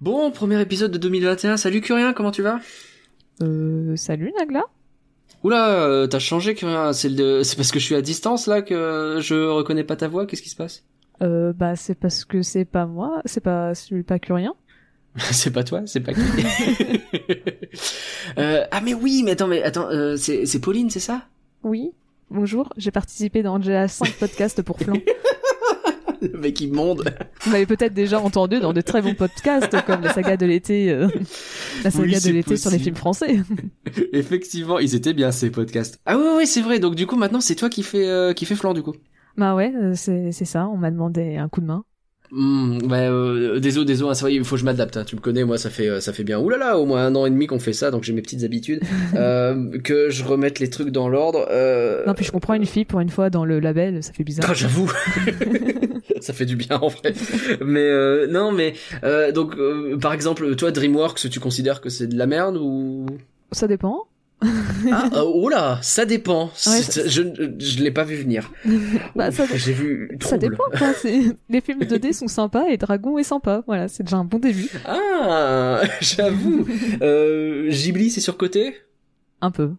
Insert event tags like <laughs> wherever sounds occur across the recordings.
Bon, premier épisode de 2021. Salut Curien, comment tu vas? Euh, salut Nagla. Oula, euh, t'as changé Curien. C'est le... c'est parce que je suis à distance là que je reconnais pas ta voix. Qu'est-ce qui se passe? Euh, bah c'est parce que c'est pas moi, c'est pas, je suis pas curien. <laughs> C'est pas toi, c'est pas qui <laughs> euh, Ah mais oui, mais attends, mais attends, euh, c'est c'est Pauline, c'est ça? Oui. Bonjour, j'ai participé dans déjà 5 podcasts pour Flan. <laughs> <laughs> Le mec immonde. Vous m'avez peut-être déjà entendu dans de très bons podcasts comme la saga de l'été, euh, <laughs> la saga Oui, de l'été sur les films français. <laughs> Effectivement, ils étaient bien ces podcasts. Ah oui, oui, c'est vrai. Donc du coup, maintenant, c'est toi qui fais euh, qui fait flan du coup. bah ouais, euh, c'est c'est ça. On m'a demandé un coup de main. Hmm, ouais, euh, désolé, désolé, hein, vrai, il faut que je m'adapte. hein. Tu me connais, moi, ça fait, euh, ça fait bien. Oulala, au moins un an et demi qu'on fait ça, donc j'ai mes petites habitudes. <laughs> euh, que je remette les trucs dans l'ordre. Euh... Non, puis je comprends une fille pour une fois dans le label, ça fait bizarre. Ah, j'avoue, <laughs> ça fait du bien en vrai. Mais euh, non, mais euh, donc, euh, par exemple, toi, DreamWorks, tu considères que c'est de la merde ou? Ça dépend. Ah, euh, <laughs> oh là, ça dépend. Ouais, je je l'ai pas vu venir. Bah ça, J'ai vu. ça trouble. dépend quoi. <laughs> Les films 2D sont sympas et Dragon est sympa. Voilà, c'est déjà un bon début. Ah, <laughs> j'avoue. euh, Ghibli, c'est surcoté? Un peu.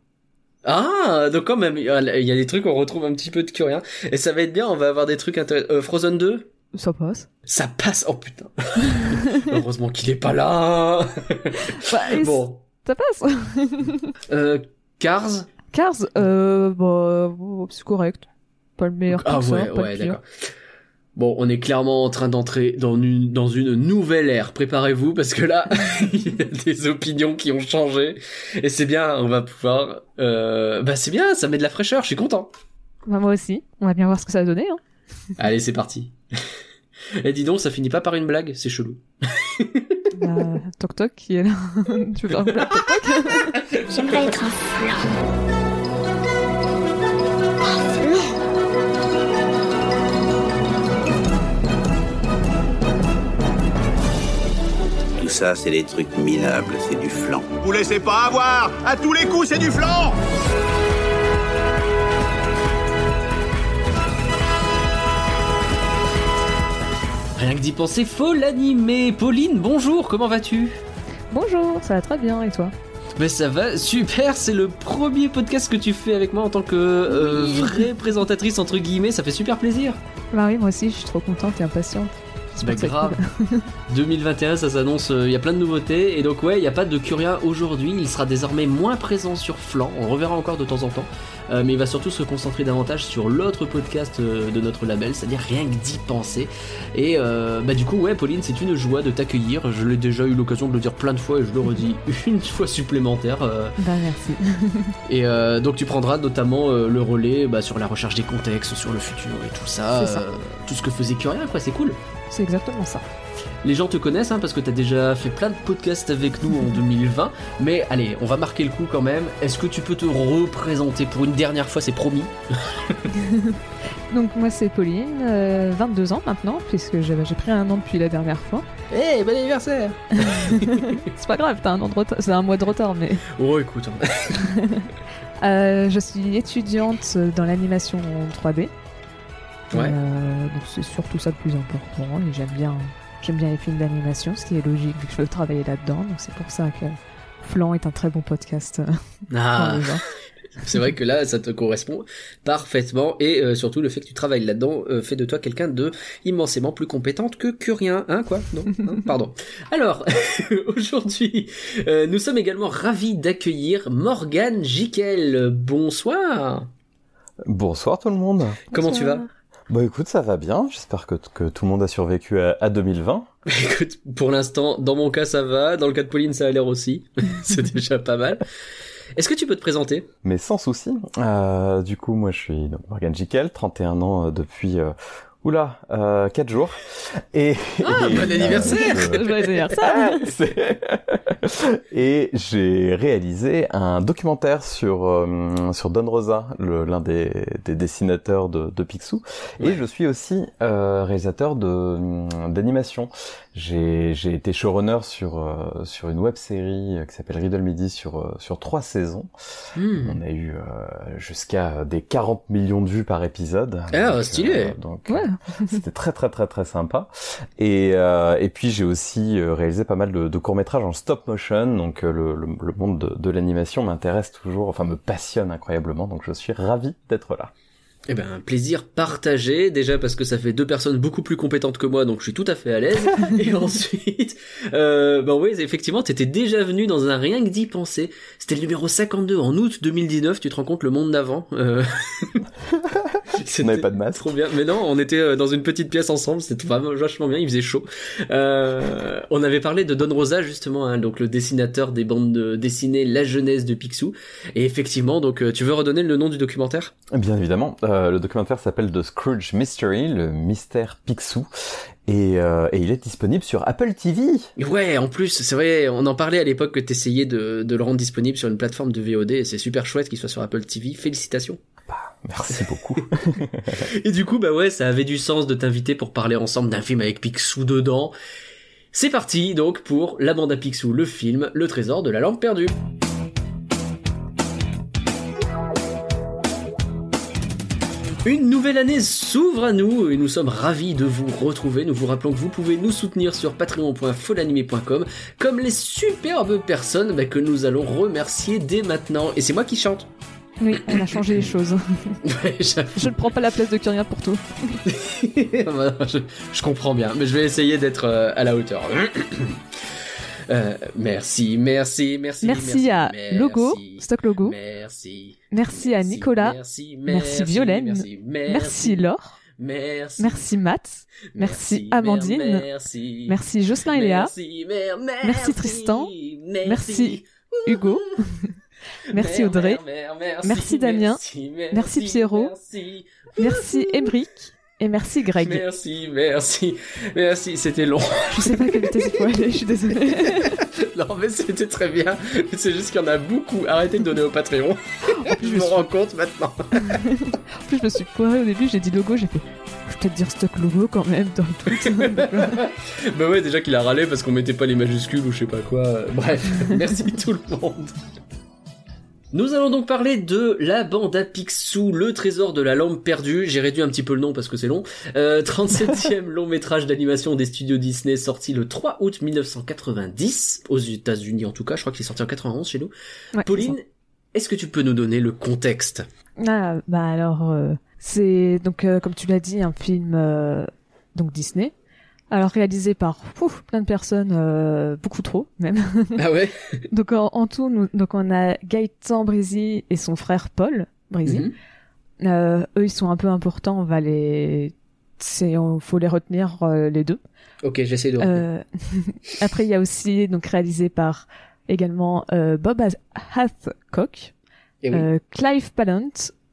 Ah, donc quand même, il y a des trucs on retrouve un petit peu de curien. Et ça va être bien, on va avoir des trucs intéressants. Euh, Frozen 2 Ça passe. Ça passe, oh putain. Heureusement qu'il est pas là. Bah, bon. Ça passe. <laughs> Euh, Cars Cars, euh, bah, oh, c'est correct. Pas le meilleur Ah ouais, ouais, d'accord. Bon, on est clairement en train d'entrer dans une, dans une nouvelle ère. Préparez-vous parce que là, <laughs> il y a des opinions qui ont changé. Et c'est bien, on va pouvoir... Euh... Bah c'est bien, ça met de la fraîcheur, je suis content. Bah, moi aussi. On va bien voir ce que ça va donner. Hein. Allez, c'est parti. <laughs> Et dis donc, ça finit pas par une blague, c'est chelou. Bah, toc toc qui est là. <laughs> tu veux faire un plat toc toc J'aimerais être un flan. Un flan Tout ça, c'est des trucs minables, c'est du flan. Vous laissez pas avoir À tous les coups, c'est du flan Rien que d'y penser, faut l'animer. Pauline, bonjour, comment vas-tu? Bonjour, ça va très bien et toi? Ben ça va, super, c'est le premier podcast que tu fais avec moi en tant que euh, vraie présentatrice entre guillemets, ça fait super plaisir. Bah oui, moi aussi, je suis trop contente et impatiente. Bah c'est grave. <laughs> cool. 2021, ça s'annonce, il y a plein de nouveautés et donc ouais, il n'y a pas de Curien aujourd'hui, il sera désormais moins présent sur Flan, on reverra encore de temps en temps, euh, mais il va surtout se concentrer davantage sur l'autre podcast euh, de notre label, c'est-à-dire rien que d'y penser. Et euh, bah du coup ouais, Pauline, c'est une joie de t'accueillir, je l'ai déjà eu l'occasion de le dire plein de fois et je le redis <laughs> une fois supplémentaire. euh, Bah merci. <laughs> Et euh, donc tu prendras notamment euh, le relais bah, sur la recherche des contextes, sur le futur et tout ça. Euh, tout ce que faisait Curien, quoi, c'est cool. C'est exactement ça. Les gens te connaissent hein, parce que t'as déjà fait plein de podcasts avec nous en 2020. Mais allez, on va marquer le coup quand même. Est-ce que tu peux te représenter pour une dernière fois, c'est promis? <laughs> Donc moi c'est Pauline, euh, 22 ans maintenant, puisque j'ai j'ai pris un an depuis la dernière fois. Eh, bon anniversaire <laughs> C'est pas grave, t'as un an de retard, c'est un mois de retard, mais Oh écoute, hein. <laughs> Euh, je suis étudiante dans l'animation en 3D. Ouais. Euh, donc c'est surtout ça le plus important. Et j'aime bien, j'aime bien les films d'animation, ce qui est logique vu que je veux travailler là-dedans. Donc c'est pour ça que Flan est un très bon podcast. euh, <laughs> Ah, c'est vrai que là, ça te correspond parfaitement. Et euh, surtout, le fait que tu travailles là-dedans euh, fait de toi quelqu'un de immensément plus compétente que Curien. Hein, quoi? Non Hein? <laughs> Pardon. Alors, <laughs> aujourd'hui, euh, nous sommes également ravis d'accueillir Morgane Jiquel. Bonsoir Bonsoir tout le monde. Comment tu vas? Bah écoute, ça va bien. J'espère que, que tout le monde a survécu à, à 2020. <laughs> Écoute, pour l'instant, dans mon cas, ça va. Dans le cas de Pauline, ça a l'air aussi. <laughs> C'est déjà pas mal. Est-ce que tu peux te présenter? Mais sans souci. Euh, du coup, moi je suis donc Morgan Jikel, 31 ans euh, depuis... Euh, Oula, euh, 4 jours. Et, Ah, et, bon <laughs> anniversaire je- Joyeux anniversaire Ah, <laughs> et j'ai réalisé un documentaire sur euh, sur Don Rosa, l'un des, des dessinateurs de, de Picsou, et je suis aussi euh, réalisateur de euh, d'animation. J'ai j'ai été showrunner sur euh, sur une web série qui s'appelle Riddle Midi sur euh, sur trois saisons. Hmm. On a eu euh, jusqu'à des 40 millions de vues par épisode. Ah, Donc, stylé. donc Ouais, <laughs> C'était très très très très sympa. Et, euh, et puis j'ai aussi euh, réalisé pas mal de, de courts métrages en stop motion, donc euh, le, le, le monde de, de l'animation m'intéresse toujours, enfin me passionne incroyablement, donc je suis ravi d'être là. Eh ben, un plaisir partagé, déjà parce que ça fait deux personnes beaucoup plus compétentes que moi, donc je suis tout à fait à l'aise. <laughs> et ensuite, euh, ben oui, effectivement, t'étais déjà venu dans un rien que d'y penser. C'était le numéro 52 en août 2019, tu te rends compte le monde d'avant. Euh... <laughs> <laughs> On n'avait pas de masque. Trop bien. Mais non, on était euh, dans une petite pièce ensemble, c'était vraiment vachement bien, il faisait chaud. Euh, on avait parlé de Don Rosa justement, hein, donc le dessinateur des bandes de dessinées La jeunesse de Picsou. Et effectivement, donc euh, tu veux redonner le nom du documentaire? Bien évidemment. Euh, le documentaire s'appelle The Scrooge Mystery, le mystère Picsou. Et, euh, et, il est disponible sur Apple TV. Ouais, en plus, c'est vrai, on en parlait à l'époque que t'essayais de, de le rendre disponible sur une plateforme de VOD, et c'est super chouette qu'il soit sur Apple TV. Félicitations. Bah, merci beaucoup. <laughs> et du coup, bah ouais, ça avait du sens de t'inviter pour parler ensemble d'un film avec Picsou dedans. C'est parti donc pour La bande à Picsou, le film Le trésor de la lampe perdue. Une nouvelle année s'ouvre à nous et nous sommes ravis de vous retrouver. Nous vous rappelons que vous pouvez nous soutenir sur patreon.folanimé.com comme les superbes personnes bah, que nous allons remercier dès maintenant. Et c'est moi qui chante. Oui, on a changé les choses. <laughs> Ouais, je ne prends pas la place de Kyria pour tout. <laughs> je, je, comprends bien, mais je vais essayer d'être euh, à la hauteur. <clears throat> Euh, merci, merci, merci, merci. Merci à merci, Logo, Stock Logo. Merci. Merci à Nicolas. Merci, merci Violaine. Merci, Laure. Merci. Merci Matt. Merci Amandine. Merci. Merci Jocelyn et Léa. Merci, mer, mer, Merci Tristan. Merci Hugo. <laughs> Merci Audrey. Merci Damien. Merci Pierrot. Merci Émeric. Et merci Greg. Merci, merci, merci. C'était long. Je sais pas quelle était cette fois, je suis désolée. <laughs> non, mais c'était très bien. C'est juste qu'il y en a beaucoup. Arrêtez de donner au Patreon. En plus, je me rends compte maintenant. <laughs> en plus, je me suis poirée au début. J'ai dit logo, j'ai fait. Je vais peut-être dire stock logo quand même dans le tweet. <laughs> bah ouais, déjà qu'il a râlé parce qu'on mettait pas les majuscules ou je sais pas quoi. Bref, merci tout le monde. Nous allons donc parler de la bande à Picsou, le trésor de la lampe perdue. J'ai réduit un petit peu le nom parce que c'est long. Euh, 37e <laughs> long métrage d'animation des studios Disney sorti le 3 août 1990 aux États-Unis en tout cas. Je crois qu'il est sorti en 91 chez nous. Ouais, Pauline, est-ce que tu peux nous donner le contexte? Ah bah alors euh, c'est donc euh, comme tu l'as dit un film euh, donc Disney. Alors réalisé par ouf, plein de personnes, euh, beaucoup trop même. Ah ouais? <laughs> Donc en, en, tout, nous, donc on a Gaëtan Brézy et son frère Paul Brézy. Mhm. euh, eux, ils sont un peu importants. On va les, c'est, on, faut les retenir euh, les deux. Ok, j'essaie de. Euh, <laughs> Après, il y a aussi donc réalisé par également euh, Bob Hathcock, Eh oui. euh, Clive Pallant,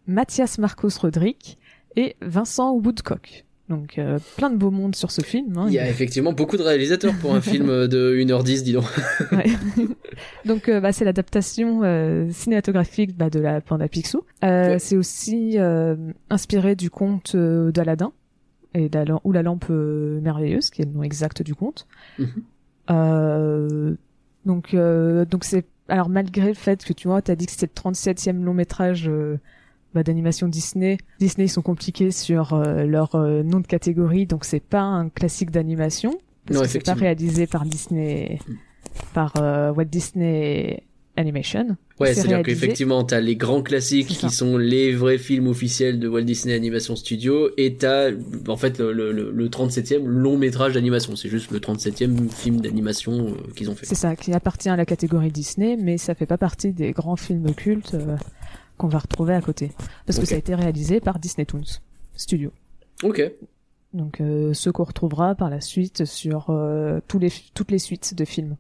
Mathias Marcos Rodrick et Vincent Woodcock. Donc euh, plein de beaux mondes sur ce film. Hein. Il y a effectivement beaucoup de réalisateurs pour un <laughs> film de 1h10, dis donc. Ouais. <laughs> Donc euh, bah, c'est l'adaptation euh, cinématographique bah, de la Panda Picsou. Ouais. C'est aussi inspiré du conte d'Aladin et ou la lampe merveilleuse, qui est le nom exact du conte. Mhm. Donc donc c'est alors malgré le fait que tu vois, t'as dit que c'était le 37e long métrage bah, d'animation Disney. Disney ils sont compliqués sur euh, leur euh, nom de catégorie, donc c'est pas un classique d'animation parce Non, que c'est pas réalisé par Disney, par euh, Walt Disney Animation. Ouais, C'est c'est-à-dire qu'effectivement, t'as les grands classiques qui sont les vrais films officiels de Walt Disney Animation Studio, et t'as, en fait, le, le, le 37e long métrage d'animation. C'est juste le 37e film d'animation euh, qu'ils ont fait. C'est ça, qui appartient à la catégorie Disney, mais ça fait pas partie des grands films cultes euh, qu'on va retrouver à côté. Parce que ça a été réalisé par Disney Toons Studio. Ok. Donc euh, ce qu'on retrouvera par la suite sur euh, tous les, toutes les suites de films.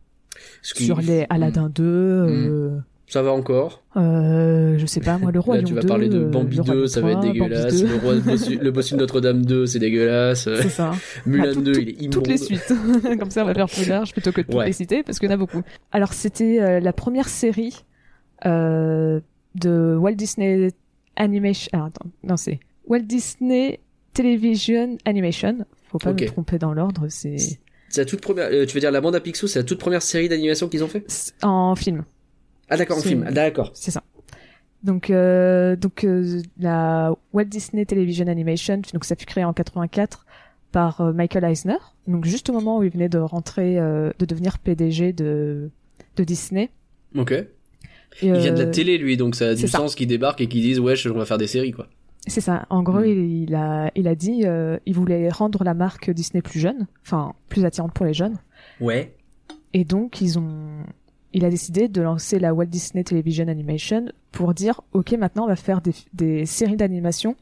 Sur les Aladdin 2, euh, Ça va encore? euh, je sais pas moi, le Roi Là, tu vas parler de Bambi 2, ça va être dégueulasse. Le, roi, bossu, le bossu de Notre-Dame 2, c'est dégueulasse. <laughs> C'est ça. Mulan Ah, tout- 2, tout- il est immonde. Toutes les suites. <laughs> Comme ça, on va faire plus large plutôt que de toutes Ouais. les citer, parce qu'il y en a beaucoup. Alors, c'était euh, la première série euh, de Walt Disney Animation. Ah, attends, non, c'est Walt Disney Television Animation. Faut pas me tromper dans l'ordre, c'est C'est la toute première, euh, tu veux dire la bande à Picsou, c'est la toute première série d'animation qu'ils ont fait? En film, Ah d'accord, en film. Ah, d'accord. c'est ça. Donc, euh, donc euh, la Walt Disney Television Animation, donc ça fut créé en 84 par euh, Michael Eisner. Donc juste au moment où il venait de rentrer, euh, de devenir PDG de de Disney. Ok. Il vient de la euh, télé, lui, donc ça a du ça. sens qu'ils débarquent et qu'ils disent, ouais, on va faire des séries, quoi. C'est ça. En gros, Mm. il, il a il a dit, euh, il voulait rendre la marque Disney plus jeune, enfin plus attirante pour les jeunes. Ouais. Et donc ils ont, il a décidé de lancer la Walt Disney Television Animation pour dire, ok, maintenant on va faire des, des séries d'animation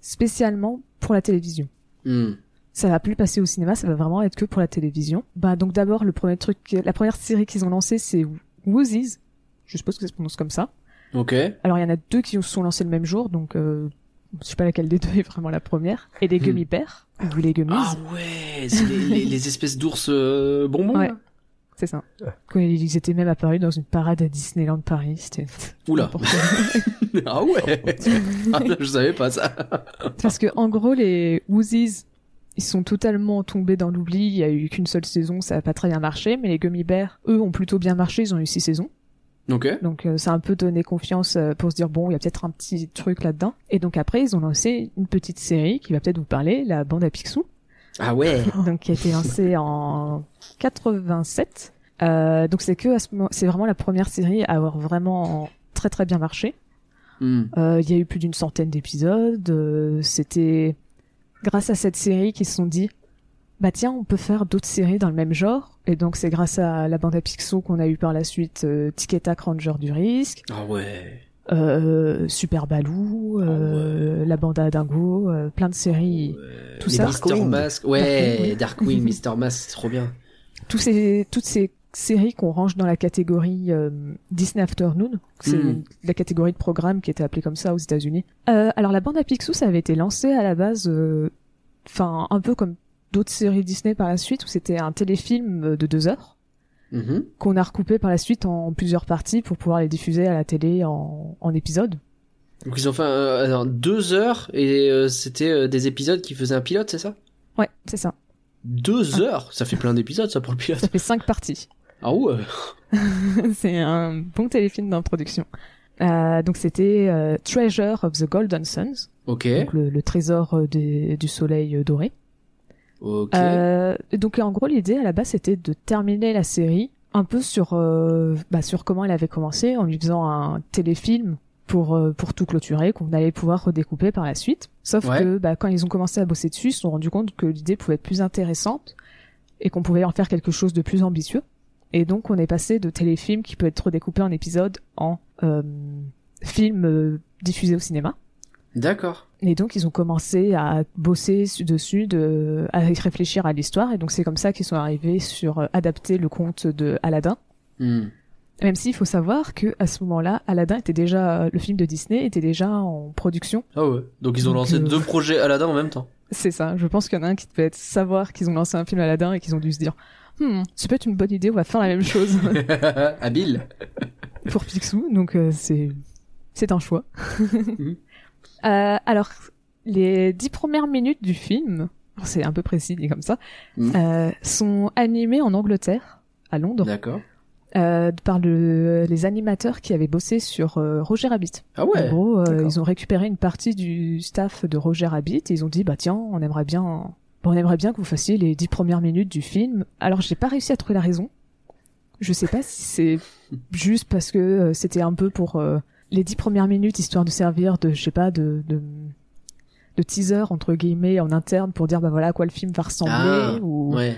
spécialement pour la télévision. Hmm. Ça va plus passer au cinéma, ça va vraiment être que pour la télévision. Bah donc d'abord le premier truc, la première série qu'ils ont lancée c'est Woozies. Je suppose que ça se prononce comme ça. Ok. Alors il y en a deux qui se sont lancés le même jour, donc euh, je sais pas laquelle des deux est vraiment la première. Et les Hmm. Gummy Bears, ou les Gummies, Ah ouais, c'est les, les, les espèces d'ours euh, bonbons. Ouais. c'est ça. Quand ils étaient même apparus dans une parade à Disneyland Paris, c'était Oula. <laughs> ah ouais. <laughs> ah, je savais pas ça. Parce que en gros les Woozies, ils sont totalement tombés dans l'oubli. Il y a eu qu'une seule saison, ça a pas très bien marché. Mais les Gummy Bears, eux, ont plutôt bien marché. Ils ont eu six saisons. Ok. Donc euh, ça a un peu donné confiance euh, pour se dire bon, il y a peut-être un petit truc là-dedans. Et donc après, ils ont lancé une petite série qui va peut-être vous parler, la bande à Picsou. Ah ouais. <laughs> donc qui a été lancée en 87. Euh, donc c'est que c'est vraiment la première série à avoir vraiment très très bien marché. Hmm. Euh, Il y a eu plus d'une centaine d'épisodes. euh, C'était grâce à cette série qu'ils se sont dit, bah tiens, on peut faire d'autres séries dans le même genre. Et donc c'est grâce à la bande à Picsou qu'on a eu par la suite euh, Tic Tac Ranger du risque, Ah ouais. euh, Super Baloo, euh, la bande à Dingo, euh, plein de séries. Ouais. Tout Les ça. Mr. Darkwing. Mask. Ouais, Darkwing, <laughs> Mr. Mask, c'est trop bien. Tous ces, toutes ces séries qu'on range dans la catégorie euh, Disney Afternoon, c'est Mm. la catégorie de programme qui était appelée comme ça aux États-Unis. Euh, alors la bande à Picsou, ça avait été lancé à la base, euh, enfin un peu comme d'autres séries Disney par la suite, où c'était un téléfilm euh, de deux heures Mhm. qu'on a recoupé par la suite en plusieurs parties pour pouvoir les diffuser à la télé en, en épisodes. Donc ils ont fait euh, alors, deux heures et euh, c'était euh, des épisodes qui faisaient un pilote, c'est ça? Ouais, c'est ça. Deux heures? Ça fait plein d'épisodes ça pour le pilote. Ça fait cinq parties. <laughs> Ah ouais. <laughs> c'est un bon téléfilm d'introduction. Donc c'était Treasure of the Golden Suns, Ok. donc le, le trésor des- du soleil doré. Ok. Euh, donc en gros l'idée à la base c'était de terminer la série un peu sur euh, bah, sur comment elle avait commencé en lui faisant un téléfilm pour euh, pour tout clôturer qu'on allait pouvoir redécouper par la suite. Sauf Ouais. que bah, quand ils ont commencé à bosser dessus, ils se sont rendus compte que l'idée pouvait être plus intéressante et qu'on pouvait en faire quelque chose de plus ambitieux. Et donc on est passé de téléfilm qui peut être redécoupé en épisodes en euh, film diffusé au cinéma. D'accord. Et donc ils ont commencé à bosser su- dessus, de, à réfléchir à l'histoire, et donc c'est comme ça qu'ils sont arrivés sur euh, adapter le conte de Aladdin. Hmm. Même s'il faut savoir que à ce moment-là, Aladdin était déjà le film de Disney était déjà en production. Ah ouais. Donc ils ont Donc, lancé euh, deux projets Aladdin en même temps. C'est ça. Je pense qu'il y en a un qui devait être savoir qu'ils ont lancé un film Aladdin et qu'ils ont dû se dire, hmm, c'est peut-être une bonne idée, on va faire la même chose <laughs> <laughs> Habile. pour Picsou. Donc euh, c'est c'est un choix. Mhm. Euh, alors les dix premières minutes du film, <laughs> c'est un peu précis dit comme ça, Mhm. euh, sont animées en Angleterre, à Londres, D'accord. euh, par le, les animateurs qui avaient bossé sur euh, Roger Rabbit. Ah ouais. En gros, euh, ils ont récupéré une partie du staff de Roger Rabbit et ils ont dit bah tiens, on aimerait bien, bon, on aimerait bien que vous fassiez les dix premières minutes du film. Alors j'ai pas réussi à trouver la raison. Je sais pas si c'est <laughs> juste parce que euh, c'était un peu pour euh, les dix premières minutes histoire de servir de je sais pas de, de de teaser entre guillemets en interne pour dire bah voilà à quoi le film va ressembler Ah, ou Ouais.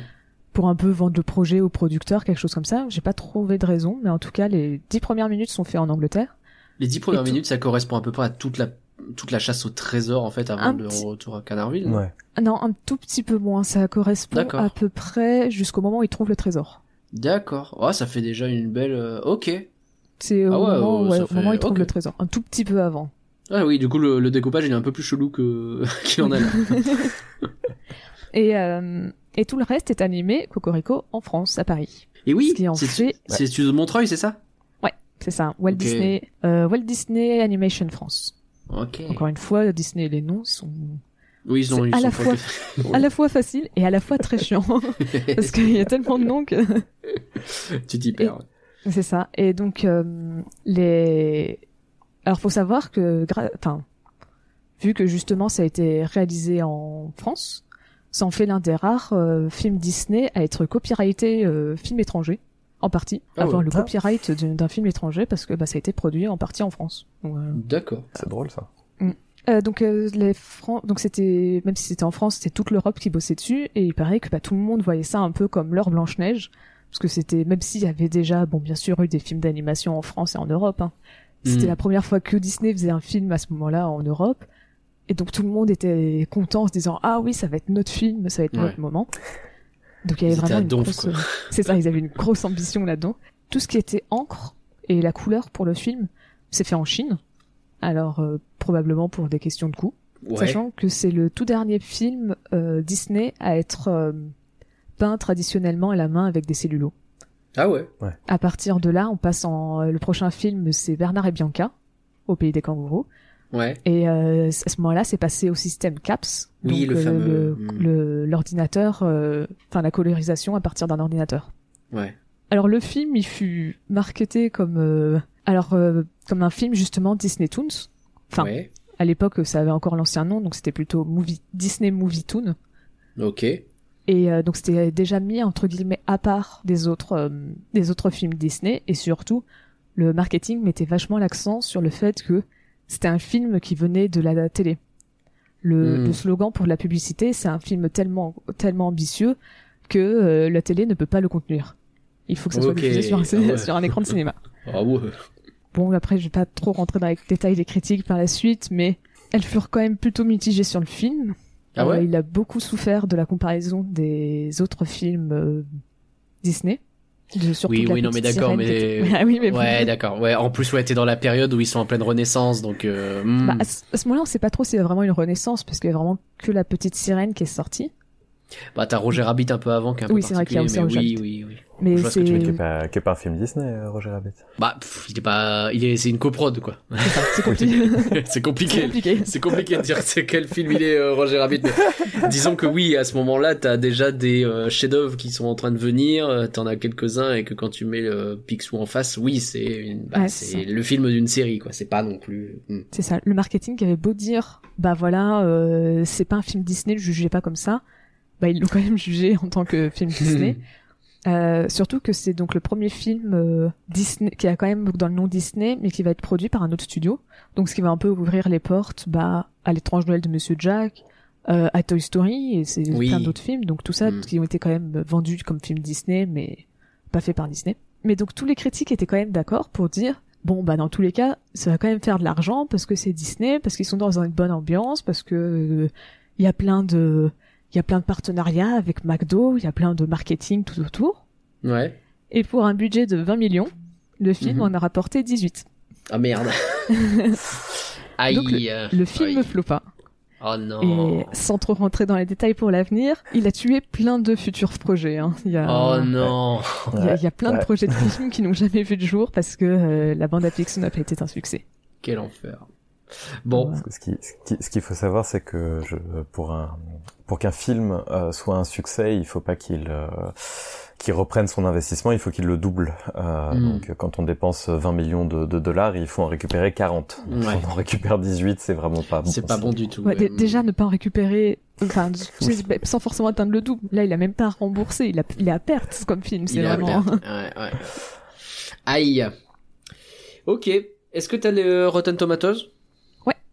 pour un peu vendre le projet au producteur quelque chose comme ça. J'ai pas trouvé de raison, mais en tout cas les dix premières minutes sont faites en Angleterre. Les dix premières minutes, ça correspond à peu près à toute la toute la chasse au trésor en fait avant Un le petit- retour à Canardville. non Ouais. Non, un tout petit peu moins. Ça correspond à peu près jusqu'au moment où il trouve le trésor. D'accord. Oh, ça fait déjà une belle. euh, Ok. C'est au, Ah ouais, moment, oh, ouais, au moment où il trouve le trésor. Un tout petit peu avant. Ah oui, du coup le, le découpage il est un peu plus chelou que <laughs> qu'il en a l'air. <laughs> Et, euh, et tout le reste est animé Cocorico en France, à Paris. Et oui, c'est fait- c'est les studios de Montreuil, c'est ça? C'est ça, Walt. Disney, euh, Walt Disney Animation France. Encore une fois, Disney, les noms sont Oui, ils ont à la pas- <laughs> à la fois faciles et à la fois très chiants. parce qu'il y a tellement de noms que... tu t'y perds. C'est ça. Et donc, euh, les... Alors faut savoir que, gra- enfin, vu que justement ça a été réalisé en France, ça en fait l'un des rares euh, films Disney à être copyrighté euh, film étranger, en partie, Ah avoir ouais. le copyright d'un film étranger parce que bah, ça a été produit en partie en France. Euh, D'accord. C'est drôle ça. euh, donc euh, les Fran- donc c'était même si c'était en France, c'était toute l'Europe qui bossait dessus et il paraît que bah, tout le monde voyait ça un peu comme leur Blanche Neige parce que c'était même s'il y avait déjà bon bien sûr eu des films d'animation en France et en Europe, hein, c'était Mm. la première fois que Disney faisait un film à ce moment-là en Europe et donc tout le monde était content en se disant ah oui ça va être notre film, ça va être Ouais. notre moment. Donc il y avait Ils vraiment une donf, grosse <laughs> c'est ça ils avaient une grosse ambition là-dedans. Tout ce qui était encre et la couleur pour le film c'est fait en Chine. Alors euh, probablement pour des questions de coût. Ouais. Sachant que c'est le tout dernier film euh, Disney à être euh, peint traditionnellement à la main avec des cellulos. Ah ouais. À partir de là, on passe en euh, le prochain film, c'est Bernard et Bianca au pays des kangourous. Ouais. Et euh, à ce moment-là, c'est passé au système CAPS, Oui, donc le euh, fameux, le- hmm. le- l'ordinateur, euh, enfin la colorisation à partir d'un ordinateur. Ouais. Alors le film, il fut marketé comme euh, alors euh, comme un film justement Disney Toons. Enfin, Ouais. à l'époque, ça avait encore l'ancien nom, donc c'était plutôt movie, Disney Movie Toon. Ok. Et euh, donc c'était déjà mis entre guillemets à part des autres euh, des autres films Disney et surtout le marketing mettait vachement l'accent sur le fait que c'était un film qui venait de la télé. Le, Hmm. le slogan pour la publicité, c'est un film tellement tellement ambitieux que euh, la télé ne peut pas le contenir. Il faut que ça soit diffusé sur un, Ah ouais. <laughs> sur un écran de cinéma. Ah ouais. Bon, après, je vais pas trop rentrer dans les détails des critiques par la suite, mais elles furent quand même plutôt mitigées sur le film. Ah ouais Euh, il a beaucoup souffert de la comparaison des autres films euh, Disney. De, Oui, oui, non, mais d'accord, mais- <laughs> ah oui, mais. Ouais, d'accord. Ouais, en plus, ouais, t'es dans la période où ils sont en pleine renaissance, donc. Euh, hmm. Bah, à ce, moment-là, on sait pas trop si c'est vraiment une renaissance, parce qu'il y a vraiment que la petite sirène qui est sortie. Bah, t'as Roger Rabbit un peu avant, qui est un Oui, peu c'est vrai qu'il y a aussi mais Roger oui, oui, oui. Mais Je vois ce que c'est tu veux Qui est pas, qui est pas un film Disney, euh, Roger Rabbit. Bah, pff, il est pas, il est, c'est une coprode, quoi. <laughs> <laughs> c'est compliqué. c'est compliqué. compliqué. C'est compliqué de dire c'est quel film il est euh, Roger Rabbit. Mais disons que oui, à ce moment-là, t'as déjà des euh, chefs-d'œuvre qui sont en train de venir. euh, T'en as quelques-uns et que quand tu mets le Picsou en face, oui, c'est une- bah, Ouais, c'est c'est le film d'une série, quoi. C'est pas non plus. hmm. C'est ça. Le marketing qui avait beau dire, bah voilà, euh, c'est pas un film Disney, le jugez pas comme ça. Bah ils l'ont quand même jugé en tant que film Disney. <laughs> Euh, surtout que c'est donc le premier film euh, Disney qui a quand même dans le nom Disney, mais qui va être produit par un autre studio. Donc ce qui va un peu ouvrir les portes, bah à l'étrange Noël de Monsieur Jack, euh, à Toy Story et c'est Oui. plein d'autres films. Donc tout ça Mm. qui ont été quand même vendus comme film Disney, mais pas fait par Disney. Mais donc tous les critiques étaient quand même d'accord pour dire bon bah dans tous les cas ça va quand même faire de l'argent parce que c'est Disney, parce qu'ils sont dans une bonne ambiance, parce que euh, il y a plein de il y a plein de partenariats avec McDo, il y a plein de marketing tout autour. Ouais. Et pour un budget de 20 millions, le film Mhm. en a rapporté 18. Ah merde. <laughs> Aïe. Donc, Le film Aïe. floppa. Oh non. Et sans trop rentrer dans les détails pour l'avenir, il a tué plein de futurs projets. Hein. Il, y a, Oh non. il, y a, il y a plein de projets de films qui n'ont jamais vu de jour parce que euh, la bande à Pixar n'a pas été un succès. Quel enfer. Bon. Ce qui- ce qui- ce qu'il faut savoir, c'est que je, pour un, pour qu'un film euh, soit un succès, il faut pas qu'il euh, qu'il reprenne son investissement, il faut qu'il le double. Euh, Mm. Donc, quand on dépense 20 millions de, de dollars, il faut en récupérer 40. Ouais. Si on en récupère 18, c'est vraiment pas bon. C'est pas bon du tout. Ouais, déjà ne pas en récupérer, enfin, <laughs> bah, sans forcément atteindre le double. Là, il a même pas remboursé, il, a, il est à perte comme film. Il C'est vraiment. <laughs> Ouais, ouais. Aïe. Ok. Est-ce que t'as les Rotten Tomatoes?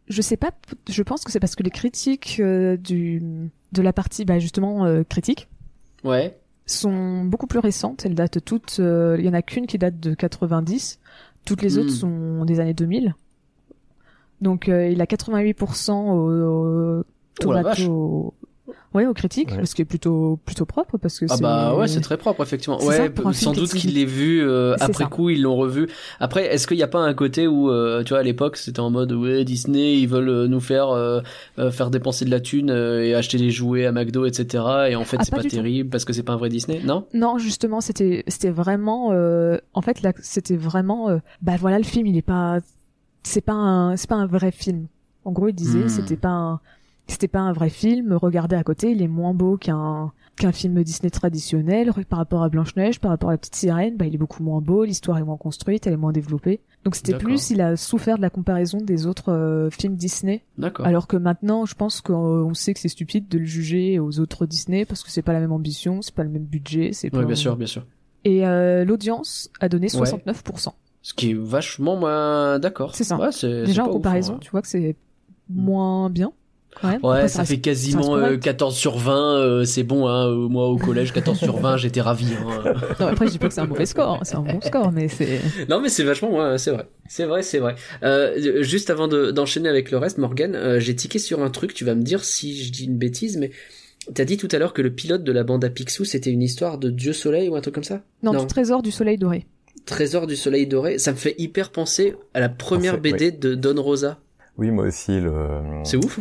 Je sais pas. Je pense que c'est parce que les critiques euh, du de la partie, bah justement euh, critique, Ouais. sont beaucoup plus récentes. Elles datent toutes. euh, Il y en a qu'une qui date de 90. Toutes les Hmm. autres sont des années 2000. Donc euh, il a 88% au, au Oh tomato. Ouais, aux critiques, Ouais. ce qui est plutôt plutôt propre parce que Ah bah ouais, c'est très propre effectivement. Ouais, ça, sans doute qui qu'il l'ait vu euh, après ça. coup, ils l'ont revu. Après, est-ce qu'il n'y a pas un côté où euh, tu vois à l'époque c'était en mode ouais Disney ils veulent euh, nous faire euh, euh, faire dépenser de la thune euh, et acheter des jouets à McDo etc. Et en fait Ah, c'est pas pas, du tout. terrible parce que c'est pas un vrai Disney, non? Non, justement, c'était c'était vraiment euh, en fait là c'était vraiment bah voilà le film, il est pas c'est pas un c'est pas un vrai film. En gros, il disait Hmm. c'était pas un c'était pas un vrai film. Regardez à côté, il est moins beau qu'un qu'un film Disney traditionnel par rapport à Blanche Neige, par rapport à la petite sirène. Bah, il est beaucoup moins beau, l'histoire est moins construite, elle est moins développée. Donc c'était plus, il a souffert de la comparaison des autres euh, films Disney. D'accord. Alors que maintenant, je pense qu'on sait que c'est stupide de le juger aux autres Disney parce que c'est pas la même ambition, c'est pas le même budget, c'est pas. Ouais, bien sûr, bien sûr. Et euh, l'audience a donné Ouais. 69%. Ce qui est vachement moins d'accord. C'est ça. Ouais, Déjà en ouf, comparaison, hein. tu vois que c'est moins bien Ouais, Après, ça fait quasiment ça reste euh, correct. 14 sur 20, euh, c'est bon, hein. euh, Moi, au collège, 14 sur 20, j'étais ravi. hein. <laughs> Non, après je dis pas que c'est un mauvais score, hein, c'est un bon score, mais c'est. Non, mais c'est vachement, ouais, c'est vrai. C'est vrai, c'est vrai. Euh, juste avant de- d'enchaîner avec le reste, Morgan, euh, j'ai tiqué sur un truc, tu vas me dire si je dis une bêtise, mais t'as dit tout à l'heure que le pilote de la bande à Picsou, c'était une histoire de Dieu Soleil ou un truc comme ça? Non, Non. du trésor du soleil doré. Trésor du Soleil Doré, ça me fait hyper penser à la première BD de Don Rosa. Oui, moi aussi. Le... C'est ouf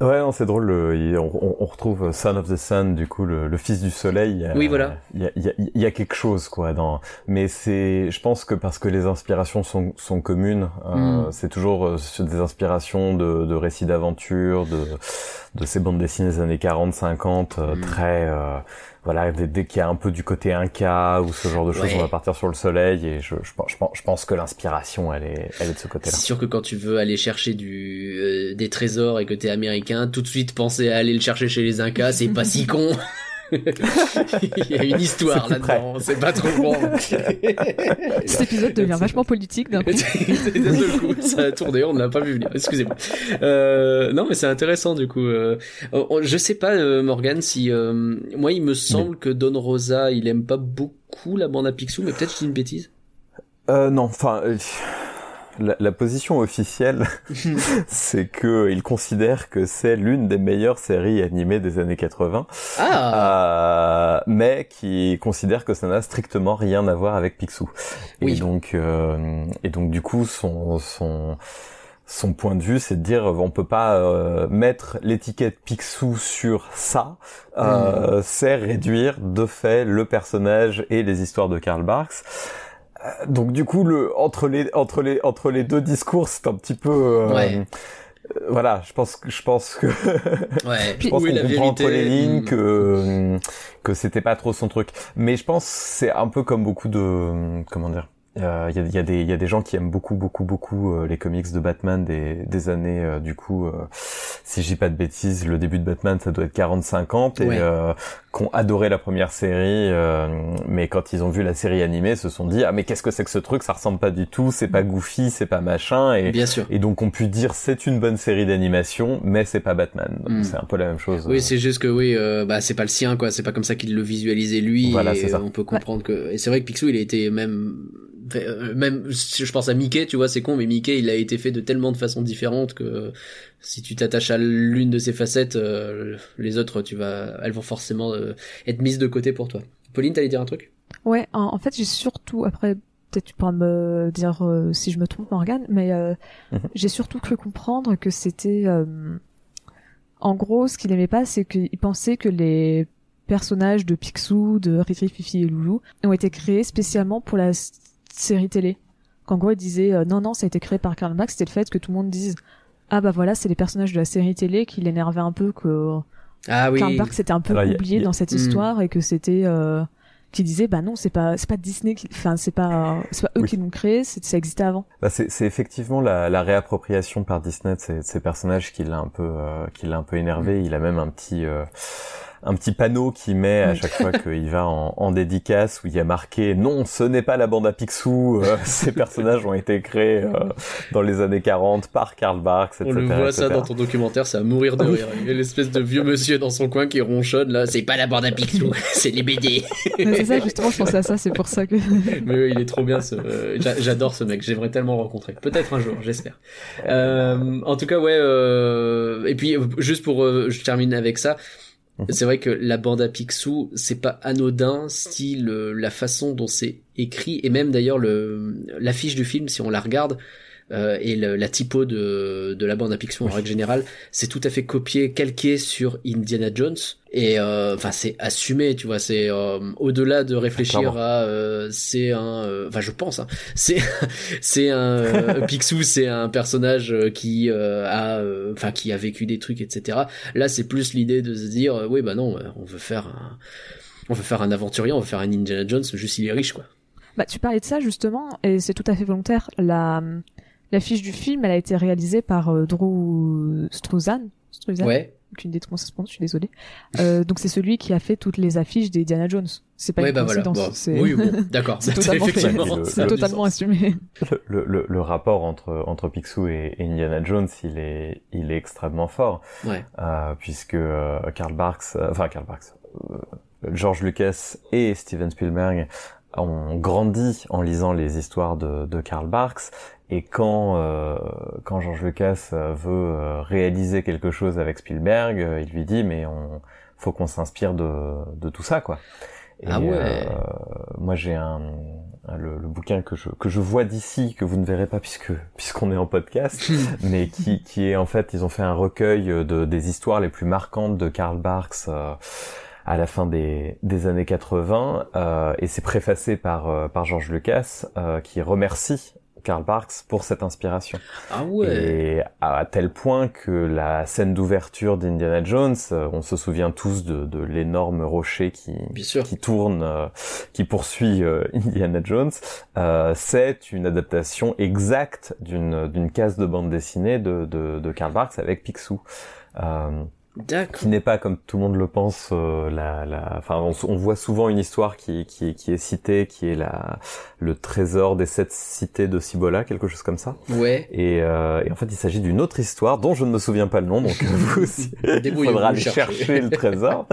Ouais, non, c'est drôle. le- on, on- retrouve Son of the Sun, du coup, le, le fils du soleil. a- Oui, voilà. Il y a, il y a- y a quelque chose, quoi. Dans... Mais c'est, je pense que parce que les inspirations sont, sont communes, euh, Mm. c'est toujours euh, des inspirations de, de récits d'aventure, de, de ces bandes dessinées des années 40, 50, euh, Mm. très, euh, voilà, dès, dès qu'il y a un peu du côté Inca ou ce genre de choses, Ouais. on va partir sur le soleil. Et je, je, pense- je, pense- je pense que l'inspiration, elle est, elle est de ce côté-là. C'est sûr que quand tu veux aller chercher du euh, des trésors et que t'es américain, tout de suite penser à aller le chercher chez les Incas, c'est pas si con. <laughs> <laughs> Il y a une histoire là-dedans, c'est pas trop bon. <laughs> Cet épisode devient vachement politique d'un coup. <laughs> D'un coup, ça a tourné, on ne l'a pas vu venir. Excusez-moi. Euh, non, mais c'est intéressant du coup. Euh, je sais pas, euh, Morgan, si euh, moi il me semble que Don Rosa, il aime pas beaucoup la bande à Picsou, mais peut-être je dis une bêtise. Euh, non, enfin, euh, la, la position officielle, <laughs> c'est que il considère que c'est l'une des meilleures séries animées des années 80, Ah, euh, mais qui considère que ça n'a strictement rien à voir avec Picsou. Oui. Et donc, euh, et donc du coup, son son son point de vue, c'est de dire on peut pas euh, mettre l'étiquette Picsou sur ça, euh, c'est réduire de fait le personnage et les histoires de Karl Barks. Euh, Donc du coup, le entre les entre les entre les deux discours, c'est un petit peu euh, Ouais. euh, voilà. Je pense que je pense que <laughs> ouais. je pense qu'on comprend entre les lignes que euh, que c'était pas trop son truc. Mais je pense que c'est un peu comme beaucoup de comment dire. Il y, a, y a des il y a des gens qui aiment beaucoup beaucoup beaucoup euh, les comics de Batman des des années euh, du coup euh, si je dis pas de bêtises le début de Batman ça doit être 40 50 et Ouais. euh, qui ont adoré la première série euh, mais quand ils ont vu la série animée se sont dit ah mais qu'est-ce que c'est que ce truc? Ça ressemble pas du tout c'est pas goofy c'est pas machin et Bien sûr. et donc on pu dire c'est une bonne série d'animation, mais c'est pas Batman. Donc Mm. c'est un peu la même chose. Oui, c'est juste que oui, euh, bah c'est pas le sien quoi, c'est pas comme ça qu'il le visualisait lui. Voilà, et c'est ça. On peut comprendre que et c'est vrai que Picsou il a été même euh, même si je pense à Mickey, tu vois, c'est con mais Mickey il a été fait de tellement de façons différentes que si tu t'attaches à l'une de ses facettes, euh, les autres tu vas elles vont forcément euh, être mises de côté pour toi. Pauline, t'allais dire un truc? Ouais, en, en fait, j'ai surtout, après, peut-être tu pourras me dire euh, si je me trompe, Morgane, mais euh, Mhm. j'ai surtout cru comprendre que c'était... euh, en gros, ce qu'il aimait pas, c'est qu'il pensait que les personnages de Picsou, de Riri, Fifi et Loulou ont été créés spécialement pour la série télé. Qu'en gros, il disait euh, non, non, ça a été créé par Karl Marx, c'était le fait que tout le monde dise ah bah voilà, c'est les personnages de la série télé qui l'énervaient un peu que Ah oui. Karl Barks était un peu Alors, y a- oublié y a- dans cette Hmm. histoire et que c'était euh, qui disait bah non c'est pas c'est pas Disney qui enfin c'est pas c'est pas eux Oui. qui l'ont créé c'est ça existait avant Bah, c'est c'est effectivement la, la réappropriation par Disney de ces, de ces personnages qui l'a un peu euh, qui l'a un peu énervé. Il a même un petit euh, un petit panneau qu'il met à chaque fois qu'il va en, en dédicace où il y a marqué non ce n'est pas la bande à Picsou euh, <laughs> ces personnages ont été créés euh, dans les années 40 par Karl Barks etc. On le voit ça dans ton documentaire, c'est à mourir de Oui. rire. Il y a l'espèce de vieux monsieur dans son coin qui ronchonne là, c'est pas la bande à Picsou, <laughs> c'est les BD. <laughs> C'est ça justement je pensais à ça c'est pour ça que Mais oui, il est trop bien ce. euh, j'a- J'adore ce mec. J'aimerais tellement le rencontrer. Peut-être un jour, j'espère. Euh, en tout cas, ouais. Euh... Et puis, juste pour, euh, je termine avec ça. Mhm. C'est vrai que la bande à Picsou, c'est pas anodin, style euh, la façon dont c'est écrit et même d'ailleurs le l'affiche du film, si on la regarde, euh, et le- la typo de, de la bande à Picsou en règle générale, c'est tout à fait copié, calqué sur Indiana Jones. Et euh, enfin, c'est assumé, tu vois. C'est euh, au-delà de réfléchir Clairement. à, euh, c'est un, euh, enfin, je pense, hein, <laughs> c'est c'est un euh, Picsou, c'est un personnage qui euh, a, euh, enfin, qui a vécu des trucs, etc. Là, c'est plus l'idée de se dire, euh, oui, bah non, on veut faire un, on veut faire un aventurier, on veut faire un Indiana Jones, juste il est riche, quoi. Bah, tu parlais de ça justement, et c'est tout à fait volontaire. La l'affiche du film, elle a été réalisée par euh, Drew Struzan. Struzan? Ouais. Aucune idée de comment ça se prononce, je suis désolée. Euh, donc c'est celui qui a fait toutes les affiches des Diana Jones. C'est pas Ouais, une bah voilà. coïncidence. Bon, c'est Oui, bon, <laughs> d'accord. c'est <laughs> totalement fait. Le- totalement assumé. le, le, le rapport entre entre Picsou et, et Indiana Jones, il est il est extrêmement fort Ouais. euh, puisque euh, Karl Barks, euh, enfin Karl Barks, euh, George Lucas et Steven Spielberg ont grandi en lisant les histoires de, de Karl Barks et quand euh, quand George Lucas euh, veut euh, réaliser quelque chose avec Spielberg, euh, il lui dit mais on faut qu'on s'inspire de de tout ça quoi. Et, Ah ouais. euh, moi j'ai un le, le bouquin que je que je vois d'ici que vous ne verrez pas puisque puisqu'on est en podcast <laughs> mais qui qui est en fait ils ont fait un recueil de des histoires les plus marquantes de Karl Barks euh, à la fin des des années 80 euh, et c'est préfacé par euh, par George Lucas euh, qui remercie Karl Barks pour cette inspiration. Ah ouais. Et à tel point que la scène d'ouverture d'Indiana Jones, euh, on se souvient tous de, de l'énorme rocher qui, qui tourne, euh, qui poursuit euh, Indiana Jones, euh, c'est une adaptation exacte d'une d'une case de bande dessinée de, de, de Karl Barks avec Picsou. Euh, qui n'est pas comme tout le monde le pense euh, la, la enfin on, on voit souvent une histoire qui, qui, qui est citée qui est la le trésor des sept cités de Cibola quelque chose comme ça Ouais. et, euh, et en fait il s'agit d'une autre histoire dont je ne me souviens pas le nom donc vous aussi <laughs> il faudra aller cherchez. chercher le trésor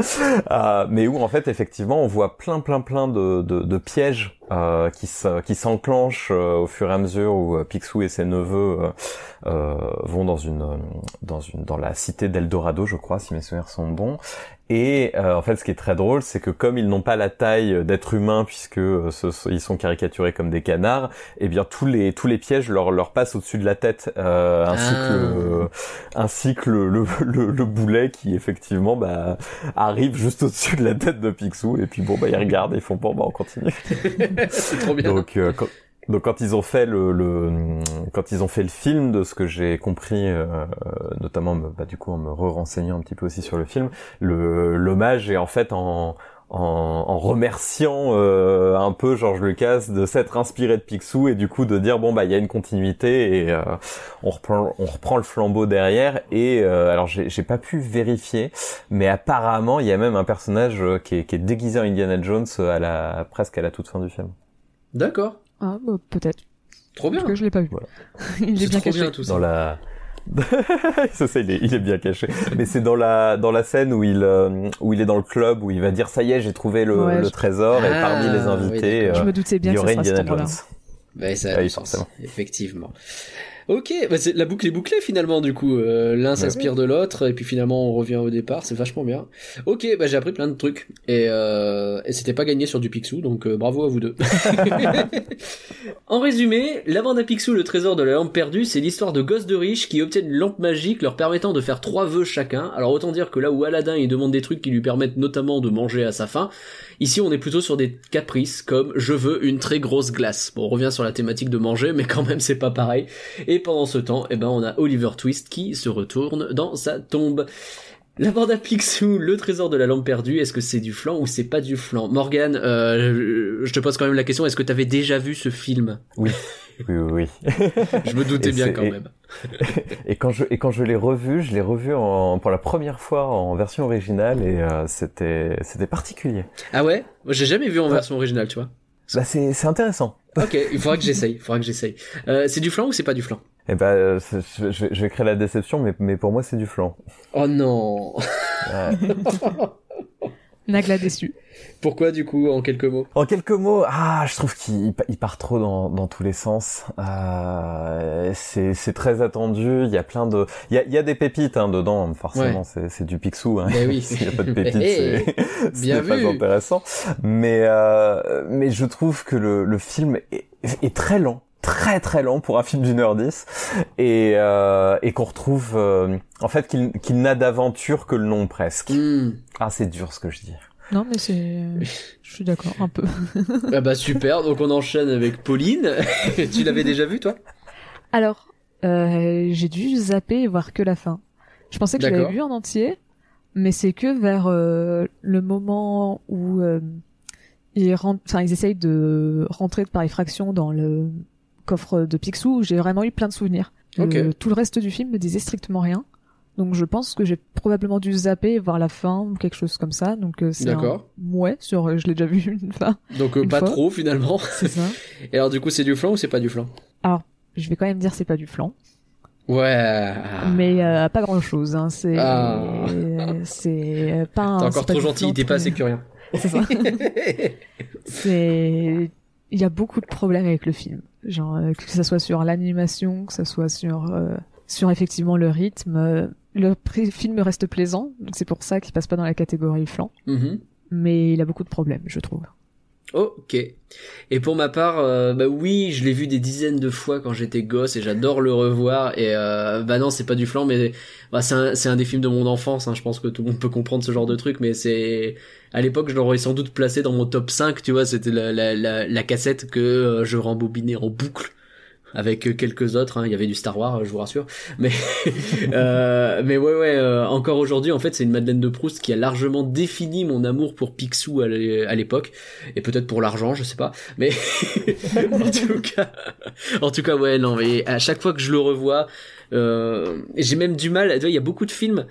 Euh, mais où en fait effectivement on voit plein plein plein de, de, de pièges euh, qui se- qui s'enclenchent euh, au fur et à mesure où euh, Picsou et ses neveux vont dans une dans une dans la cité d'Eldorado je crois si mes souvenirs sont bons et euh, en fait, ce qui est très drôle, c'est que comme ils n'ont pas la taille d'être humains, puisque euh, ce- ce- ils sont caricaturés comme des canards, eh bien tous les tous les pièges leur leur passent au-dessus de la tête, euh, ainsi Ah. que le, ainsi que le, le, le, le boulet qui effectivement bah arrive juste au-dessus de la tête de Picsou. Et puis bon bah ils regardent, et ils font bon bah on continue. <laughs> C'est trop bien. Donc, euh, quand, donc quand ils ont fait le, le quand ils ont fait le film, de ce que j'ai compris, euh, notamment bah, du coup en me re-renseignant un petit peu aussi sur le film, le l'hommage est en fait en en, en remerciant euh, un peu George Lucas de s'être inspiré de Picsou et du coup de dire bon bah il y a une continuité et euh, on reprend on reprend le flambeau derrière et euh, alors j'ai j'ai pas pu vérifier mais apparemment il y a même un personnage euh, qui est, qui est déguisé en Indiana Jones euh, à la presque à la toute fin du film. D'accord. Ah, bah, peut-être. Trop bien. Parce que je l'ai pas vu. Voilà. <laughs> Il est C'est bien trop caché. bien tout ça. dans la <laughs> ça, ça, il, est, il est bien caché. Mais c'est dans la dans la scène où il euh, où il est dans le club où il va dire ça y est j'ai trouvé le, Ouais, le je- trésor et Ah, parmi les oui, invités. Je euh, me doutais bien il y que aurait Indiana. Jones. Ouais, ça a Ah oui, sens, forcément. effectivement. Ok, bah c'est- la boucle est bouclée finalement du coup. Euh, L'un s'inspire de l'autre et puis finalement on revient au départ, c'est vachement bien. Ok, bah j'ai appris plein de trucs et, euh, et c'était pas gagné sur du Picsou, donc euh, bravo à vous deux. <laughs> en résumé, la bande à Picsou, le trésor de la lampe perdue, c'est l'histoire de gosses de riches qui obtiennent une lampe magique leur permettant de faire trois vœux chacun. Alors autant dire que là où Aladdin il demande des trucs qui lui permettent notamment de manger à sa faim, Ici, on est plutôt sur des caprices comme je veux une très grosse glace. Bon, on revient sur la thématique de manger, mais quand même, c'est pas pareil. Et pendant ce temps, eh ben, on a Oliver Twist qui se retourne dans sa tombe. La bande à Picsou, le trésor de la lampe perdue, est-ce que c'est du flan ou c'est pas du flan? Morgan, euh, je te pose quand même la question, est-ce que t'avais déjà vu ce film? Oui, oui. oui. Je me doutais Et bien quand et- même. <laughs> Et quand je et quand je l'ai revu, je l'ai revu en, pour la première fois en version originale et euh, c'était c'était particulier. Ah ouais? Moi, J'ai jamais vu en version originale, tu vois. Bah c'est c'est intéressant. Ok, il faudra que j'essaye, il faudra que j'essaye. Euh, c'est du flan ou c'est pas du flan Et ben je, je vais- je vais créer la déception, mais mais pour moi c'est du flan. Oh non Ouais. <laughs> Nagla déçu. <laughs> Pourquoi du coup, en quelques mots? En quelques mots, ah, je trouve qu'il il part trop dans, dans tous les sens. Euh, c'est c'est très attendu. Il y a plein de, il y a, il y a des pépites hein, dedans. Forcément, c'est c'est du Picsou. Hein. Ben oui. <laughs> S'il y a pas de <laughs> pépites, Eh, c'est pas intéressant. Mais euh, mais je trouve que le, le film est, est très lent. Très très lent pour un film d'une heure dix et euh, et qu'on retrouve euh, en fait qu'il qu'il n'a d'aventure que le nom presque. Hmm. Ah c'est dur ce que je dis. Non, mais c'est. Je suis d'accord, un peu. <laughs> Ah bah super, donc on enchaîne avec Pauline. <laughs> tu l'avais déjà vu toi? Alors, euh, j'ai dû zapper et voir que la fin. Je pensais que je l'avais vu en entier, mais c'est que vers euh, le moment où euh, ils, rentrent, enfin, ils essayent de rentrer par effraction dans le coffre de Picsou où j'ai vraiment eu plein de souvenirs. Ok. Euh, tout le reste du film me disait strictement rien. Donc je pense que j'ai probablement dû zapper et voir la fin ou quelque chose comme ça. Donc euh, c'est un D'accord. ouais sur euh, je l'ai déjà vu <laughs> une fois. Donc euh, Une pas fois. trop finalement. <laughs> C'est ça. <laughs> Et alors du coup c'est du flan ou c'est pas du flan? Je vais quand même dire c'est pas du flan. Ouais. mais euh, pas grand chose hein. c'est Ah. c'est pas un- T'es encore trop gentil, flan t'es pas assez curieux. c'est ça c'est il y a beaucoup de problèmes avec le film genre que ça soit sur l'animation que ça soit sur euh, sur effectivement le rythme le film reste plaisant donc c'est pour ça qu'il passe pas dans la catégorie flan Mhm. mais il a beaucoup de problèmes je trouve Ok. Et pour ma part, euh, bah oui, je l'ai vu des dizaines de fois quand j'étais gosse et j'adore le revoir. Et euh, bah non, c'est pas du flan, mais bah, c'est un, des films de mon enfance. Hein, je pense que tout le monde peut comprendre ce genre de truc, mais c'est à l'époque, je l'aurais sans doute placé dans mon top 5, Tu vois, c'était la, la, la, la cassette que euh, je rembobinais en boucle avec quelques autres. hein. Il y avait du Star Wars, je vous rassure. Mais <laughs> euh, mais ouais ouais. euh, encore aujourd'hui, en fait, c'est une Madeleine de Proust qui a largement défini mon amour pour Picsou à l'é- à l'époque et peut-être pour l'argent, je sais pas. Mais <laughs> en tout cas, en tout cas, ouais, non. Mais à chaque fois que je le revois, euh, j'ai même du mal. Il y a beaucoup de films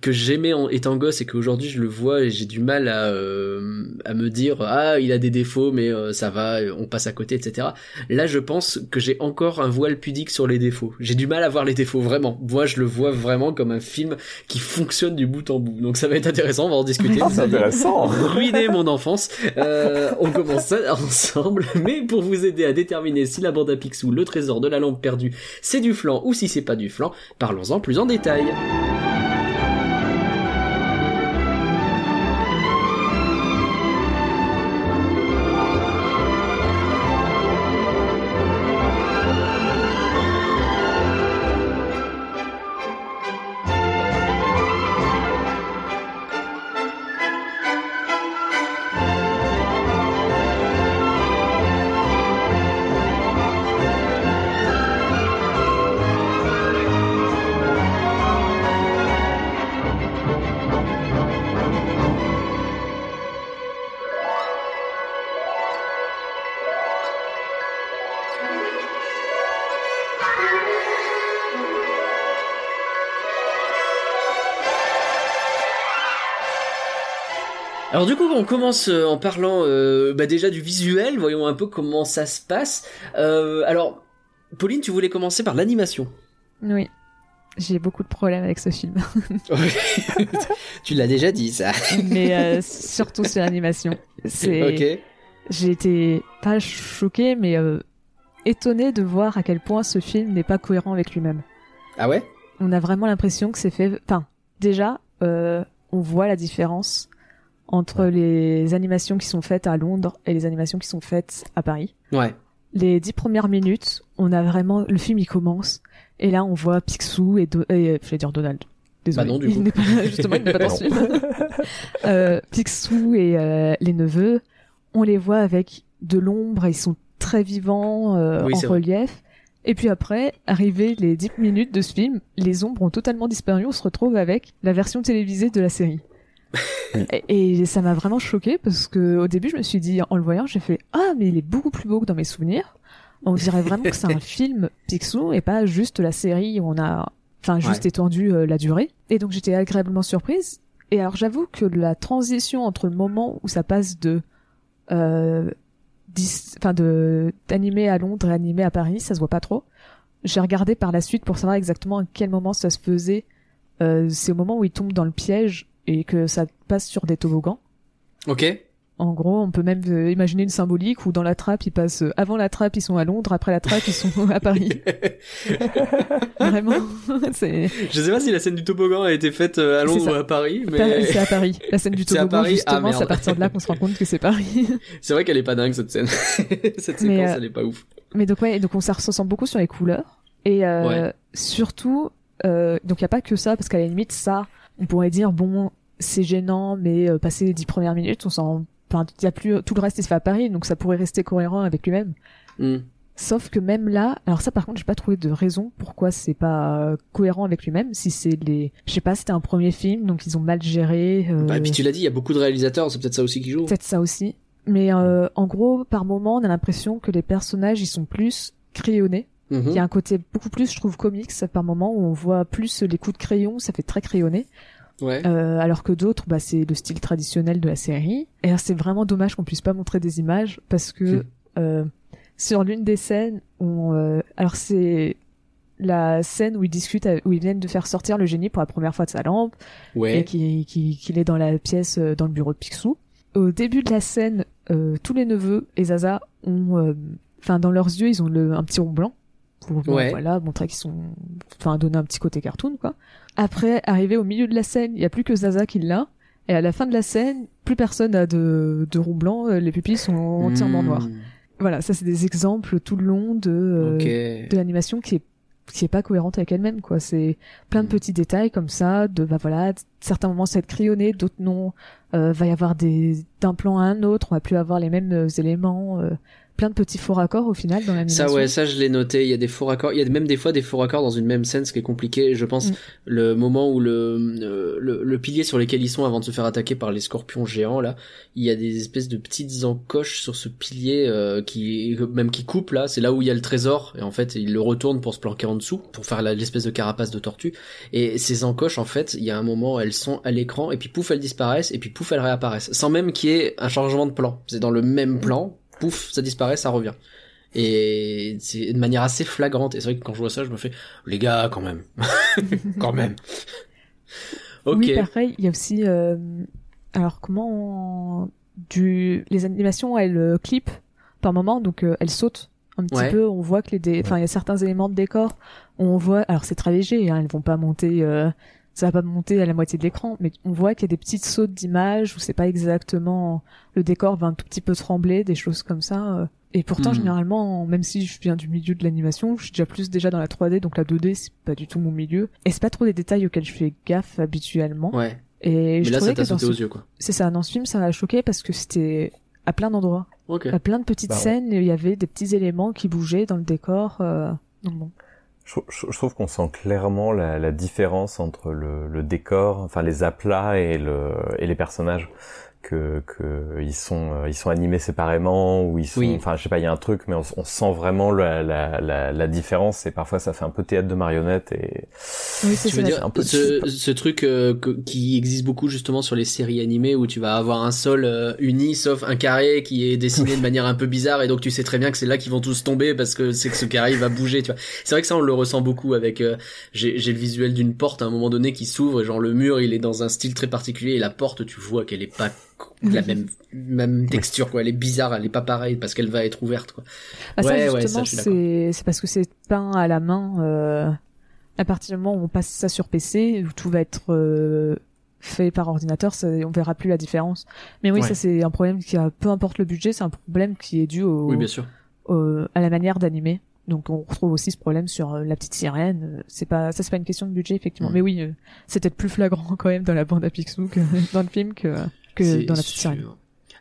que j'aimais en étant gosse et qu'aujourd'hui je le vois et j'ai du mal à euh, à me dire ah il a des défauts mais euh, ça va on passe à côté etc là je pense que j'ai encore un voile pudique sur les défauts j'ai du mal à voir les défauts vraiment moi je le vois vraiment comme un film qui fonctionne du bout en bout donc ça va être intéressant on va en discuter Ah, c'est intéressant. <laughs> ruiner mon enfance. Euh, on commence ça <laughs> ensemble, mais pour vous aider à déterminer si la bande à Picsou, le trésor de la lampe perdue, c'est du flan ou si c'est pas du flan, parlons-en plus en détail. Alors du coup, on commence euh, en parlant euh, bah déjà du visuel, voyons un peu comment ça se passe. Euh, alors, Pauline, tu voulais commencer par l'animation. oui j'ai beaucoup de problèmes avec ce film <laughs> <laughs> tu l'as déjà dit ça. mais euh, <laughs> surtout sur l'animation c'est Ok. j'ai été pas choquée, mais étonnée de voir à quel point ce film n'est pas cohérent avec lui-même. Ah ouais? On a vraiment l'impression que c'est fait. Enfin, déjà, on voit la différence entre les animations qui sont faites à Londres et les animations qui sont faites à Paris. Ouais. Les dix premières minutes, on a vraiment le film il commence et là on voit Picsou et, Do... et je vais dire Donald. Désolé. Bah non, du il coup. n'est pas justement il n'est pas dans <laughs> ce film. <laughs> euh, Picsou et euh, les neveux, on les voit avec de l'ombre, ils sont très vivants euh, Oui, en c'est vrai. relief. Et puis après, arrivé les 10 minutes de ce film, les ombres ont totalement disparu, on se retrouve avec la version télévisée de la série. Et, et ça m'a vraiment choqué parce que au début, je me suis dit, en le voyant, j'ai fait Ah, mais il est beaucoup plus beau que dans mes souvenirs. On dirait vraiment que c'est un <laughs> film Picsou et pas juste la série où on a, enfin, juste Ouais. étendu euh, la durée. Et donc j'étais agréablement surprise. Et alors j'avoue que la transition entre le moment où ça passe de, euh, enfin de d'animé à Londres et animé à Paris, ça se voit pas trop. J'ai regardé par la suite pour savoir exactement à quel moment ça se faisait. Euh, c'est au moment où il tombe dans le piège et que ça passe sur des toboggans. Ok. En gros, on peut même euh, imaginer une symbolique où dans la trappe, ils passent euh, avant la trappe, ils sont à Londres, après la trappe, ils sont à Paris. <laughs> Vraiment, <laughs> c'est Je sais pas si la scène du toboggan a été faite euh, à Londres ou à Paris, mais c'est à Paris. La scène du à toboggan, Ah, justement, c'est à partir de là qu'on se rend compte que c'est Paris. <laughs> c'est vrai qu'elle est pas dingue cette scène. cette séquence, Mais, euh, elle est pas ouf. Mais donc ouais, donc on ça ressemble beaucoup sur les couleurs et euh, Ouais. surtout euh, donc il y a pas que ça parce qu'à la limite ça on pourrait dire bon c'est gênant mais euh, passer les dix premières minutes on s'en enfin il y a plus tout le reste il se fait à Paris donc ça pourrait rester cohérent avec lui-même. Hmm. Sauf que même là, alors ça par contre j'ai pas trouvé de raison pourquoi c'est pas euh, cohérent avec lui-même. Si c'est les, je sais pas, c'était un premier film donc ils ont mal géré. euh, Bah, et puis tu l'as dit, il y a beaucoup de réalisateurs, c'est peut-être ça aussi qui joue. Peut-être ça aussi. Mais euh, en gros, par moment, on a l'impression que les personnages, ils sont plus crayonnés. Mhm. Il y a un côté beaucoup plus, je trouve, comics par moment où on voit plus les coups de crayon, ça fait très crayonné. Ouais. Euh, alors que d'autres, bah, c'est le style traditionnel de la série. Et alors, c'est vraiment dommage qu'on puisse pas montrer des images parce que euh, sur l'une des scènes, on, euh, alors c'est la scène où ils discutent, où ils viennent de faire sortir le génie pour la première fois de sa lampe et Ouais. qui- qu'il est dans la pièce, euh, dans le bureau de Picsou. Au début de la scène, euh, tous les neveux et Zaza ont, euh, enfin, dans leurs yeux, ils ont le, un petit rond blanc pour Ouais. voilà montrer qu'ils sont, enfin, donner un petit côté cartoon quoi. Après, arrivé au milieu de la scène, il y a plus que Zaza qui l'a. Et à la fin de la scène, plus personne n'a de, de rond blanc, euh, les pupilles sont entièrement Hmm. noires. Voilà, ça c'est des exemples tout le long de, euh, de l'animation qui est qui est pas cohérente avec elle-même quoi c'est plein de Mm. petits détails comme ça de bah voilà certains moments ça va être crayonné d'autres non euh, va y avoir des d'un plan à un autre on va plus avoir les mêmes euh, éléments euh, plein de petits faux raccords au final dans l'animation Ça ouais, ça je l'ai noté. Il y a des faux raccords. Il y a même des fois des faux raccords dans une même scène, ce qui est compliqué. Je pense Mm. le moment où le, euh, le le pilier sur lequel ils sont avant de se faire attaquer par les scorpions géants là, il y a des espèces de petites encoches sur ce pilier euh, qui même qui coupe là. C'est là où il y a le trésor et en fait il le retourne pour se planquer en dessous pour faire l'espèce de carapace de tortue. Et ces encoches en fait, il y a un moment elles sont à l'écran et puis pouf elles disparaissent et puis pouf elles réapparaissent sans même qu'il y ait un changement de plan. C'est dans le même plan, pouf ça disparaît, ça revient. Et c'est de manière assez flagrante. Et c'est vrai que quand je vois ça, je me fais, les gars, quand même. <laughs> quand même. Ok. oui pareil il y a aussi euh, alors comment on- du les animations elles euh, clippent par moment donc euh, elles sautent un petit Ouais. peu on voit que les dé... enfin il y a certains éléments de décor on voit alors c'est très léger hein, elles vont pas monter euh, ça va pas monter à la moitié de l'écran mais on voit qu'il y a des petites sautes d'images où c'est pas exactement le décor va un tout petit peu trembler des choses comme ça euh. et pourtant Mhm. généralement même si je viens du milieu de l'animation je suis déjà plus déjà dans la 3D donc la 2D c'est pas du tout mon milieu et c'est pas trop des détails auxquels je fais gaffe habituellement Ouais. et Mais je là, ça trouvais t'a sauté ce aux yeux, quoi. c'est ça, dans ce film, ça m'a choqué parce que c'était à plein d'endroits, Ok. à plein de petites Bah, scènes, et il y avait des petits éléments qui bougeaient dans le décor. euh, Donc bon. Je, trouve qu'on sent clairement la, différence entre le, décor, enfin les aplats et les personnages que que ils sont euh, ils sont animés séparément ou ils sont Oui. enfin je sais pas il y a un truc mais on, on sent vraiment la, la, la, la différence et parfois ça fait un peu théâtre de marionnettes et Oui, c'est dire un peu ce, ce truc euh, que- qui existe beaucoup justement sur les séries animées où tu vas avoir un sol euh, uni sauf un carré qui est dessiné de <laughs> manière un peu bizarre et donc tu sais très bien que c'est là qu'ils vont tous tomber parce que c'est que ce carré va bouger tu vois. C'est vrai que ça on le ressent beaucoup avec euh, j'ai j'ai le visuel d'une porte à un moment donné qui s'ouvre et genre le mur il est dans un style très particulier et la porte tu vois qu'elle est pas la même même texture quoi elle est bizarre elle est pas pareille parce qu'elle va être ouverte quoi Ah, ça, Ouais, ouais, justement, ça, suis d'accord. c'est c'est parce que c'est peint à la main. euh, À partir du moment où on passe ça sur PC, où tout va être euh, fait par ordinateur, ça, on verra plus la différence. Mais oui, Ouais. ça c'est un problème qui a, peu importe le budget, c'est un problème qui est dû au, oui bien sûr au- à la manière d'animer. Donc on retrouve aussi ce problème sur euh, la petite sirène. Euh, C'est pas ça, c'est pas une question de budget effectivement. Mm. Mais oui, euh, c'est peut-être plus flagrant quand même dans la bande à Picsou que <laughs> dans le film que que C'est dans la petite sûr. sirène.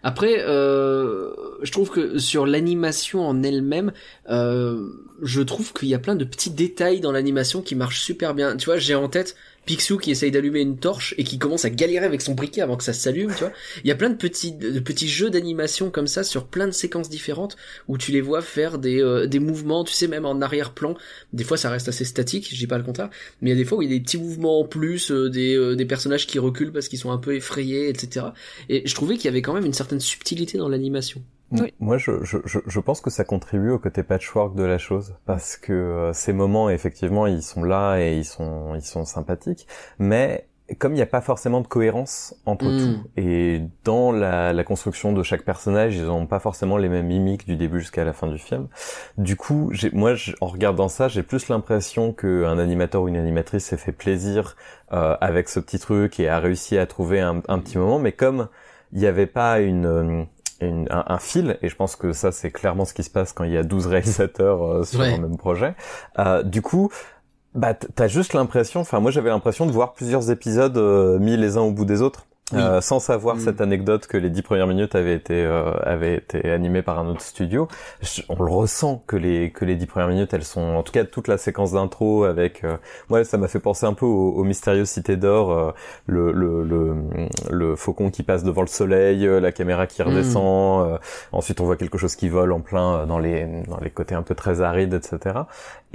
Après, euh, je trouve que sur l'animation en elle-même, euh, je trouve qu'il y a plein de petits détails dans l'animation qui marchent super bien. Tu vois, j'ai en tête Picsou qui essaye d'allumer une torche et qui commence à galérer avec son briquet avant que ça s'allume, tu vois. Il y a plein de petits, jeux d'animation comme ça sur plein de séquences différentes où tu les vois faire des, euh, des mouvements, tu sais, même en arrière-plan. Des fois, ça reste assez statique, je dis pas le contraire, mais il y a des fois où il y a des petits mouvements en plus, euh, euh, des personnages qui reculent parce qu'ils sont un peu effrayés, etc. Et je trouvais qu'il y avait quand même une certaine subtilité dans l'animation. Oui. Moi, je, je, je, pense que ça contribue au côté patchwork de la chose, parce que euh, ces moments, effectivement, ils sont là et ils sont, ils sont sympathiques, mais comme il n'y a pas forcément de cohérence entre Mm. tout, et dans la, la construction de chaque personnage, ils n'ont pas forcément les mêmes mimiques du début jusqu'à la fin du film. Du coup, j'ai, moi, en regardant ça, j'ai plus l'impression qu'un animateur ou une animatrice s'est fait plaisir euh, avec ce petit truc et a réussi à trouver un, un petit moment, mais comme il n'y avait pas une... une- un, un fil, et je pense que ça c'est clairement ce qui se passe quand il y a 12 réalisateurs euh, sur Ouais. un même projet. Euh, du coup, bah t'as juste l'impression, enfin moi j'avais l'impression de voir plusieurs épisodes euh, mis les uns au bout des autres. Oui. euh, sans savoir Mm. cette anecdote que les dix premières minutes avaient été euh, avaient été animées par un autre studio, Je- on le ressent que les que les dix premières minutes elles sont en tout cas toute la séquence d'intro avec euh, moi ça m'a fait penser un peu au, au mystérieux Cité d'or euh, le, le le le faucon qui passe devant le soleil euh, la caméra qui redescend euh, ensuite on voit quelque chose qui vole en plein dans les dans les côtés un peu très arides etc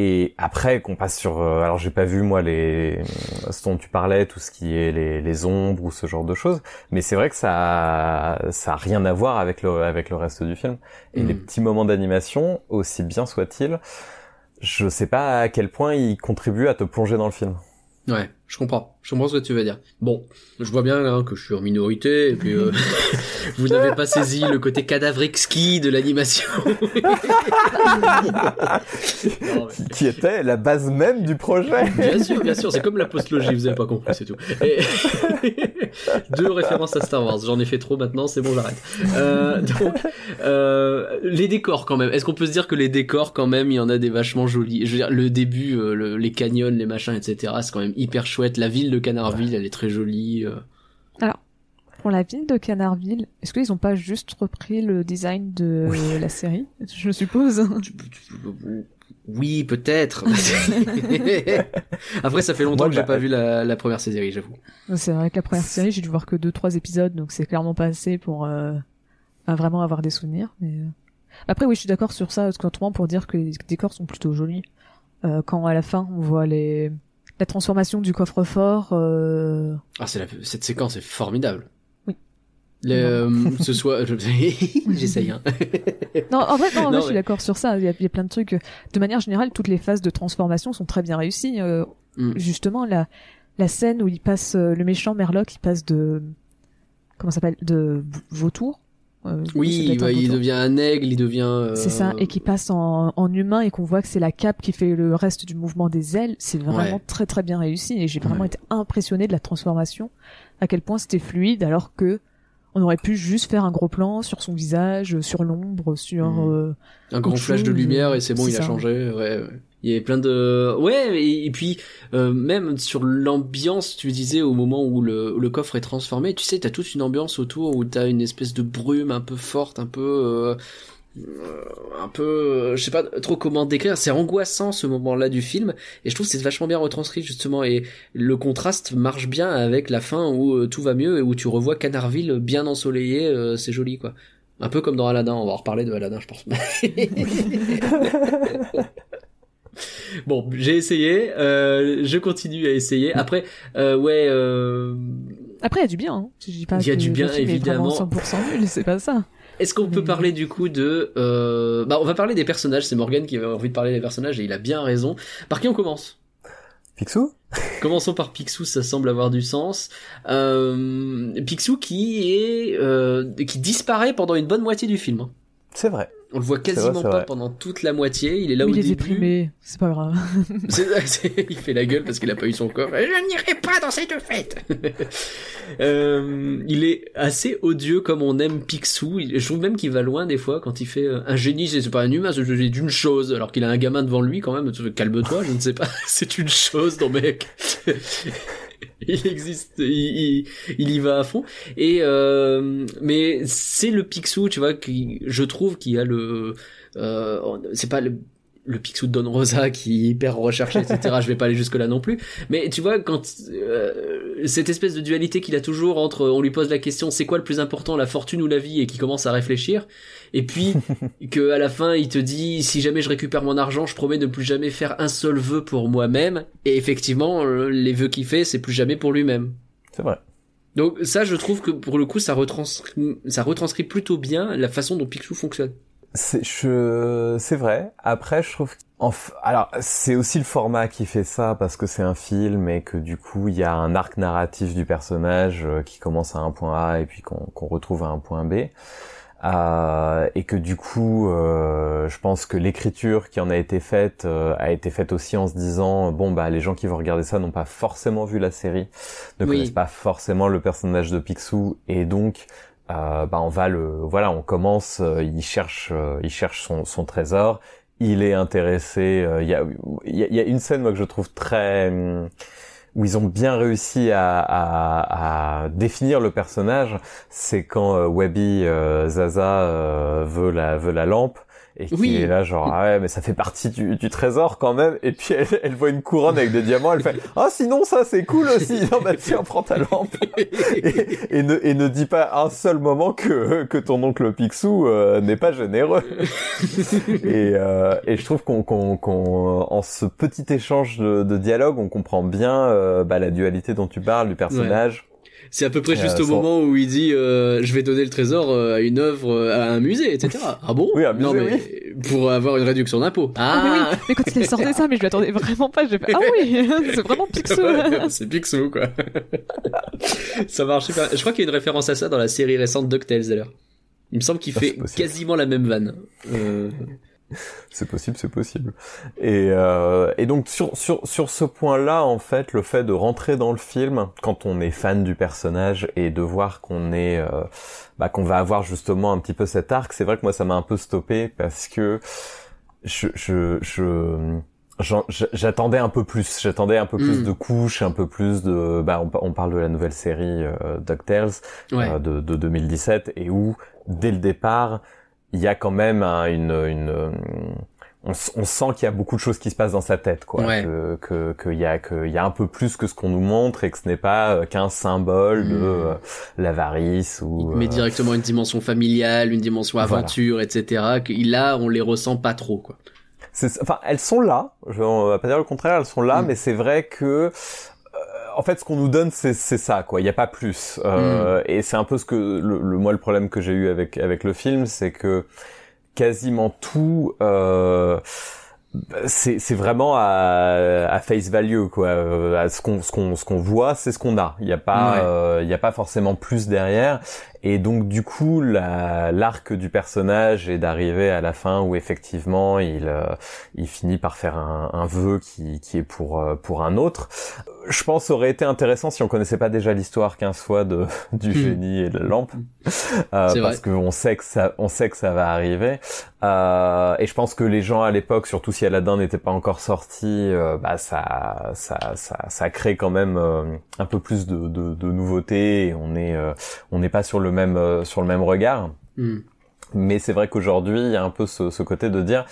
et après qu'on passe sur euh, alors j'ai pas vu moi les ce dont tu parlais tout ce qui est les, les ombres ou ce genre de choses mais c'est vrai que ça ça a rien à voir avec le avec le reste du film. Et les petits moments d'animation aussi bien soient-ils je sais pas à quel point ils contribuent à te plonger dans le film. Ouais, je comprends. Je comprends ce que tu veux dire. Bon, je vois bien hein, que je suis en minorité et puis euh, <laughs> vous n'avez pas saisi le côté cadavre exquis de l'animation. <laughs> Mais- qui était la base même du projet Bien sûr, bien sûr, c'est comme la postlogie, vous avez pas compris, c'est tout. Et... <laughs> Deux références à Star Wars, j'en ai fait trop maintenant, c'est bon, j'arrête. Euh, donc, euh, les décors quand même. Est-ce qu'on peut se dire que les décors quand même, il y en a des vachement jolis? Je veux dire, le début, euh, le- les canyons, les machins, etc. C'est quand même hyper chouette. La ville de Canardville, elle est très jolie. euh. Pour la ville de Canardville, est-ce qu'ils ont pas juste repris le design de la série Je suppose? Oui, peut-être. <laughs> <laughs> Après, ça fait longtemps Moi, que j'ai bah, pas vu la, la première série, j'avoue. C'est vrai que la première série, j'ai dû voir que deux trois épisodes, donc c'est clairement pas assez pour euh, à vraiment avoir des souvenirs. Mais euh, après, oui, je suis d'accord sur ça, pour dire que les décors sont plutôt jolis. Euh, quand à la fin on voit les la transformation du coffre-fort, euh... Ah, c'est la... cette séquence est formidable. Oui. Le, euh, <laughs> ce soit, je- <laughs> j'essaye. Hein. non, en vrai, non, je suis d'accord sur ça. Il y, a, il y a plein de trucs. De manière générale, toutes les phases de transformation sont très bien réussies. Euh, Mm. Justement, la la scène où il passe euh, le méchant Merlock, il passe de comment ça s'appelle de vautour. Euh, Oui, bah, il devient un aigle, il devient. euh, C'est ça, et qui passe en, en humain et qu'on voit que c'est la cape qui fait le reste du mouvement des ailes, c'est vraiment Ouais. très très bien réussi et j'ai vraiment Ouais. été impressionné de la transformation, à quel point c'était fluide alors que on aurait pu juste faire un gros plan sur son visage, sur l'ombre, sur... Mhm. euh, un grand flash de lumière et c'est bon, il a changé. Ouais, ouais. Il y avait plein de. Ouais, et, et puis euh, même sur l'ambiance, tu disais au moment où le, où le coffre est transformé, tu sais, t'as toute une ambiance autour où t'as une espèce de brume un peu forte, un peu. Euh, un peu euh, je sais pas trop comment décrire c'est angoissant ce moment là du film et je trouve que c'est vachement bien retranscrit justement et le contraste marche bien avec la fin où euh, tout va mieux et où tu revois Canardville bien ensoleillé euh, c'est joli quoi un peu comme dans Aladdin on va en reparler de Aladdin je pense <laughs> bon j'ai essayé euh, je continue à essayer après euh, ouais euh, Après, il y a du bien, hein. Je dis pas Il y a que du bien, évidemment. vraiment 100% nul, c'est pas ça. Est-ce qu'on peut Mais- parler du coup de... Euh... Bah on va parler des personnages, c'est Morgan qui avait envie de parler des personnages et il a bien raison. Par qui on commence? Picsou? Commençons par Picsou, ça semble avoir du sens. Euh... Picsou qui est... Euh... qui disparaît pendant une bonne moitié du film. hein. c'est vrai On le voit quasiment vrai, pas vrai. pendant toute la moitié, il est là Mais au il est déprimé, c'est pas grave. <laughs> C'est- c'est- il fait la gueule parce qu'il a pas eu son coffre. Je n'irai pas dans cette fête. <laughs> Euh, il est assez odieux comme on aime Picsou. Il- Je trouve même qu'il va loin des fois quand il fait euh, un génie. C'est pas un humain, c'est c'est une chose. Alors qu'il a un gamin devant lui quand même. Calme-toi, je ne sais pas. <laughs> C'est une chose, non mec. <laughs> il existe, il, il, il y va à fond. Et euh, mais c'est le Picsou, tu vois, qui je trouve qui a le, euh, c'est pas le le Picsou de Don Rosa qui est hyper recherché, etc. je vais pas aller jusque là non plus. Mais tu vois, quand euh, cette espèce de dualité qu'il a toujours entre, on lui pose la question, c'est quoi le plus important, la fortune ou la vie, et qui commence à réfléchir, et puis <laughs> que à la fin il te dit, si jamais je récupère mon argent, je promets de ne plus jamais faire un seul vœu pour moi-même. Et effectivement, euh, les vœux qu'il fait, c'est plus jamais pour lui-même. c'est vrai Donc ça, je trouve que pour le coup, ça retranscrit, ça retranscrit plutôt bien la façon dont Picsou fonctionne. C'est je c'est vrai. Après, je trouve enf- alors c'est aussi le format qui fait ça parce que c'est un film et que du coup il y a un arc narratif du personnage euh, qui commence à un point A et puis qu'on qu'on retrouve à un point B. Euh, et que du coup, euh, je pense que l'écriture qui en a été faite euh, a été faite aussi en se disant bon bah les gens qui vont regarder ça n'ont pas forcément vu la série, ne Oui. connaissent pas forcément le personnage de Picsou et donc euh, bah on va le voilà on commence euh, il cherche euh, il cherche son, son trésor il est intéressé il y a il y a, y a une scène moi que je trouve très hum, où ils ont bien réussi à, définir le personnage, c'est quand euh, Webby euh, Zaza euh, veut la lampe et qui Oui. est là genre ah ouais mais ça fait partie du, du trésor quand même. Et puis elle, elle voit une couronne avec des diamants elle fait <laughs> ah sinon ça c'est cool aussi. Non bah tiens prends ta lampe. Et, et ne et ne dis pas un seul moment que que ton oncle Picsou euh, n'est pas généreux. <laughs> Et euh, et je trouve qu'on qu'on qu'on en ce petit échange de, de dialogue on comprend bien euh, bah, la dualité dont tu parles du personnage C'est à peu près juste Euh, au sans- moment où il dit euh, je vais donner le trésor euh, à une œuvre, euh, à un musée, etc. Ah bon Oui, un musée, Non mais pour avoir une réduction d'impôt. Ah, mais oui, mais quand il a sorti ça, mais je l'attendais vraiment pas. J'ai fait, ah oui, <laughs> c'est vraiment <laughs> Picsou. Ouais, c'est Picsou quoi. <laughs> ça marche super. Je crois qu'il y a une référence à ça dans la série récente DuckTales d'ailleurs. Il me semble qu'il Ah, fait quasiment la même vanne. Euh, <laughs> C'est possible, c'est possible. Et, euh, et donc sur sur sur ce point-là, en fait, le fait de rentrer dans le film quand on est fan du personnage et de voir qu'on est euh, bah, qu'on va avoir justement un petit peu cet arc, c'est vrai que moi ça m'a un peu stoppé parce que je je je j'attendais un peu plus, j'attendais un peu plus Mm. de couches, un peu plus de bah on parle de la nouvelle série euh, DuckTales ouais. euh, de, de 2017 et où dès le départ il y a quand même un- une, une on, sent qu'il y a beaucoup de choses qui se passent dans sa tête quoi Ouais. que que qu'il y a qu'il y a un peu plus que ce qu'on nous montre et que ce n'est pas euh, qu'un symbole de Mm. euh, l'avarice ou met euh, directement une dimension familiale, une dimension Voilà. aventure, etc. Que là, on les ressent pas trop quoi. enfin elles sont là je on va pas dire le contraire elles sont là Mm. mais c'est vrai que en fait, ce qu'on nous donne, c'est ça, quoi. Il n'y a pas plus. Euh, Et c'est un peu ce que le, le moi le problème que j'ai eu avec avec le film, c'est que quasiment tout. Euh, c'est vraiment à, à face value quoi Euh, à ce qu'on ce qu'on ce qu'on voit c'est ce qu'on a il y a pas Ouais. euh, il y a pas forcément plus derrière et donc du coup la l'arc du personnage est d'arriver à la fin où effectivement il euh, il finit par faire un, un vœu qui qui est pour euh, pour un autre. Je pense ça aurait été intéressant si on connaissait pas déjà l'histoire 15 fois de <laughs> du Hmm. génie et de la lampe. Euh, C'est parce qu'on sait que ça on sait que ça va arriver euh, et je pense que les gens à l'époque surtout si Aladdin n'était pas encore sorti euh, bah ça ça ça ça crée quand même euh, un peu plus de de, de nouveautés et on est on n'est pas sur le même sur le même regard Hmm. mais c'est vrai qu'aujourd'hui, il y a un peu ce, ce côté de dire,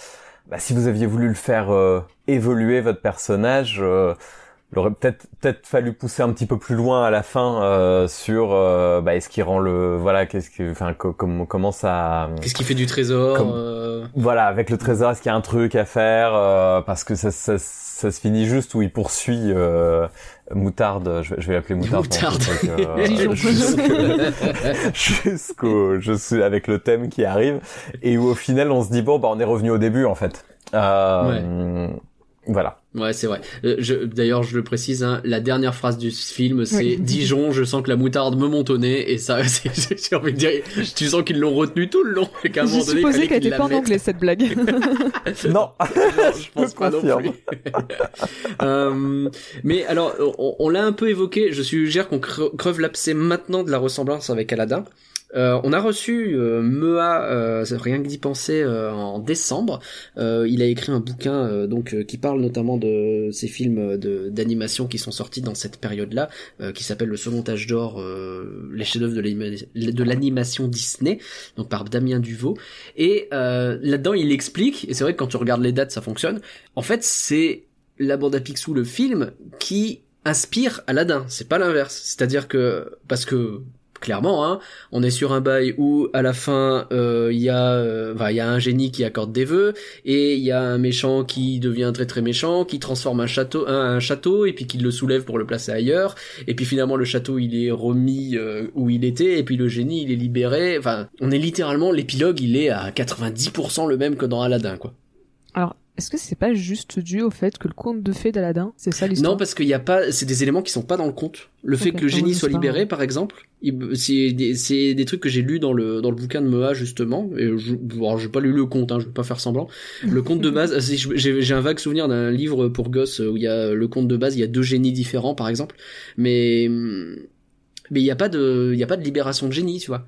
bah, si vous aviez voulu le faire évoluer votre personnage, il aurait peut-être peut-être fallu pousser un petit peu plus loin à la fin euh, sur, euh, bah, est-ce qu'il rend le, voilà, qu'est-ce que, enfin, co- comment comment ça, Qu'est-ce qui fait du trésor Comme- euh, voilà, avec le trésor, est-ce qu'il y a un truc à faire euh, Parce que ça, ça, ça se finit juste où il poursuit euh, Moutarde, je, vais- je vais l'appeler Moutarde. Moutarde. <laughs> euh, <laughs> jusqu'au je suis avec le thème qui arrive et où au final on se dit bon bah on est revenu au début en fait euh, voilà Ouais, c'est vrai. Euh, d'ailleurs, je le précise, hein, la dernière phrase du film, c'est Oui. Dijon. Je sens que la moutarde me monte au nez, et ça, <laughs> j'ai envie de dire, tu sens qu'ils l'ont retenu tout le long. et qu'à un moment donné, supposé qu'elle était pas en anglais cette blague. <laughs> non Non, je <laughs> pense pas non plus. Euh, mais alors, on, on l'a un peu évoqué. Je suggère qu'on cre- creve l'abcès maintenant de la ressemblance avec Aladdin. Euh, on a reçu euh, Mea, euh, rien que d'y penser, euh, en décembre. Euh, il a écrit un bouquin euh, donc qui parle notamment de ces films d'animation qui sont sortis dans cette période-là, qui s'appelle Le Second Âge d'Or, les chefs-d'œuvre de l'anima- de l'animation Disney, donc par Damien Duvaux. Et là-dedans, il explique, et c'est vrai que quand tu regardes les dates, ça fonctionne. En fait, c'est la bande à Picsou, le film, qui inspire Aladdin. C'est pas l'inverse. C'est-à-dire que parce que clairement, hein, on est sur un bail où à la fin euh, il y a, euh, il y a un génie qui accorde des vœux et il y a un méchant qui devient très très méchant, qui transforme un château, un, un château et puis qui le soulève pour le placer ailleurs. Et puis finalement le château il est remis euh, où il était et puis le génie il est libéré. Enfin, on est littéralement l'épilogue il est à 90% le même que dans Aladdin quoi. Alors, est-ce que c'est pas juste dû au fait que le conte de fées d'Aladin, c'est ça l'histoire Non, parce qu'il y a pas, c'est des élements qui sont pas dans le conte. Le fait que le génie soit libéré, par exemple, c'est des, trucs que j'ai lus dans le dans le bouquin de Mea justement. Et je, bon, j'ai pas lu le conte, hein, je vais pas faire semblant. Le conte de base, <laughs> j'ai un vague souvenir d'un livre pour gosses où il y a le conte de base, il y a deux génies différents, par exemple. Mais mais il y a pas de il y a pas de libération de génie, tu vois.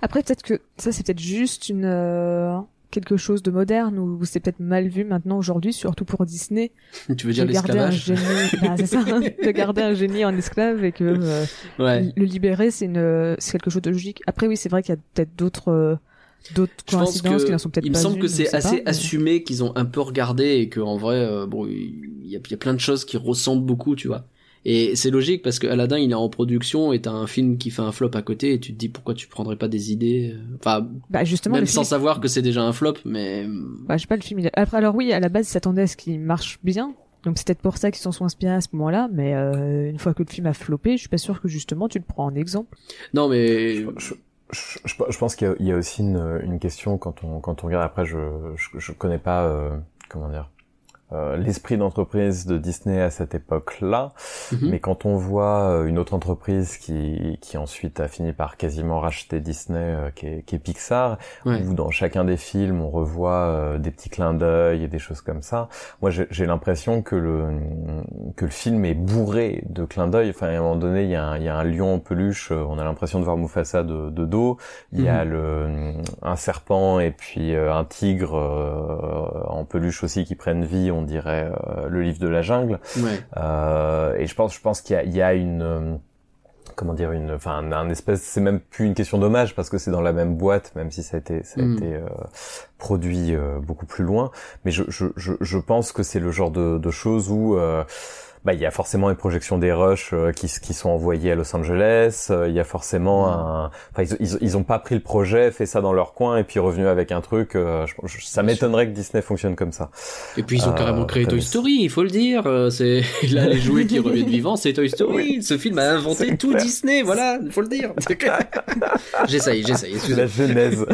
Après, peut-être que ça, c'est peut-être juste une euh, quelque chose de moderne ou c'est peut-être mal vu maintenant aujourd'hui, surtout pour Disney. Tu veux dire de garder un l'esclavage génie, <laughs> bah, c'est ça, de garder un génie en esclave et que euh, Ouais. le libérer, c'est une, c'est quelque chose de logique. Après, oui, c'est vrai qu'il y a peut-être d'autres, euh, d'autres coïncidences qui n'en sont peut-être il me pas semble une, que c'est assez pas, mais- assumé qu'ils ont un peu regardé et que en vrai, euh, bon, il y y a plein de choses qui ressemblent beaucoup, tu vois. Et c'est logique parce que Aladdin il est en production et t'as un film qui fait un flop à côté et tu te dis pourquoi tu prendrais pas des idées. euh, Enfin, Bah, justement, même sans film, savoir que c'est déjà un flop, mais bah, je sais pas, le film, il après, alors oui, à la base, ils s'attendaient à ce qu'il marche bien. Donc c'est peut-être pour ça qu'ils s'en sont inspirés à ce moment-là, mais euh, une fois que le film a floppé, je suis pas sûr que justement tu le prends en exemple. non mais Je, je, je, pense qu'il y y, a aussi une, une question quand on quand on regarde. Après, je je, je connais pas euh, comment dire euh, l'esprit d'entreprise de Disney à cette époque-là, Mhm. mais quand on voit euh, une autre entreprise qui qui ensuite a fini par quasiment racheter Disney, euh, qui, est, qui est Pixar, ouais. où dans chacun des films on revoit euh, des petits clins d'œil et des choses comme ça. Moi, j'ai l'impression que le que le film est bourré de clins d'œil. Enfin, à un moment donné, il y a un, il y a un lion en peluche. On a l'impression de voir Mufasa de, de dos. Il y a le un serpent et puis un tigre en peluche aussi qui prennent vie. On dirait euh, le livre de la jungle. ouais. Euh, et je pense, je pense qu'il y y a une, euh, comment dire, une, enfin, un, un espèce, c'est même plus une question d'hommage parce que c'est dans la même boîte, même si ça a été, ça a Mm. été euh, produit euh, beaucoup plus loin. Mais je, je, je, je pense que c'est le genre de, de choses où euh, bah, il y a forcément une projection des rushs euh, qui, qui sont envoyés à Los Angeles. euh, Il y a forcément un, enfin ils, ils, ils ont pas pris le projet, fait ça dans leur coin et puis revenu avec un truc. euh, je- je- ça m'étonnerait que Disney fonctionne comme ça. Et puis ils ont Euh, carrément créé Toy. Story, il faut le dire. C'est <laughs> là les jouets qui reviennent <laughs> vivants, c'est Toy Story. Ce film a inventé tout clair. Disney, voilà, il faut le dire. <laughs> j'essaye, j'essaye. C'est la genèse.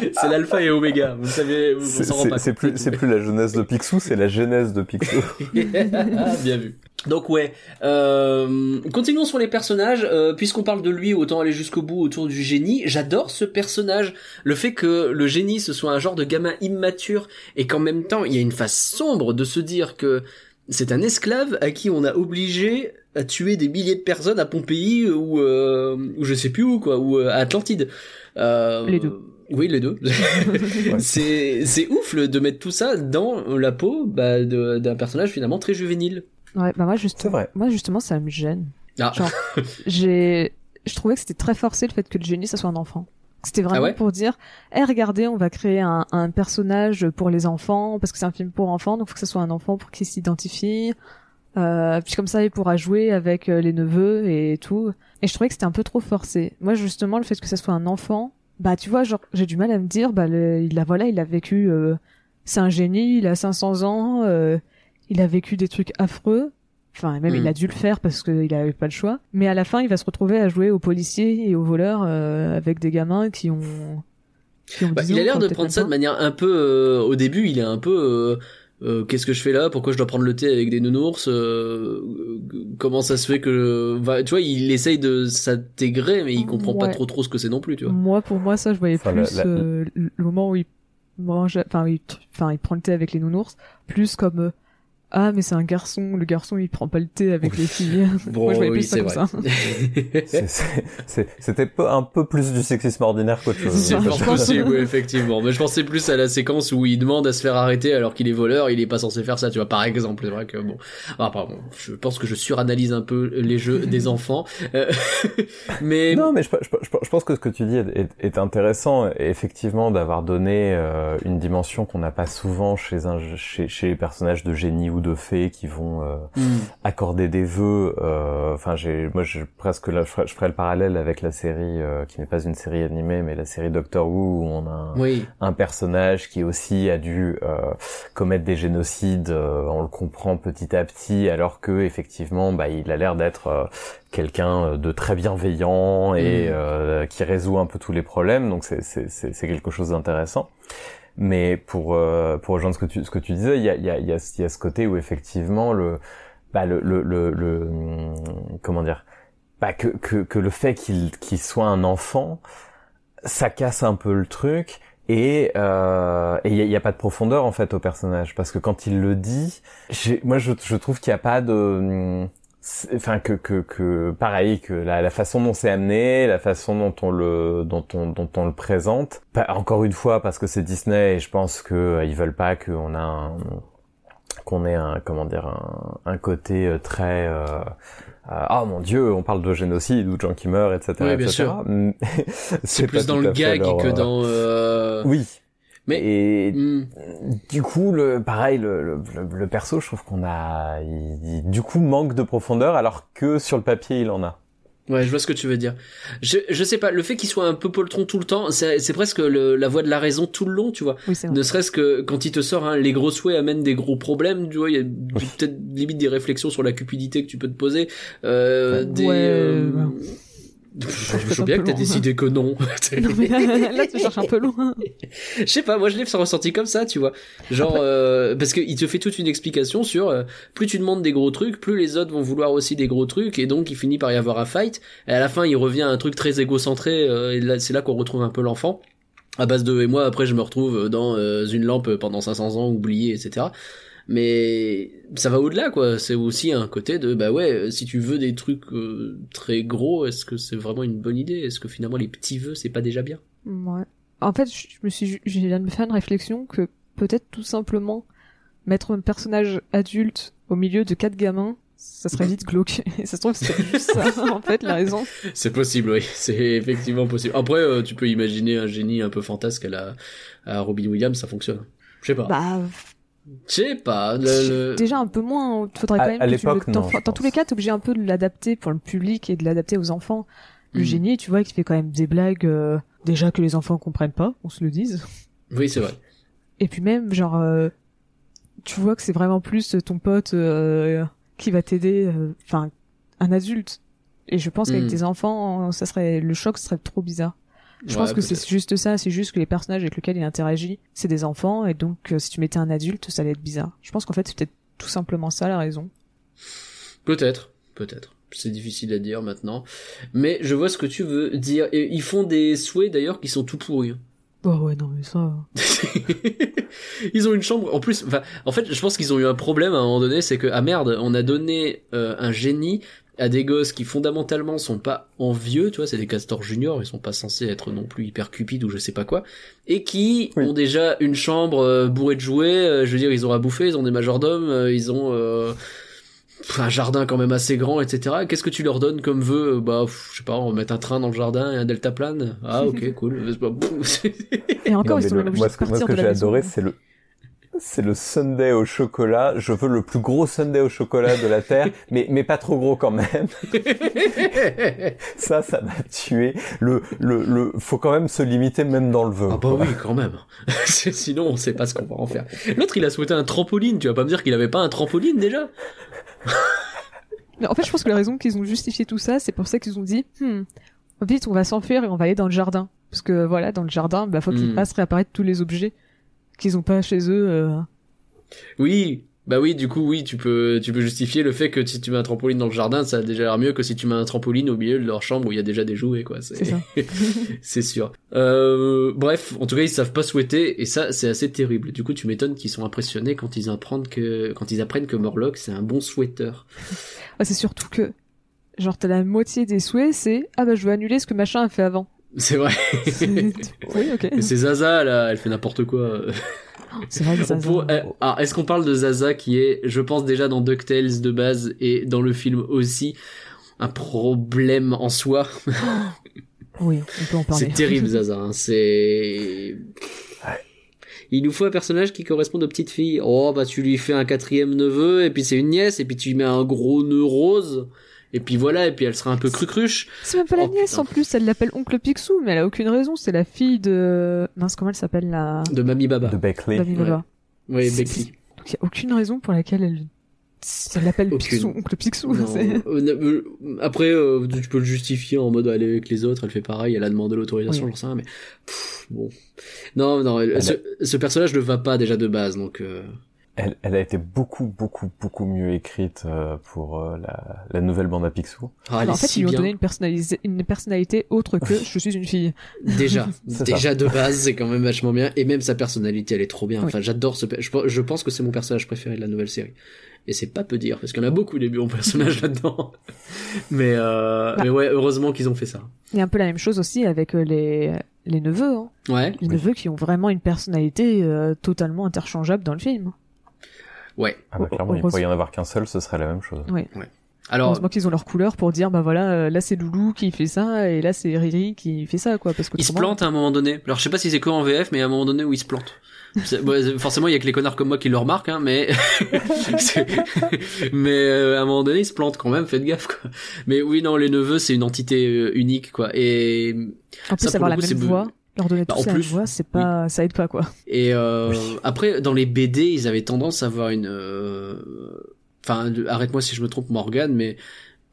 <laughs> C'est l'alpha et oméga. Vous savez, vous s'en pas c'est- plus, c'est plus la jeunesse de Picsou, c'est la genèse de Picsou. <laughs> Ah, Bien vu. Donc ouais, euh, continuons sur les personnages. euh, Puisqu'on parle de lui, autant aller jusqu'au bout autour du génie. J'adore ce personnage. Le fait que le génie ce soit un genre de gamin immature et qu'en même temps il y a une face sombre de se dire que c'est un esclave à qui on a obligé à tuer des milliers de personnes à Pompéi ou euh, ou je sais plus où quoi, ou euh, à Atlantide. Euh, Les deux. Oui, les deux. <laughs> c'est c'est ouf le- de mettre tout ça dans la peau bah, de- d'un personnage finalement très juvénile. Ouais, bah moi vrai. moi justement ça me gêne. Ah. Genre, <laughs> j'ai, je trouvais que c'était très forcé le fait que le génie ça soit un enfant. C'était vraiment Ah ouais pour dire, eh regardez, on va créer un, un personnage pour les enfants parce que c'est un film pour enfants, donc faut que ce soit un enfant pour qu'il s'identifie. Euh, puis comme ça, il pourra jouer avec euh, les neveux et tout. Et je trouvais que c'était un peu trop forcé. Moi, justement, le fait que ça soit un enfant, bah tu vois, genre j'ai du mal à me dire, bah le, il a voilà, il a vécu, euh, c'est un génie, il a 500 ans, euh, il a vécu des trucs affreux. Enfin, même il a dû le faire parce qu'il avait pas le choix. Mais à la fin, il va se retrouver à jouer aux policiers et aux voleurs euh, avec des gamins qui ont. Qui ont Bah, 10 il a l'air de prendre ça de manière un peu. euh, au début, il est un peu. Euh, Qu'est-ce que je fais là? Pourquoi je dois prendre le thé avec des nounours? Euh, euh, Comment ça se fait que bah, tu vois Il essaye de s'intégrer, mais il comprend pas trop trop ce que c'est non plus, tu vois. Moi, pour moi, ça, je voyais Enfin, plus la- euh, le moment où il mange, enfin, où il, enfin, il prend le thé avec les nounours, plus comme euh, ah, mais c'est un garçon, le garçon, il prend pas le thé avec les filles. Bon, <laughs> Moi, je voyais oui, plus ça c'est comme vrai. ça. <laughs> C'est- c'est- c'est- C'était un peu plus du sexisme ordinaire qu'autre chose. C'est possible, oui, effectivement. Mais je pensais plus à la séquence où il demande à se faire arrêter alors qu'il est voleur, il est pas censé faire ça, tu vois, par exemple. C'est vrai que bon. Ah, pardon, je pense que je suranalyse un peu les jeux <laughs> des enfants. Euh, mais. Non, mais je, je, je, je pense que ce que tu dis est, est- est intéressant, et effectivement, d'avoir donné euh, une dimension qu'on n'a pas souvent chez, un, chez, chez les personnages de génie ou de fées qui vont euh, Hmm. accorder des vœux. euh, Enfin, j'ai, moi, je presque là, je ferais, je ferais le parallèle avec la série euh, qui n'est pas une série animée, mais la série Doctor Who où on a un, Oui. un personnage qui aussi a dû euh, commettre des génocides, euh, on le comprend petit à petit, alors que effectivement, bah, il a l'air d'être quelqu'un de très bienveillant et euh, qui résout un peu tous les problèmes. Donc c'est c'est c'est c'est quelque chose d'intéressant. Mais pour euh, pour rejoindre ce que tu ce que tu disais, il y a il y a il y a, y a ce côté où effectivement le bah le le le, le hum, comment dire bah que que que le fait qu'il qu'il soit un enfant ça casse un peu le truc et euh, il y a, y a pas de profondeur en fait au personnage. Parce que quand il le dit moi je, je trouve qu'il y a pas de hum, enfin que que que pareil que la, la façon dont c'est amené, la façon dont on le dont on dont on le présente. Pas- encore une fois parce que c'est Disney et je pense que euh, ils veulent pas qu'on a un qu'on ait un comment dire un, un côté euh, très euh, euh, ah mon dieu on parle de génocide ou de gens qui meurent etc Oui, bien etc. sûr. <laughs> C'est plus dans le gag leur, que euh, dans. euh, oui Mais- et hmm. du coup, le pareil, le, le, le- le perso, je trouve qu'on a, il, il- du coup, manque de profondeur, alors que sur le papier, il en a. Ouais, je vois ce que tu veux dire. Je, je sais pas, le fait qu'il soit un peu poltron tout le temps, c'est c'est presque le- la voix de la raison tout le long, tu vois. Oui, c'est vrai. Ne serait-ce que quand il te sort, hein, les gros souhaits amènent des gros problèmes, tu vois, il y a Oui. peut-être limite des réflexions sur la cupidité que tu peux te poser. Euh, des, Ouais, euh, ouais. Je veux bien que t'as décidé que non. Non, <laughs> mais là, tu cherches un peu loin. Je sais pas, moi je l'ai ressenti comme ça, tu vois. Genre, euh, parce qu'il te fait toute une explication sur euh, plus tu demandes des gros trucs, plus les autres vont vouloir aussi des gros trucs, et donc il finit par y avoir un fight. Et à la fin, il revient à un truc très égocentré, euh, et là, c'est là qu'on retrouve un peu l'enfant. À base de, et moi après je me retrouve dans euh, une lampe pendant 500 ans oubliée, etc. Mais ça va au-delà, quoi. C'est aussi un côté de, bah ouais, si tu veux des trucs euh, très gros, est-ce que c'est vraiment une bonne idée? Est-ce que finalement les petits vœux, c'est pas déjà bien? Ouais. En fait, je me suis, je viens de me faire une réflexion que peut-être tout simplement mettre un personnage adulte au milieu de quatre gamins, ça serait vite glauque. <laughs> Et ça se trouve, c'est juste ça, en fait, la raison. <laughs> C'est possible, oui. <laughs> C'est effectivement possible. Après, euh, tu peux imaginer un génie un peu fantasque à la à Robin Williams, ça fonctionne. Je sais pas. Bah, Je sais pas. le- le- déjà un peu moins, faudrait À- quand même à que tu le- l'époque, dans, non, dans tous les cas, t'es obligé un peu de l'adapter pour le public et de l'adapter aux enfants. Le Mm. génie, tu vois, qui fait quand même des blagues, euh, déjà que les enfants comprennent pas, on se le dise. Oui, c'est vrai. Et puis même, genre, euh, tu vois que c'est vraiment plus ton pote euh, qui va t'aider, euh, enfin, un adulte. Et je pense qu'avec Mm. tes enfants, ça serait le choc serait trop bizarre. Je Ouais, pense que c'est juste ça, c'est juste que les personnages avec lesquels il interagit, c'est des enfants, et donc euh, si tu mettais un adulte, ça allait être bizarre. Je pense qu'en fait, c'est peut-être tout simplement ça la raison. Peut-être, peut-être. C'est difficile à dire maintenant. Mais je vois ce que tu veux dire. Et ils font des souhaits d'ailleurs qui sont tout pourris. hein. Oh ouais, non, mais ça... <laughs> ils ont une chambre. En plus, en fait, je pense qu'ils ont eu un problème à un moment donné, c'est que ah merde, on a donné euh, un génie à des gosses qui fondamentalement sont pas envieux, tu vois, c'est des castors juniors, ils sont pas censés être non plus hyper cupides ou je sais pas quoi, et qui Oui. ont déjà une chambre euh, bourrée de jouets. euh, je veux dire, ils ont à bouffer, ils ont des majordomes, euh, ils ont euh, un jardin quand même assez grand, etc. Qu'est-ce que tu leur donnes comme vœu? Bah, pff, je sais pas, on va mettre un train dans le jardin et un deltaplane. Ah ok, <laughs> cool. C'est pas- Et encore, Non, ils mais sont le- obligés moi, de ce que, moi, ce j'ai adoré, c'est le, c'est le sundae au chocolat. Je veux le plus gros sundae au chocolat de la terre, <laughs> mais mais pas trop gros quand même. <laughs> Ça, ça m'a tué. Le le le, faut quand même se limiter même dans le vœu. Ah bah oui, quand même. <laughs> Sinon, on sait pas ce qu'on va en faire. L'autre, il a souhaité un trampoline. Tu vas pas me dire qu'il avait pas un trampoline déjà? Mais en fait, je pense que la raison qu'ils ont justifié tout ça, c'est pour ça qu'ils ont dit, hmm, vite, on va s'enfuir et on va aller dans le jardin. Parce que voilà, dans le jardin, bah, faut qu'ils Hmm. fassent réapparaître tous les objets qu'ils ont pas chez eux. euh. Oui. Bah oui, du coup, oui, tu peux, tu peux justifier le fait que si tu mets un trampoline dans le jardin, ça a déjà l'air mieux que si tu mets un trampoline au milieu de leur chambre où il y a déjà des jouets, quoi. C'est ça. <laughs> c'est sûr. Euh, bref, en tout cas, ils savent pas souhaiter, et ça, c'est assez terrible. Du coup, tu m'étonnes qu'ils sont impressionnés quand ils apprennent que, quand ils apprennent que Morlock, c'est un bon souhaiteur. Ah, c'est surtout que, genre, t'as la moitié des souhaits, c'est, ah bah, je veux annuler ce que machin a fait avant. C'est vrai. C'est- <laughs> oui, ok. C'est Zaza, là, elle fait n'importe quoi. C'est vrai que pour- euh, alors, est-ce qu'on parle de Zaza qui est, je pense déjà dans DuckTales de base et dans le film aussi, un problème en soi? <laughs> Oui, on peut en parler. C'est terrible Zaza, hein. c'est... Il nous faut un personnage qui corresponde aux petites filles. Oh bah tu lui fais un quatrième neveu et puis c'est une nièce et puis tu lui mets un gros nœud rose et puis voilà et puis elle sera un peu crucruche. C'est même pas la Oh, nièce putain. en plus, elle l'appelle oncle Picsou, mais elle a aucune raison, c'est la fille de... Mince, comment elle s'appelle la... De Mamie Baba. De Beckley. Mamie Baba. Oui, Becky. Donc il y a aucune raison pour laquelle elle... Elle l'appelle. Picsou, oncle Picsou. <laughs> Euh, euh, après, euh, tu peux le justifier en mode aller avec les autres, elle fait pareil, elle a demandé l'autorisation, Oui. j'en sais rien, mais pff, bon. Non, non, elle- Elle ce, ce personnage ne va pas déjà de base, donc. euh, Elle, elle a été beaucoup, beaucoup, beaucoup mieux écrite euh, pour euh, la, la nouvelle bande à Picsou. Ah, elle en fait, si ils lui ont donné une personnalité, une personnalité autre que <laughs> je suis une fille. Déjà, <laughs> déjà de base, c'est quand même vachement bien. Et même sa personnalité, elle est trop bien. Oui. Enfin, j'adore ce. Je, je pense que c'est mon personnage préféré de la nouvelle série. Et c'est pas peu dire, parce qu'il y en a beaucoup des bons personnages <laughs> là-dedans. Mais, euh, Bah. mais ouais, heureusement qu'ils ont fait ça. Il y a un peu la même chose aussi avec euh, les les neveux. Hein. Ouais, Les neveux qui ont vraiment une personnalité euh, totalement interchangeable dans le film. Ouais. Ah bah, clairement, il pourrait y en avoir qu'un seul, ce serait la même chose. Alors, Heureusement qu'ils ont leur couleur pour dire bah voilà euh, là c'est Loulou qui fait ça et là c'est Riri qui fait ça quoi parce que il se plante à un moment donné. Alors, je sais pas si c'est que en VF, mais à un moment donné où il se plante. C'est- bon, forcément, il y a que les connards comme moi qui le remarquent, hein, mais <laughs> mais euh, à un moment donné, il se plante quand même. Faites gaffe, quoi. Mais oui, non, les neveux, c'est une entité euh, unique, quoi. Et En plus Ça, avoir la même be- voix, leur donner Bah, la même plus, voix, c'est pas ça aide pas quoi. Et euh, Oui. après, dans les BD, ils avaient tendance à avoir une. euh, Enfin, arrête-moi si je me trompe, Morgane, mais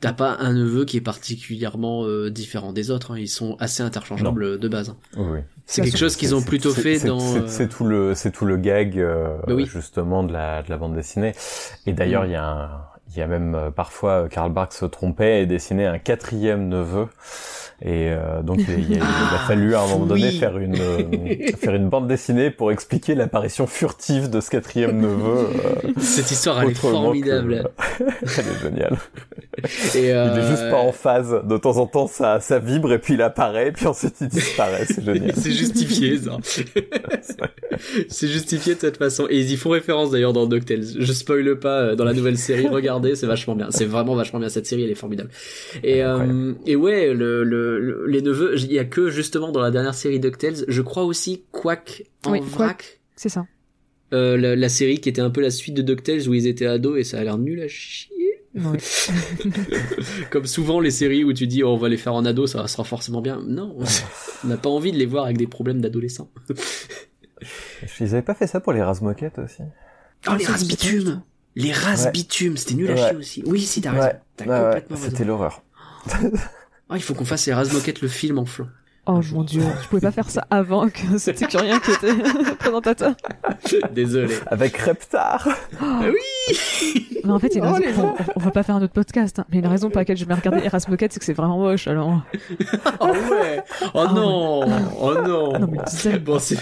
t'as pas un neveu qui est particulièrement euh, différent des autres. hein. Ils sont assez interchangeables de base. hein. Oui. C'est Ça, quelque chose qu'ils ont plutôt fait dans. c'est- euh, tout le, c'est tout le gag euh, Bah oui. justement de la, de la bande dessinée. Et d'ailleurs, Mm. il y a un, il y a même euh, parfois euh, Karl Barks se trompait et dessinait un quatrième neveu. Et euh, donc il, il- il a Ah, fallu à un moment donné oui. faire une euh, faire une bande dessinée pour expliquer l'apparition furtive de ce quatrième neveu. euh, Cette histoire, elle est formidable. que- <laughs> Elle est géniale. Et, Il est juste pas en phase. De temps en temps, ça, ça vibre et puis il apparaît, et puis ensuite il disparaît. C'est génial. C'est justifié, ça. <laughs> c'est justifié de cette façon. Et ils y font référence d'ailleurs dans DuckTales. Je spoile pas dans la nouvelle série. <laughs> Regardez, c'est vachement bien. C'est vraiment vachement bien. Cette série, elle est formidable. Et, euh, et ouais, le, le, le- les neveux, il y a que justement dans la dernière série DuckTales, je crois aussi Quack en Oui, vrac. C'est ça. Euh, la, la série qui était un peu la suite de DuckTales où ils étaient ados et ça a l'air nul à chier. Ouais. <laughs> Comme souvent les séries où tu dis oh, on va les faire en ado, ça sera forcément bien. Non, on <laughs> n'a pas envie de les voir avec des problèmes d'adolescents. Ils avaient pas fait ça pour les Razmoquettes aussi? Oh, les ça, Les races Ouais. bitume, c'était nul à chier aussi. Oui, si, t'as raison. T'as complètement c'était raison. l'horreur. <laughs> Ah, il faut qu'on fasse les races moquettes le film en flan. Oh mon dieu, je pouvais pas faire ça avant que <laughs> c'était Curien qui était <laughs> présentateur. Désolé. Avec Reptar Mais en fait, il y a une Oh, raison- on, on va pas faire un autre podcast, hein, mais une raison pour laquelle je vais regarder Erasmus c'est que c'est vraiment moche, alors. <laughs> Oh ouais Oh Ah non Oh non Ah non, mais Bon, c'est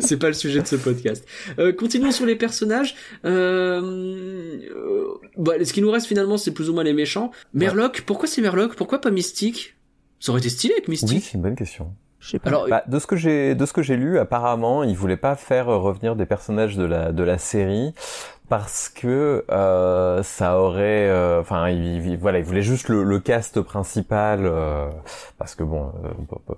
c'est pas le sujet de ce podcast. Euh, continuons sur les personnages. Euh... euh, bah, ce qui nous reste finalement, c'est plus ou moins les méchants. Merloc, pourquoi c'est Merloc Pourquoi pas Mystique? Ça aurait été stylé avec Oui, Mystique. c'est une bonne question. Je sais pas. Alors, Bah, de ce que j'ai, de ce que j'ai lu, apparemment, ils voulaient pas faire revenir des personnages de la de la série parce que euh, ça aurait, euh, enfin, ils, ils- voilà, ils voulaient juste le, le cast principal euh, parce que bon, euh,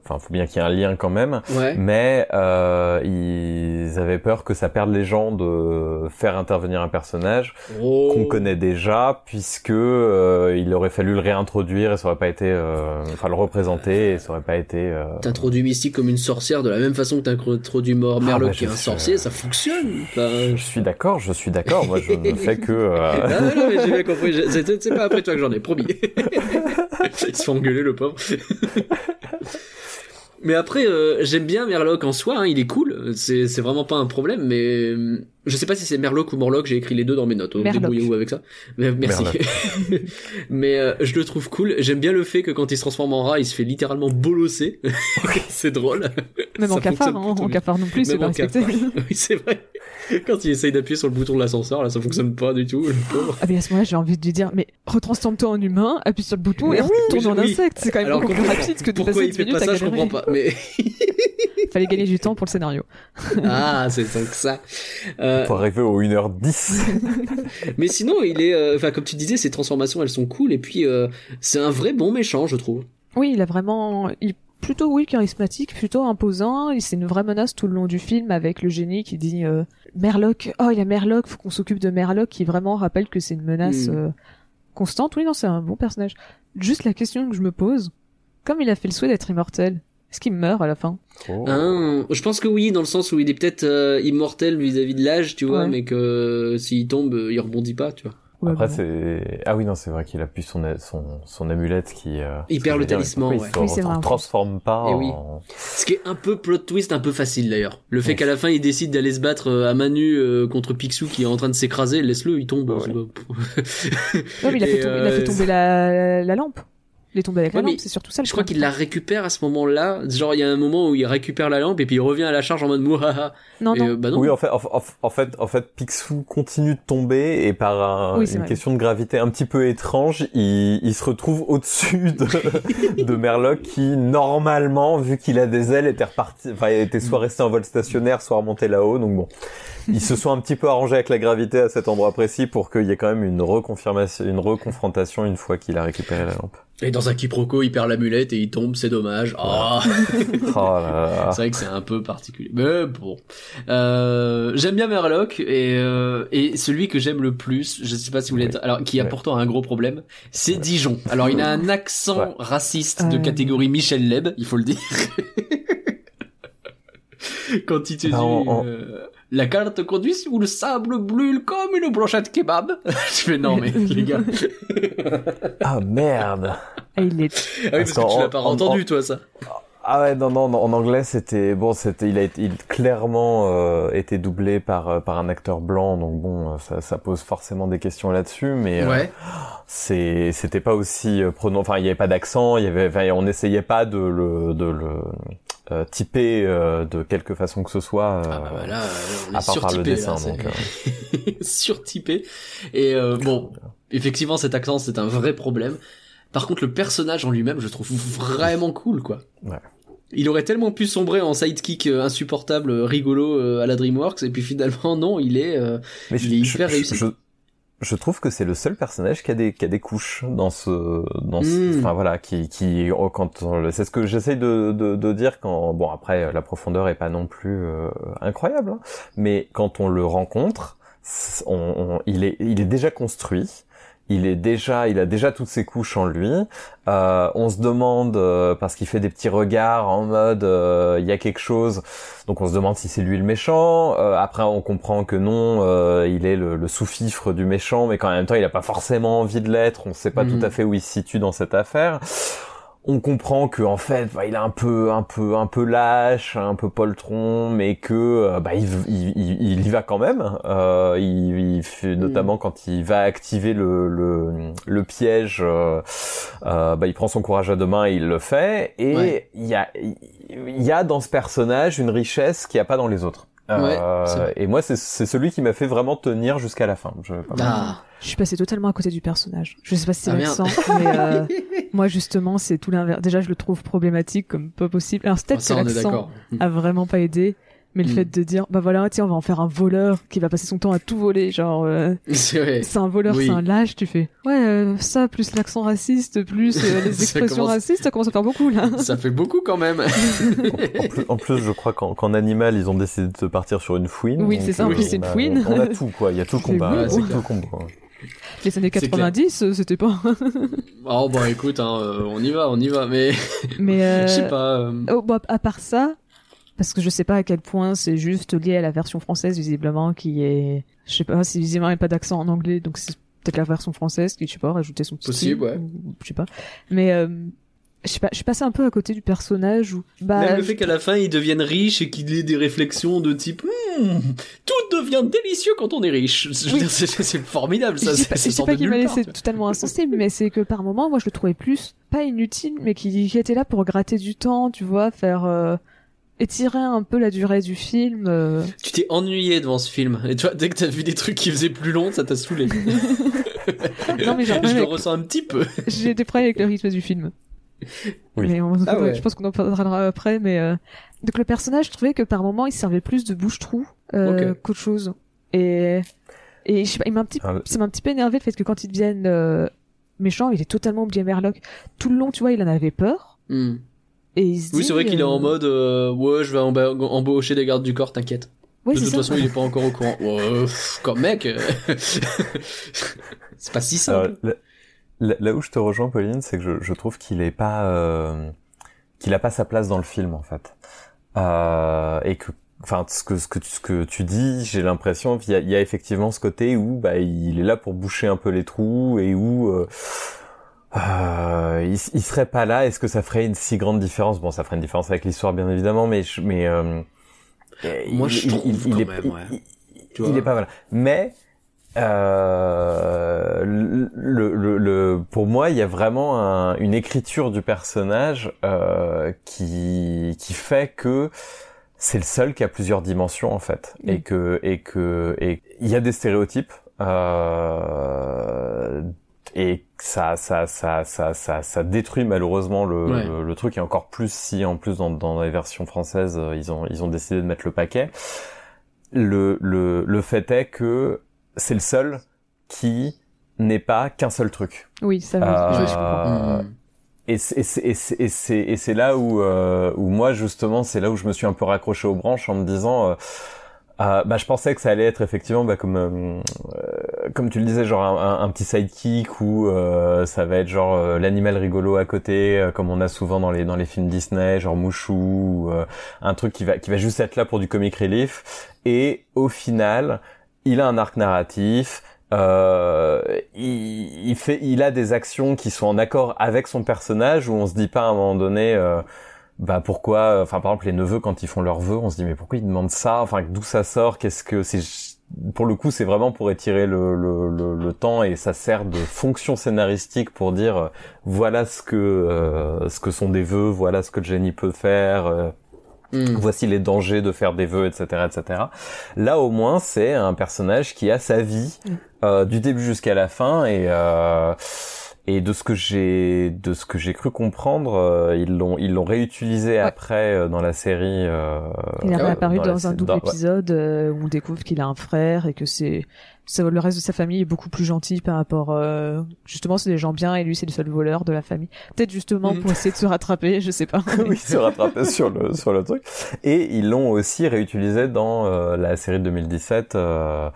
enfin, faut bien qu'il y ait un lien quand même. ouais. Mais euh, ils avaient peur que ça perde les gens de faire intervenir un personnage Oh. qu'on connaît déjà, puisque euh, il aurait fallu le réintroduire et ça aurait pas été, euh, enfin le représenter et ça aurait pas été. euh, T'introduis Mystique comme une sorcière de la même façon que t'introduis Mor- Ah, Merloc bah, qui est un sorcier, ça fonctionne. Enfin, Je suis d'accord, je suis d'accord. Moi, je ne <laughs> fais que. euh, Ah non, mais j'ai bien compris. C'est pas après toi que j'en ai, promis. <laughs> Il se fait engueuler, le pauvre. Mais après, euh, j'aime bien Merloc en soi, hein, il est cool, c'est vraiment pas un problème, mais je sais pas si c'est Merloc ou Morloc, j'ai écrit les deux dans mes notes, Merloc. débrouillez-vous avec ça. Mais, merci. <laughs> mais euh, je le trouve cool, j'aime bien le fait que quand il se transforme en rat, il se fait littéralement bolosser. <laughs> c'est drôle. Même ça en cafard, hein, en cafard non plus, c'est Même pas en respecté. cafard. <laughs> oui, c'est vrai. Quand il essaye d'appuyer sur le bouton de l'ascenseur, là, ça fonctionne pas du tout. <gasps> Ah mais à ce moment-là, j'ai envie de lui dire, mais retransforme-toi en humain, appuie sur le bouton Mais et oui, retourne en oui. insecte. C'est quand même Alors, beaucoup plus rapide que de Pourquoi passer il 10 fait minutes pas à ça, je comprends pas. Mais Fallait gagner du temps pour le scénario. ah, c'est donc ça. Euh, Pour arriver aux 1h10. <laughs> mais sinon, il est, euh, enfin, comme tu disais, ses transformations, elles sont cool. Et puis, euh, c'est un vrai bon méchant, je trouve. Oui, il a vraiment, il est plutôt oui charismatique, plutôt imposant. Il c'est une vraie menace tout le long du film avec le génie qui dit euh, Merloc. Oh, il y a Merloc, faut qu'on s'occupe de Merloc, qui vraiment rappelle que c'est une menace Mm. euh, constante. Oui, non, c'est un bon personnage. Juste la question que je me pose, comme il a fait le souhait d'être immortel, est-ce qu'il meurt à la fin Oh. Hein, je pense que oui, dans le sens où il est peut-être euh, immortel vis-à-vis de l'âge, tu vois, Ouais. mais que euh, s'il tombe, euh, il rebondit pas, tu vois. Après, c'est ah oui non, c'est vrai qu'il appuie son son son amulette qui. Euh... Il perd le talisman, ouais. Il se plus. transforme pas. Oui. en... Ce qui est un peu plot twist, un peu facile d'ailleurs. Le fait Oui. qu'à la fin il décide d'aller se battre à main nue euh, contre Picsou qui est en train de s'écraser, laisse-le, il tombe. Ouais. pas- <laughs> Ouais, mais il a, Et, fait tomber, il a fait tomber la, la lampe. Il est tombé avec Ouais, la lampe, c'est surtout ça le Je crois qu'il la récupère à ce moment-là. Genre il y a un moment où il récupère la lampe et puis il revient à la charge en mode mouhaha. Non, Et, non. euh, bah non. Oui, en fait, en, fait, en fait, Picsou continue de tomber et par un- Oui, c'est une vrai. question de gravité un petit peu étrange, il, il se retrouve au-dessus de, <laughs> de Merlock qui, normalement, vu qu'il a des ailes, était reparti, enfin, il était soit resté en vol stationnaire, soit remonté là-haut. Donc bon, ils se sont un petit peu arrangés avec la gravité à cet endroit précis pour qu'il y ait quand même une reconfirmation, une reconfrontation une fois qu'il a récupéré la lampe. Et dans un quiproquo, il perd l'amulette et il tombe, c'est dommage. Ah. Oh. <laughs> C'est vrai que c'est un peu particulier. Mais bon. Euh, j'aime bien Merlock et, euh, et celui que j'aime le plus, je sais pas si vous l'êtes, alors qui a pourtant un gros problème, c'est Dijon. Alors il a un accent Ouais. raciste de catégorie Michel Leb, il faut le dire. <laughs> Quand il te Bah, dit euh, la carte conduit où le sable brûle comme une brochette kebab. <laughs> je fais non mais les gars. <laughs> Ah merde. Ah, il est... Ah oui Parce parce que tu l'as pas en- entendu en- toi ça. Ah ouais non non non, en anglais c'était bon c'était il a été il clairement euh, été doublé par euh, par un acteur blanc donc bon euh, ça ça pose forcément des questions là-dessus mais euh, Ouais. c'est c'était pas aussi euh, pronon enfin il y avait pas d'accent il y avait enfin, on n'essayait pas de le de le euh, typer euh, de quelque façon que ce soit euh, Ah bah on est à part par le dessin là, donc <laughs> euh, surtypé. Et euh, bon, effectivement, cet accent, c'est un vrai problème. Par contre, le personnage en lui-même, je trouve vraiment cool, quoi. Ouais. Il aurait tellement pu sombrer en sidekick euh, insupportable, rigolo euh, à la DreamWorks, et puis finalement, non, il est... euh, mais Il est hyper réussi. je, je trouve que c'est le seul personnage qui a des qui a des couches dans ce dans ce, Mm. enfin voilà qui qui oh, quand le- c'est ce que j'essaye de, de de dire quand bon après la profondeur est pas non plus euh, incroyable hein, mais quand on le rencontre on, on- il est il est déjà construit il est déjà, il a déjà toutes ses couches en lui. Euh, on se demande euh, parce qu'il fait des petits regards en mode euh, il y a quelque chose. Donc on se demande si c'est lui le méchant. Euh, après on comprend que non, euh, il est le, le sous-fifre du méchant, mais qu'en même temps il a pas forcément envie de l'être. On sait pas Mhm. tout à fait où il se situe dans cette affaire. On comprend que en fait, bah, il est un peu, un peu, un peu lâche, un peu poltron, mais que euh, bah, il, il, il- il y va quand même. Euh, il, il fait notamment quand il va activer le, le, le piège, euh, euh, bah, il prend son courage à deux mains et il le fait. Et Ouais. il y a, il y a dans ce personnage une richesse qu'il n'y a pas dans les autres. Ouais, Euh, et moi, c'est c'est celui qui m'a fait vraiment tenir jusqu'à la fin. Je. Ah, Je suis passée totalement à côté du personnage. Je sais pas si c'est Ah, l'accent, <laughs> mais euh, moi justement c'est tout l'inverse. Déjà je le trouve problématique comme pas possible. Alors c'est peut-être ça, que l'accent a vraiment pas aidé, mais le Mm. fait de dire bah voilà tiens on va en faire un voleur qui va passer son temps à tout voler, genre euh, <laughs> C'est vrai. c'est un voleur, Oui. c'est un lâche, tu fais ouais euh, ça plus l'accent raciste plus euh, <laughs> les expressions commence- racistes ça commence à faire beaucoup là. <laughs> Ça fait beaucoup quand même. en, plus, en plus, je crois qu'en animal, ils ont décidé de partir sur une fouine. Oui, c'est ça, en euh, plus, c'est on une a- fouine. On a tout, quoi. Il y a tout le combat. oui, tout le combat. Les années C'est 90 euh, c'était pas. Oh bah écoute, hein, euh, on y va, on y va, mais mais euh, je sais pas. euh, Oh, bah, à part ça, parce que je sais pas à quel point c'est juste lié à la version française, visiblement, qui est, je sais pas si visiblement il n'y a pas d'accent en anglais, donc c'est peut-être la version française qui, je sais pas, rajouter son petit Possible, ouais. ou- je sais pas. Mais, euh, je sais pas, je suis passée un peu à côté du personnage où, bah, Même le fait qu'à la fin ils deviennent riches et qu'il ait des réflexions de type Hmm, tout devient délicieux quand on est riche. Je veux Oui. dire, c'est- formidable ça. pas, je sort pas de qu'il m'a laissé totalement insensible, mais c'est que par moment, moi, je le trouvais plus, pas inutile, mais qui, qui était là pour gratter du temps, tu vois, faire, euh, étirer un peu la durée du film, euh, Tu t'es ennuyé devant ce film et toi dès que t'as vu des trucs qui faisaient plus long, ça t'a saoulé. <laughs> Non, mais genre, je le avec- ressens un petit peu. <laughs> J'ai des problèmes avec le rythme du film. Oui. Mais on- Ah ouais. je pense qu'on en parlera après, mais euh... donc le personnage, je trouvais que par moment, il servait plus de bouche-trou euh, Ok. qu'autre chose. Et et je sais pas, il m'a un petit, Ah, ça m'a un petit peu énervé le fait que quand ils deviennent euh, méchants, il est totalement oublié Merlock. Tout le long, tu vois, il en avait peur. Hmm. Et il se Oui, c'est vrai qu'il est euh, en mode euh, ouais, je vais emba- embaucher des gardes du corps, t'inquiète. Ouais, de c'est toute ça. façon, il est pas encore au courant. Ouais, pff, comme mec, euh, <laughs> c'est pas si simple. là, là- là où je te rejoins, Pauline, c'est que je, je trouve qu'il est pas, euh, qu'il a pas sa place dans le film en fait, euh, et que enfin ce que ce que tu, ce que tu dis, j'ai l'impression qu'il y a, il y a effectivement ce côté où bah il est là pour boucher un peu les trous et où euh, euh, il, il serait pas là. Est-ce que ça ferait une si grande différence? Bon, ça ferait une différence avec l'histoire bien évidemment, mais je- mais euh, Moi, il- je il- trouve il, il quand est, même, ouais. il- Tu il vois. est pas mal. Mais euh, le, le, le, pour moi, il y a vraiment un- une écriture du personnage euh, qui qui fait que c'est le seul qui a plusieurs dimensions en fait, et Mm. que et que et il y a des stéréotypes. Euh, et ça, ça, ça, ça, ça, ça détruit malheureusement le, Ouais. le, le truc et encore plus si en plus dans, dans les versions françaises euh, ils ont ils ont décidé de mettre le paquet. Le le le fait est que c'est le seul qui n'est pas qu'un seul truc. Oui, ça oui, Euh, je, je comprends. Euh, Mm. Et c'est et c'est- et c'est et c'est et c'est là où euh, où moi justement c'est là où je me suis un peu raccroché aux branches en me disant euh, euh, bah je pensais que ça allait être effectivement bah comme euh, euh, comme tu le disais genre un, petit sidekick où euh, ça va être genre euh, l'animal rigolo à côté euh, comme on a souvent dans les dans les films Disney genre Mouchou ou, euh, un truc qui va qui va juste être là pour du comic relief. Et au final il a un arc narratif euh, il, il fait, il a des actions qui sont en accord avec son personnage où on se dit pas à un moment donné, euh, bah pourquoi, enfin par exemple les neveux quand ils font leurs vœux, on se dit mais pourquoi ils demandent ça, enfin d'où ça sort, qu'est-ce que c'est, pour le coup c'est vraiment pour étirer le, le, le, le temps et ça sert de fonction scénaristique pour dire euh, voilà ce que euh, ce que sont des vœux, voilà ce que génie peut faire. euh, Mm. voici les dangers de faire des vœux, etc., etc. Là, au moins, c'est un personnage qui a sa vie Mm. euh, du début jusqu'à la fin et euh, et de ce que j'ai de ce que j'ai cru comprendre, euh, ils l'ont ils l'ont réutilisé après euh, dans la série. Euh, Il est réapparu dans un double dans- épisode euh, où on découvre qu'il a un frère et que c'est ça, le reste de sa famille est beaucoup plus gentil par rapport euh, justement c'est des gens bien et lui c'est le seul voleur de la famille. Peut-être justement pour essayer de se rattraper, je sais pas. <laughs> oui, se rattraper sur le sur le truc. Et ils l'ont aussi réutilisé dans euh, la série de 2017 euh,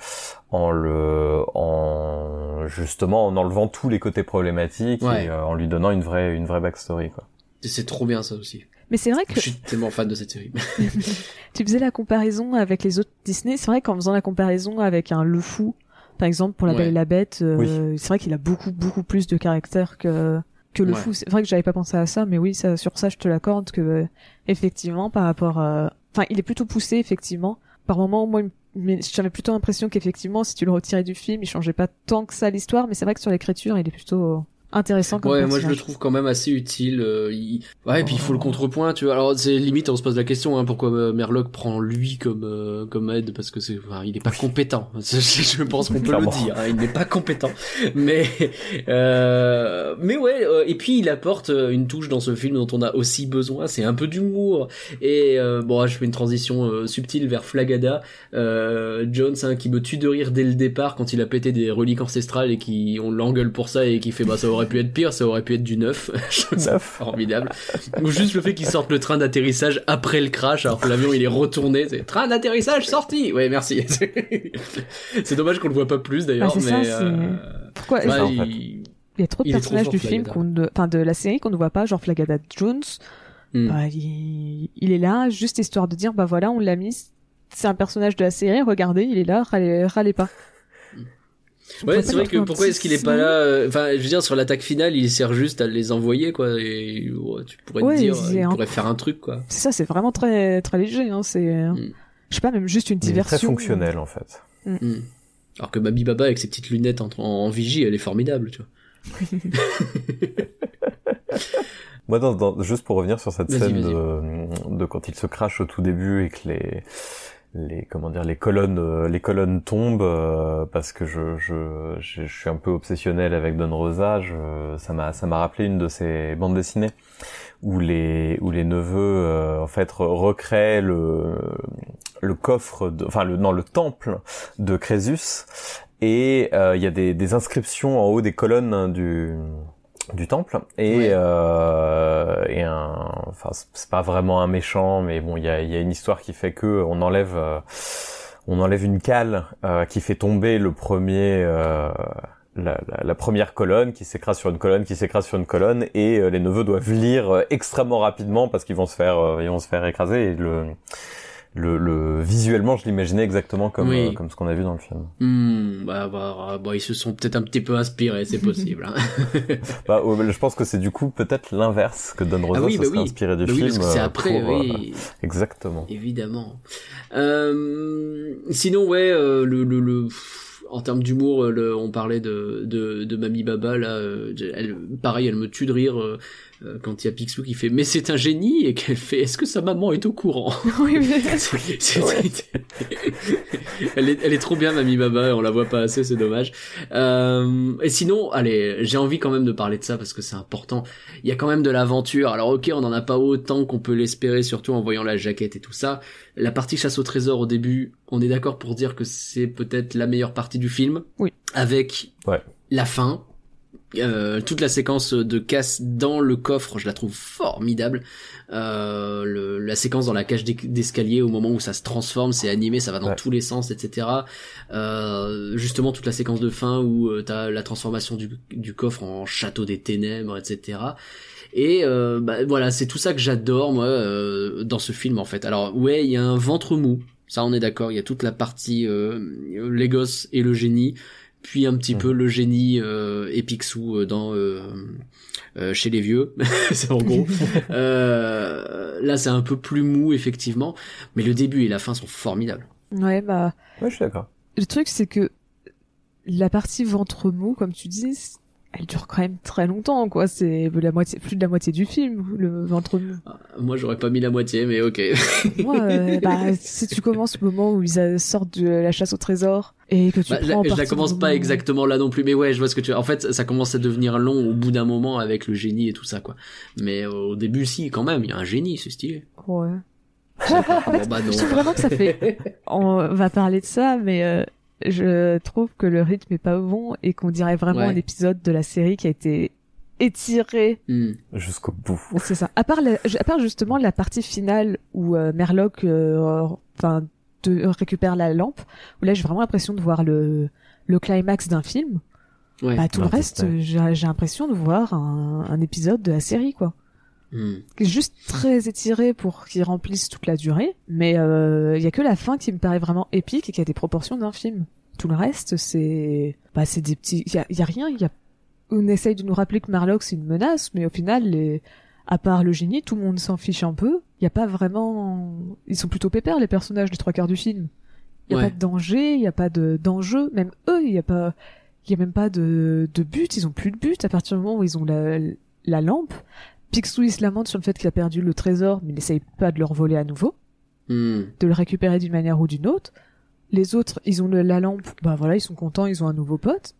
en le en justement en enlevant tous les côtés problématiques Ouais. et euh, en lui donnant une vraie une vraie backstory quoi. C'est trop bien ça aussi. Mais c'est vrai que Je suis tellement fan de cette série. <laughs> <laughs> tu faisais la comparaison avec les autres Disney. C'est vrai qu'en faisant la comparaison avec un Le Fou, par exemple pour La Belle Ouais. et la Bête, euh, Oui. c'est vrai qu'il a beaucoup beaucoup plus de caractère que que Le Ouais. Fou. C'est vrai que j'avais pas pensé à ça, mais oui, ça sur ça je te l'accorde que euh, effectivement par rapport, à... enfin il est plutôt poussé effectivement. Par moment, moi, il m- mais j'avais plutôt l'impression qu'effectivement, si tu le retirais du film, il changeait pas tant que ça l'histoire, mais c'est vrai que sur l'écriture, il est plutôt intéressant comme Ouais, moi je le trouve quand même assez utile. euh, il- Ouais, et puis il faut le contrepoint, tu vois. Alors c'est limite, on se pose la question, hein, pourquoi euh, Merlock prend lui comme euh, comme aide, parce que c'est, enfin, il est pas compétent. <laughs> Je, je pense qu'on peut le dire. hein, il n'est pas compétent. Mais euh... mais ouais, euh, et puis il apporte une touche dans ce film dont on a aussi besoin. C'est un peu d'humour. Et euh, bon, je fais une transition euh, subtile vers Flagada, euh, Jones, hein, qui me tue de rire dès le départ quand il a pété des reliques ancestrales et qui on l'engueule pour ça et qui fait bah ça aurait pu être pire, ça aurait pu être du neuf. <laughs> Je trouve ça Neuf. formidable. Ou juste le fait qu'il sorte le train d'atterrissage après le crash alors que l'avion il est retourné. C'est train d'atterrissage sorti. Ouais, merci. <laughs> c'est dommage qu'on le voit pas plus d'ailleurs, Ah, ça, euh, Pourquoi bah, ça, en fait. il- Il y a trop de Il est trop personnages du film, Flagada. qu'on ne- enfin de la série qu'on ne voit pas, genre Flagada Jones. Hmm. Bah, il... il est là juste histoire de dire bah voilà on l'a mis, c'est un personnage de la série, regardez il est là, râlez, râlez pas. On Ouais, c'est vrai que pourquoi est-ce qu'il est pas là euh, Enfin, je veux dire sur l'attaque finale, il sert juste à les envoyer quoi. Et ouais, tu pourrais Ouais, te dire, c'est il un- pourrait faire un truc quoi. C'est ça, c'est vraiment très très léger, hein, c'est, euh, Hmm. je sais pas même juste une Il est diversion. très fonctionnel en fait. Hmm. Alors que Babi Baba avec ses petites lunettes en, en, en vigie, elle est formidable, tu vois. <laughs> Moi, dans, dans- juste pour revenir sur cette Vas-y, scène vas-y. de, de quand il se crache au tout début et que les les comment dire les colonnes euh, les colonnes tombent euh, parce que je, je je suis un peu obsessionnel avec Don Rosa. Je, ça m'a ça m'a rappelé une de ces bandes dessinées où les où les neveux euh, en fait re- recréent le le coffre de, enfin le non le temple de Crésus. Et euh, il y a des, des inscriptions en haut des colonnes hein, du du temple et Ouais. euh, et un enfin c'est- pas vraiment un méchant mais bon il y a il y a une histoire qui fait que on enlève euh, on enlève une cale euh, qui fait tomber le premier euh, la, la, la première colonne qui s'écrase sur une colonne qui s'écrase sur une colonne et euh, les neveux doivent lire extrêmement rapidement parce qu'ils vont se faire ils vont se faire écraser et le le, le visuellement, je l'imaginais exactement comme Oui. euh, comme ce qu'on a vu dans le film. Hmm, bah, bah, bah, ils se sont peut-être un petit peu inspirés, c'est <laughs> possible. hein. Bah, je pense que c'est du coup peut-être l'inverse que Don Rosa Ah oui, bah oui. inspiré du Bah oui, film. parce que c'est euh, après, pour, euh, oui. Exactement. Évidemment. Euh, sinon, ouais, le, le, le- en termes d'humour, on parlait de, de, de Mamie Baba, là, elle, pareil, elle me tue de rire quand il y a Picsou qui fait « Mais c'est un génie !» et qu'elle fait « Est-ce que sa maman est au courant <laughs> ?» oui, mais... <laughs> C'est- c'est- <laughs> elle, est, elle est trop bien, Mamie Baba, on la voit pas assez, c'est dommage. Euh, et sinon, allez, j'ai envie quand même de parler de ça parce que c'est important. Il y a quand même de l'aventure. Alors ok, on en a pas autant qu'on peut l'espérer, surtout en voyant la jaquette et tout ça. La partie chasse au trésor au début, on est d'accord pour dire que c'est peut-être la meilleure partie du film. Oui. Avec Ouais. la fin. Euh, toute la séquence de casse dans le coffre, je la trouve formidable. Euh, le- la séquence dans la cage d'es- d'escalier au moment où ça se transforme, c'est animé, ça va dans Ouais. tous les sens, etc. Euh, justement toute la séquence de fin où t'as la transformation du, du coffre en château des ténèbres, etc. Et euh, bah, voilà, c'est tout ça que j'adore moi euh, dans ce film en fait. Alors ouais, il y a un ventre mou, ça on est d'accord. Il y a toute la partie euh, les gosses et le génie, puis un petit Mhm. peu le génie euh, et Picsou euh, dans euh, euh, chez les vieux. <laughs> c'est en gros. <laughs> Euh, là, c'est un peu plus mou effectivement, mais le début et la fin sont formidables. Ouais, bah, Ouais, je suis d'accord. le truc, c'est que la partie ventre mou, comme tu dis, elle dure quand même très longtemps, quoi. C'est la moitié, plus de la moitié du film, le ventre mou. Moi, j'aurais pas mis la moitié, mais ok. Moi, <laughs> euh, bah, si tu commences au moment où ils euh, sortent de la chasse au trésor et que tu Bah, prends la- en je la commence pas exactement là non plus, mais ouais, je vois ce que tu. En fait, ça commence à devenir long au bout d'un moment avec le génie et tout ça, quoi. Mais euh, au début, si, quand même, il y a un génie, c'est stylé. Ouais. <laughs> Bah non. Je trouve vraiment que ça fait. On va parler de ça, mais euh, je trouve que le rythme est pas bon et qu'on dirait vraiment Ouais. un épisode de la série qui a été étiré. Hmm. Jusqu'au bout. <laughs> C'est ça. À part, la- à part justement la partie finale où euh, Merlock, euh, enfin, de, récupère la lampe, où là j'ai vraiment l'impression de voir le le climax d'un film. Ouais. Bah tout le Martin reste, j'ai l'impression de voir un, un épisode de la série, quoi. Qui est juste très étiré pour qu'il remplisse toute la durée, mais il y a que la fin qui me paraît vraiment épique et qui a des proportions d'un film. Tout le reste, c'est bah c'est des petits, il y a, y a rien, il y a on essaye de nous rappeler que Marlock c'est une menace, mais au final les à part le génie, tout le monde s'en fiche un peu. Il y a pas vraiment ils sont plutôt pépères les personnages les trois quarts du film. Il y a Ouais. pas de danger, il y a pas de d'enjeu, même eux, il y a pas il y a même pas de de but, ils ont plus de but à partir du moment où ils ont la la lampe. Picsou il se lamente sur le fait qu'il a perdu le trésor, mais n'essaye pas de le revoler à nouveau, Hmm. de le récupérer d'une manière ou d'une autre. Les autres, ils ont le- la lampe, bah voilà, ils sont contents, ils ont un nouveau pote.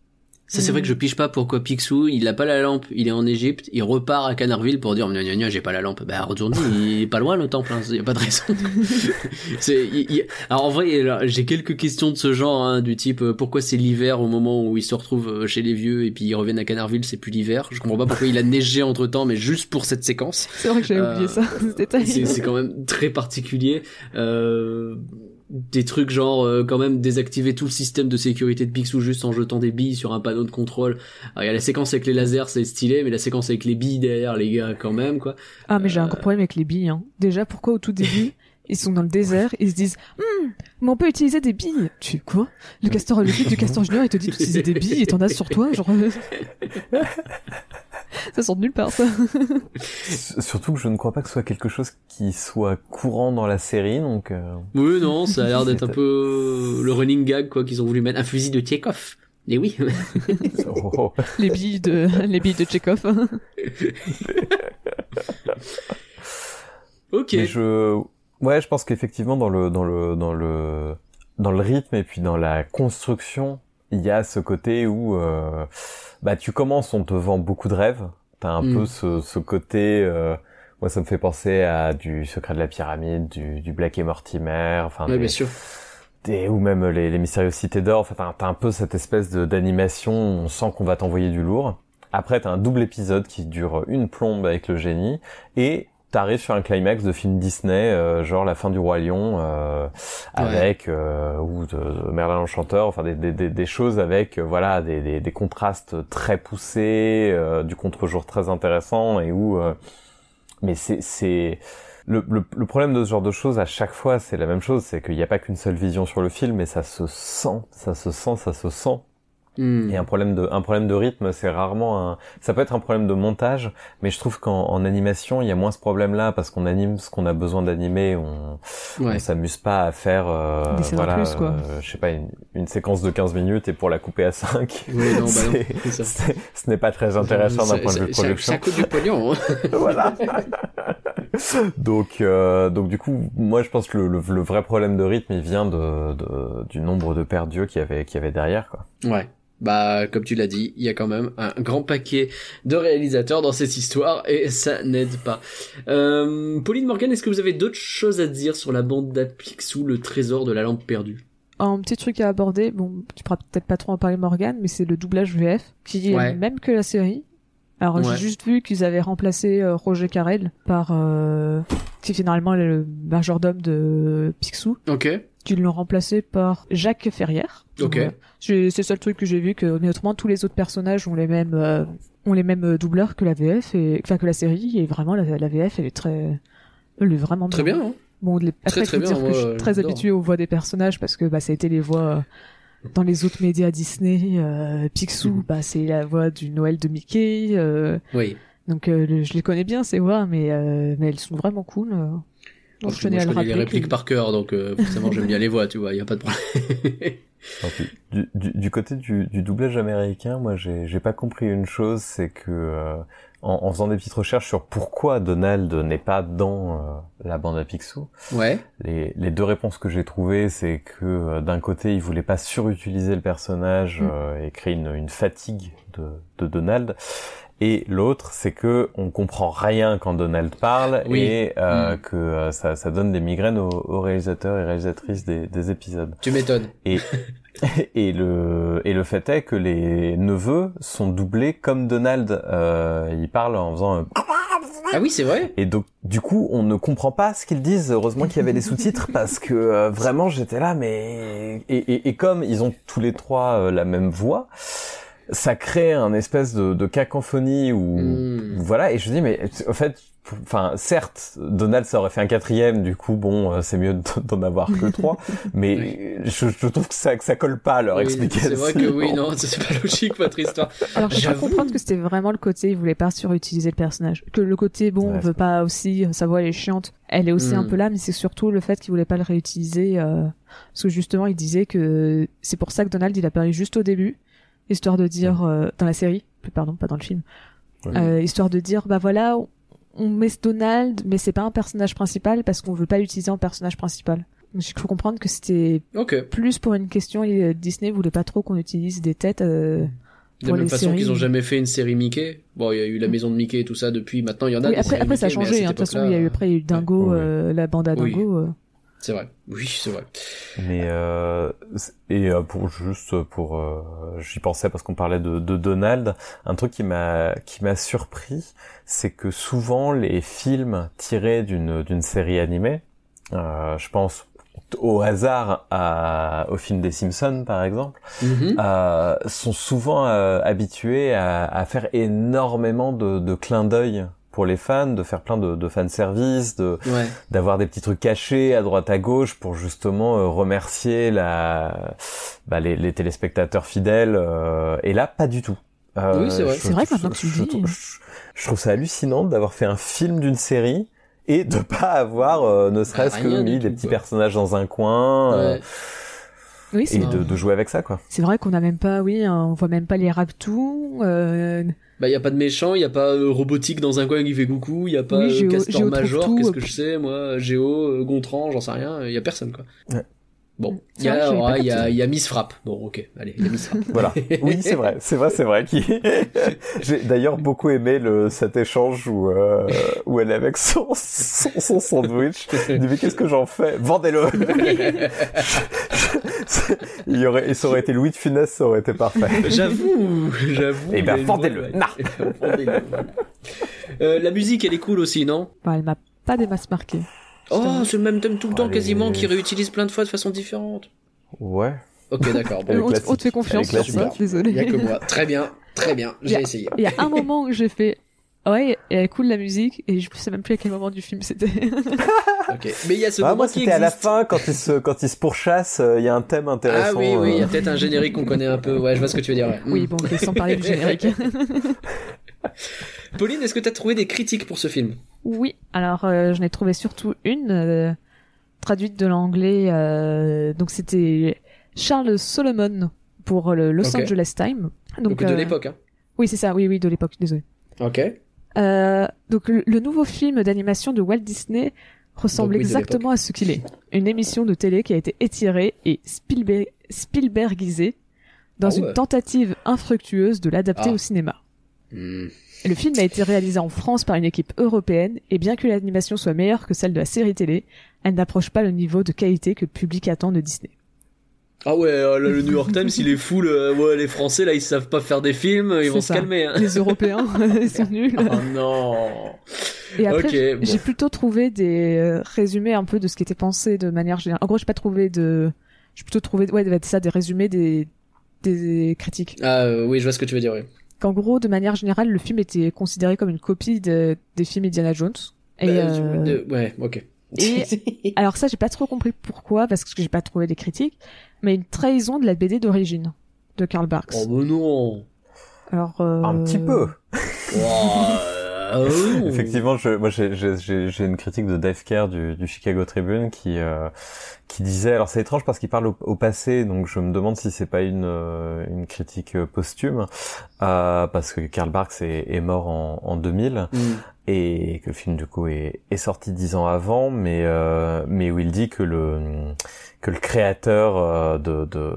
Ça, c'est vrai que je pige pas pourquoi Picsou, il a pas la lampe, il est en Égypte, il repart à Canardville pour dire, gna gna gna, j'ai pas la lampe. Bah, retourne, <laughs> il est pas loin le temple, hein, y a pas de raison. <laughs> c'est, il- il- Alors, en vrai, j'ai quelques questions de ce genre, hein, du type, euh, pourquoi c'est l'hiver au moment où ils se retrouvent euh, chez les vieux et puis ils reviennent à Canardville, c'est plus l'hiver? Je comprends pas pourquoi il a neigé entre temps, mais juste pour cette séquence. C'est vrai que j'avais Euh, oublié ça, <laughs> ce détail. C'est, c'est quand même très particulier. Euh, des trucs genre euh, quand même désactiver tout le système de sécurité de Picsou juste en jetant des billes sur un panneau de contrôle. Alors, il y a la séquence avec les lasers, c'est stylé, mais la séquence avec les billes derrière, les gars, quand même, quoi. Ah, mais j'ai Euh. un gros problème avec les billes, hein. Déjà, pourquoi au tout début, <laughs> ils sont dans le désert, ils se disent, Hum, mais on peut utiliser des billes. Tu quoi? Le castor, le du castor junior, il te dit d'utiliser des billes et t'en as sur toi, genre, euh, <laughs> <laughs> ça sort de nulle part, ça. Surtout que je ne crois pas que ce soit quelque chose qui soit courant dans la série, donc. euh, Oui, non, ça a l'air d'être un peu le running gag, quoi, qu'ils ont voulu mettre. Un fusil de Tchekhov. Et oui. <laughs> oh, oh. les billes de, les billes de Chekhov. <laughs> ok. Mais je, ouais, je pense qu'effectivement dans le dans le dans le dans le rythme et puis dans la construction, il y a ce côté où euh, bah tu commences, on te vend beaucoup de rêves. T'as un Mm. peu ce ce côté. euh, moi, ça me fait penser à du Secret de la pyramide, du, du Black et Mortimer, enfin Ouais, des- bien sûr. des- ou même les, les mystérieuses cités d'or. Enfin, t'as, t'as un peu cette espèce de, d'animation. On sent qu'on va t'envoyer du lourd. Après, t'as un double épisode qui dure une plombe avec le génie et t'arrives sur un climax de film Disney, euh, genre la fin du roi lion, euh, avec euh, ou de, Merlin l'enchanteur. Enfin, des, des, des, choses avec euh, voilà des, des, des contrastes très poussés, euh, du contre-jour très intéressant et où euh, mais c'est c'est le, le, le problème de ce genre de choses à chaque fois, c'est la même chose, c'est qu'il n'y a pas qu'une seule vision sur le film, et ça se sent, ça se sent, ça se sent. Hmm. Et un problème de un problème de rythme, c'est rarement un. Ça peut être un problème de montage, mais je trouve qu'en en animation, il y a moins ce problème-là parce qu'on anime ce qu'on a besoin d'animer. On Ouais. on s'amuse pas à faire euh, voilà, plus, quoi. euh, je sais pas une, une séquence de 15 minutes et pour la couper à 5. Oui, non, bah non, C'est- c'est ça. ce n'est pas très intéressant d'un point de vue production. Ça coûte du pognon. hein. <laughs> voilà. donc, euh, donc du coup, moi je pense que le, le, le vrai problème de rythme, il vient de, de- du nombre de paires d'yeux qu'il y avait, qu'il y avait derrière, quoi. Ouais. Bah, comme tu l'as dit, il y a quand même un grand paquet de réalisateurs dans cette histoire et ça n'aide pas. Euh, Pauline Morgan, est-ce que vous avez d'autres choses à dire sur la bande d'Apixou, le trésor de la lampe perdue? Un petit truc à aborder, bon, tu pourras peut-être pas trop en parler Morgan, mais c'est le doublage VF, qui est Ouais. le même que la série. Alors Ouais. j'ai juste vu qu'ils avaient remplacé euh, Roger Carrel par, euh, qui est finalement le majordome de Picsou, Ok. Qu'ils l'ont remplacé par Jacques Ferrière. Ok. J'ai- C'est le seul truc que j'ai vu que mais autrement tous les autres personnages ont les mêmes euh, ont les mêmes euh, doubleurs que la VF et enfin que la série et vraiment la, la VF elle est très elle est vraiment Très bien. hein. Bon, les... Après, très bien, dire moi, que je suis très j'adore. habituée aux voix des personnages parce que bah, ça a été les voix euh, dans les autres médias Disney. Euh, Picsou, Mhm. bah, c'est la voix du Noël de Mickey. euh, Oui. donc euh, le- je les connais bien ces voix, mais euh, mais elles sont vraiment cool. Donc, je que tenais moi, à je le connais les répliques que- par cœur, donc euh, forcément j'aime bien les voix, tu vois, il y a pas de problème. <laughs> Du, du, du côté du, du doublage américain, moi j'ai pas compris une chose, c'est que euh, en, en faisant des petites recherches sur pourquoi Donald n'est pas dans euh, la bande à Picsou, ouais. les, les deux réponses que j'ai trouvées, c'est que euh, d'un côté, il voulait pas surutiliser le personnage Mm. euh, et créer une, une fatigue de, de Donald. Et l'autre, c'est que on comprend rien quand Donald parle Oui. et euh, Mm. que euh, ça, ça donne des migraines aux, aux réalisateurs et réalisatrices des, des épisodes. Tu m'étonnes. Et, <laughs> et le et le fait est que les neveux sont doublés comme Donald. Euh, ils parlent en faisant un Ah oui, c'est vrai. et donc, du coup, on ne comprend pas ce qu'ils disent. Heureusement qu'il y avait les sous-titres <laughs> parce que euh, vraiment, j'étais là, mais et, et, et comme ils ont tous les trois euh, la même voix, ça crée un espèce de, de cacophonie où Hmm. voilà. Et je me dis, mais en fait, enfin, certes, Donald ça aurait fait un quatrième. Du coup, bon, euh, c'est mieux d'en avoir que trois. <laughs> mais je, je trouve que ça que ça colle pas à leur Oui, explication. C'est vrai que oui, non, <laughs> c'est pas logique votre histoire. Alors je peux comprendre que c'était vraiment le côté ils voulaient pas surutiliser le personnage. Que le côté bon, Ouais, on veut pas aussi sa voix elle est chiante. Elle est aussi Hmm. un peu là, mais c'est surtout le fait qu'ils voulaient pas le réutiliser euh, parce que justement il disait que c'est pour ça que Donald il apparaît juste au début, histoire de dire euh, dans la série, plus pardon, pas dans le film, Ouais. euh, histoire de dire bah voilà on- met Donald, mais c'est pas un personnage principal parce qu'on veut pas l'utiliser en personnage principal. Il faut comprendre que c'était plus pour une question et Disney voulait pas trop qu'on utilise des têtes. euh, De la même façon qu'ils ont jamais fait une série Mickey. Bon, il y a eu la maison de Mickey et tout ça depuis. Maintenant, il y en a. Oui, des après, après ça a changé. hein. De toute façon, il y a eu après il y a eu Dingo, Ouais. euh, la bande à. Dingo. euh. C'est vrai. Oui, c'est vrai. Mais euh, et euh, pour juste pour euh, j'y pensais parce qu'on parlait de, de Donald, un truc qui m'a qui m'a surpris, c'est que souvent les films tirés d'une d'une série animée, euh, je pense au hasard à, au film des Simpsons par exemple, euh, sont souvent euh, habitués à, à faire énormément de, de clins d'œil pour les fans, de faire plein de, de fanservice, de Ouais. d'avoir des petits trucs cachés à droite à gauche pour justement euh, remercier la bah, les, les téléspectateurs fidèles euh, et là pas du tout Euh, Oui, c'est vrai. C'est vrai que je- maintenant que tu le je- dis. je, je trouve ça hallucinant d'avoir fait un film d'une série et de pas avoir euh, ne serait-ce que mis des petits quoi. personnages dans un coin euh, Ouais. Oui, c'est et de, de jouer avec ça quoi c'est vrai qu'on a même pas, oui, hein, on voit même pas les Raptous. Euh... Bah, il y a pas de méchant, il y a pas euh, robotique dans un coin qui fait coucou, il y a pas Oui, euh, Géo- Castor Géo Major, qu'est-ce euh, que je sais, moi, Géo, euh, Gontran, j'en sais rien, il y a personne, quoi. Ouais. Bon, il C'est y a, ouais, il y a, il y a Miss Frappe. Bon, ok, allez, il y a Miss Frappe. Voilà. <laughs> Oui, c'est vrai, c'est vrai, c'est vrai. Qui... <laughs> J'ai d'ailleurs beaucoup aimé le cet échange où euh, où elle est avec son son, son sandwich. <laughs> Il dit mais qu'est-ce que j'en fais? Vendez-le. il y aurait, ça aurait été Louis de Funès, ça aurait été parfait. J'avoue, j'avoue. Eh ben, il vendez-le. Non. Vendez-le, voilà. Euh, la musique, elle est cool aussi, non? Bah, elle m'a pas des masses marquées. Oh, c'est le même thème tout le temps Allez. quasiment, qui réutilise plein de fois de façon différente. Ouais. Ok, d'accord. <laughs> On, te- classique. on te fait confiance sur ça, désolé. Il y a que moi. <laughs> Très bien, très bien. J'ai essayé. Il y a un moment où j'ai fait Ouais, et elle cool la musique, et je sais même plus à quel moment du film c'était. <laughs> Ok. Mais il y a ce Ah, moment moi, qui c'était à la existe. fin, quand ils se, quand ils se pourchassent, euh, il y a un thème intéressant. Ah oui, oui, il y a euh. peut-être un générique qu'on connaît un peu. Ouais, je vois ce que tu veux dire. ouais. oui, bon, sans parler du générique. Pauline, est-ce que tu as trouvé des critiques pour ce film? Oui, alors euh, j'en ai trouvé surtout une, euh, traduite de l'anglais, euh, donc c'était Charles Solomon pour le Los. Angeles Times. Donc, de euh, l'époque. Hein. Oui, c'est ça, oui, oui, de l'époque, désolé. Ok. Euh, donc le, le nouveau film d'animation de Walt Disney ressemble Donc oui, de exactement à ce qu'il est. Une émission de télé qui a été étirée et Spielberg, Spielbergisée dans Ah une tentative infructueuse de l'adapter Ah. au cinéma. Hmm. Le film a été réalisé en France par une équipe européenne et bien que l'animation soit meilleure que celle de la série télé, elle n'approche pas le niveau de qualité que le public attend de Disney. Ah ouais, euh, le New York Times, il est fou. le- Ouais, les Français, là, ils savent pas faire des films, ils vont se calmer. Hein. Les Européens, <laughs> <laughs> ils sont nuls. Oh non Et après, j'ai- bon. plutôt trouvé des euh, résumés un peu de ce qui était pensé de manière générale. En gros, j'ai pas trouvé de, j'ai plutôt trouvé, ouais, ça, des résumés des, des critiques. Ah euh, oui, je vois ce que tu veux dire, oui. Qu'en gros, de manière générale, le film était considéré comme une copie de- des films Indiana Jones. Et, Euh, euh, de- Ouais, ok. et- <laughs> alors ça, j'ai pas trop compris pourquoi, parce que j'ai pas trouvé des critiques, mais une trahison de la BD d'origine de Karl Barks. Oh mais non Alors, euh, Un petit peu. Oh. Effectivement, je, moi j'ai- une critique de Dave Kerr du, du Chicago Tribune qui euh, qui disait, alors c'est étrange parce qu'il parle au, au passé, donc je me demande si c'est pas une euh, une critique euh, posthume, euh, parce que Karl Barks est, est mort en, en 2000 Hmm. et que le film du coup est, est sorti dix ans avant, mais euh, mais où il dit que le que le créateur euh, de, de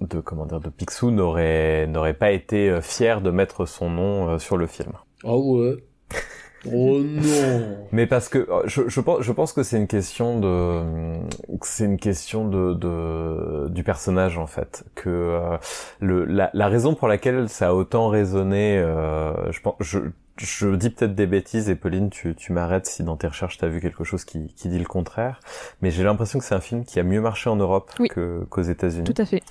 de comment dire de Picsou n'aurait n'aurait pas été fier de mettre son nom sur le film. Oh ouais. <laughs> Oh non Mais parce que euh, je, je pense, je pense que c'est une question de, que c'est une question de, de du personnage en fait. Que euh, le la, la raison pour laquelle ça a autant résonné, euh, je pense, je je dis peut-être des bêtises et Pauline, tu, tu m'arrêtes si dans tes recherches t'as vu quelque chose qui, qui dit le contraire. Mais j'ai l'impression que c'est un film qui a mieux marché en Europe Oui. que qu'aux États-Unis. tout à fait.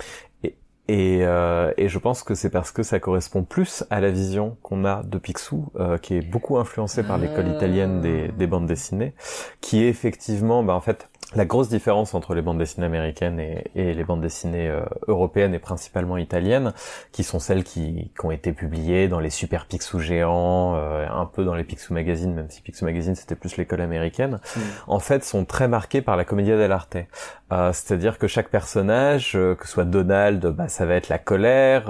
Et, euh, et je pense que c'est parce que ça correspond plus à la vision qu'on a de Picsou, euh, qui est beaucoup influencée par l'école Ah. italienne des, des bandes dessinées, qui est effectivement, bah, en fait, la grosse différence entre les bandes dessinées américaines et, et les bandes dessinées euh, européennes et principalement italiennes, qui sont celles qui, qui ont été publiées dans les super Picsou géants, euh, un peu dans les Picsou magazines, même si Picsou magazine c'était plus l'école américaine, Mm. en fait sont très marquées par la commedia dell'arte. Euh, C'est-à-dire que chaque personnage, que ce soit Donald, bah, ça va être la colère,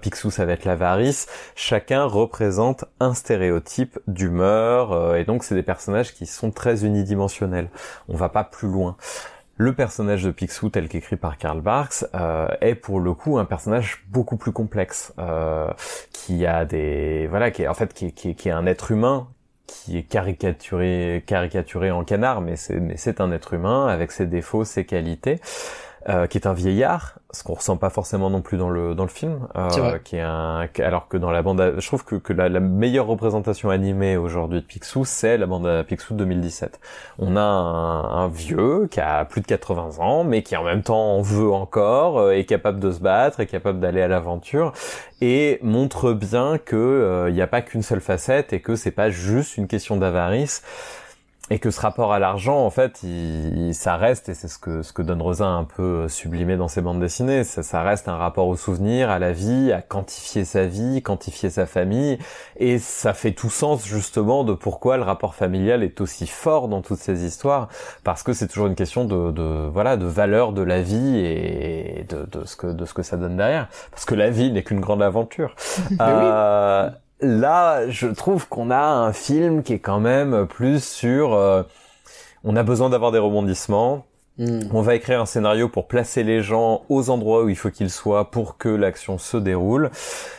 Picsou ça va être l'avarice, chacun représente un stéréotype d'humeur, et donc c'est des personnages qui sont très unidimensionnels. On va pas plus loin. Le personnage de Picsou, tel qu'écrit par Karl Barks, euh, est pour le coup un personnage beaucoup plus complexe, euh, qui a des voilà, qui est en fait qui est, qui est- qui est un être humain qui est caricaturé caricaturé en canard, mais c'est mais c'est un être humain avec ses défauts, ses qualités. euh, qui est un vieillard, ce qu'on ressent pas forcément non plus dans le dans le film, euh, qui est un alors que dans la bande, à- je trouve que, que la, la meilleure représentation animée aujourd'hui de Picsou, c'est la bande à Picsou de 2017. On a un, un vieux qui a plus de 80 ans, mais qui en même temps en veut encore, euh, est capable de se battre, est capable d'aller à l'aventure, et montre bien que il n'y a pas qu'une seule facette et que c'est pas juste une question d'avarice et que ce rapport à l'argent en fait il, il- ça reste et c'est ce que ce que Don Rosa a un peu euh, sublimé dans ses bandes dessinées ça, ça reste un rapport au souvenir à la vie à quantifier sa vie quantifier sa famille. Et ça fait tout sens justement de pourquoi le rapport familial est aussi fort dans toutes ces histoires. Parce que c'est toujours une question de, de voilà de valeur de la vie et de, de ce que de ce que ça donne derrière. Parce que la vie n'est qu'une grande aventure. <laughs> Euh, là, je trouve qu'on a un film qui est quand même plus sur... euh, on a besoin d'avoir des rebondissements. Hmm. On va écrire un scénario pour placer les gens aux endroits où il faut qu'ils soient pour que l'action se déroule.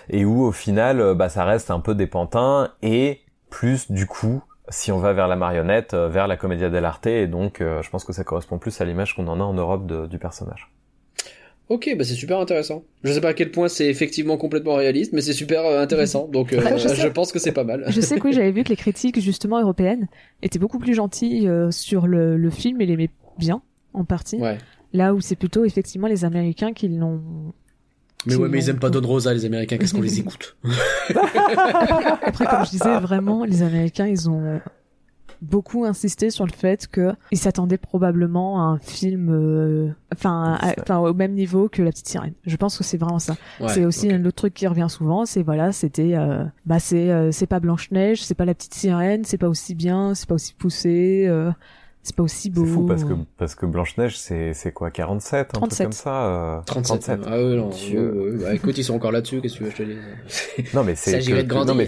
Et où, au final, euh, bah, ça reste un peu des pantins. Et plus, du coup, si on va vers la marionnette, euh, vers la commedia dell'arte. Et donc, euh, je pense que ça correspond plus à l'image qu'on en a en Europe de- du personnage. Ok, bah c'est super intéressant. Je sais pas à quel point c'est effectivement complètement réaliste, mais c'est super euh, intéressant, donc euh, <laughs> je pense que c'est pas mal. Je sais que oui, j'avais vu que les critiques justement européennes étaient beaucoup plus gentilles euh, sur le, le film et l'aimaient bien en partie. Ouais. Là où c'est plutôt effectivement les Américains qui l'ont Mais ouais, mais ils aiment pas Don Rosa, les Américains, qu'est-ce qu'on les écoute? <laughs> Après, comme je disais, vraiment, les Américains, ils ont beaucoup insisté sur le fait que ils s'attendaient probablement à un film, euh, enfin, au même niveau que La Petite Sirène. Je pense que c'est vraiment ça. Ouais, c'est aussi un autre truc qui revient souvent, c'est voilà, c'était, euh, bah c'est, euh, c'est pas Blanche Neige, c'est pas La Petite Sirène, c'est pas aussi bien, c'est pas aussi poussé, c'est pas aussi beau. C'est fou parce que parce que Blanche Neige c'est c'est quoi 47 un truc 37. comme ça. euh, 37. Ah ouais, non. Dieu. ouais, bah, écoute, ils sont encore là-dessus, qu'est-ce que tu veux que je te dise? <laughs> Non mais c'est que- de grandir. non, mais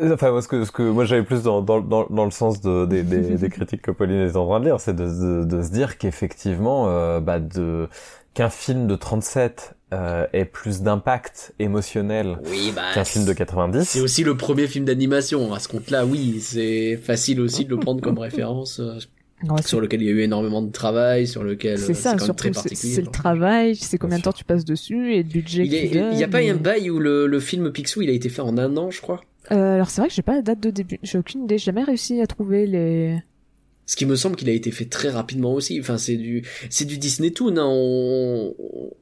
Euh, enfin moi ce que ce que moi j'avais plus dans dans dans, dans le sens de des, des, <laughs> des critiques que Pauline est en train de lire c'est de, de de se dire qu'effectivement euh, bah de qu'un film de 37 euh, ait plus d'impact émotionnel Oui, bah. qu'un film de 90 C'est aussi le premier film d'animation. À ce compte-là, oui, c'est facile aussi de le prendre comme <laughs> référence, euh, Ouais, sur lequel il y a eu énormément de travail, sur lequel euh, c'est ça, quand même très surtout, c'est particulier. c'est le travail, c'est combien de temps tu passes dessus et le budget Il qu'il est- il y a pas et- un bail où le, le film Picsou, il a été fait en un an, je crois? Euh, alors c'est vrai que j'ai pas la date de début, j'ai aucune idée, j'ai jamais réussi à trouver les. Ce qui me semble qu'il a été fait très rapidement aussi. Enfin, c'est du, c'est du Disney Toon. Hein. On,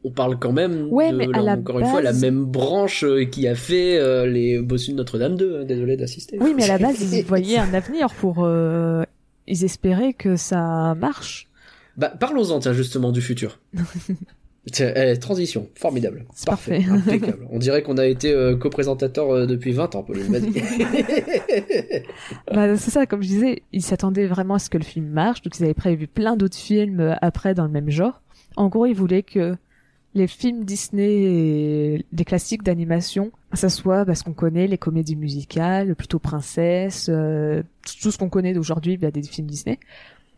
on parle quand même Ouais, de, mais à là, la encore une fois, la même branche euh, qui a fait euh, les Bossus de Notre-Dame 2. hein. Désolé d'assister. Oui, mais à la base <laughs> ils voyaient un avenir pour, euh, ils espéraient que ça marche. Bah, parlons-en, tiens, justement, du futur. <laughs> Eh, transition, formidable. C'est parfait. Impeccable. On dirait qu'on a été euh, coprésentateur euh, depuis 20 ans, Pauline. Vas-y. <laughs> Bah, c'est ça, comme je disais, ils s'attendaient vraiment à ce que le film marche, donc ils avaient prévu plein d'autres films euh, après dans le même genre. En gros, ils voulaient que les films Disney des classiques d'animation, ça soit parce qu'on connaît les comédies musicales, plutôt princesses, euh, tout ce qu'on connaît d'aujourd'hui bah, des films Disney,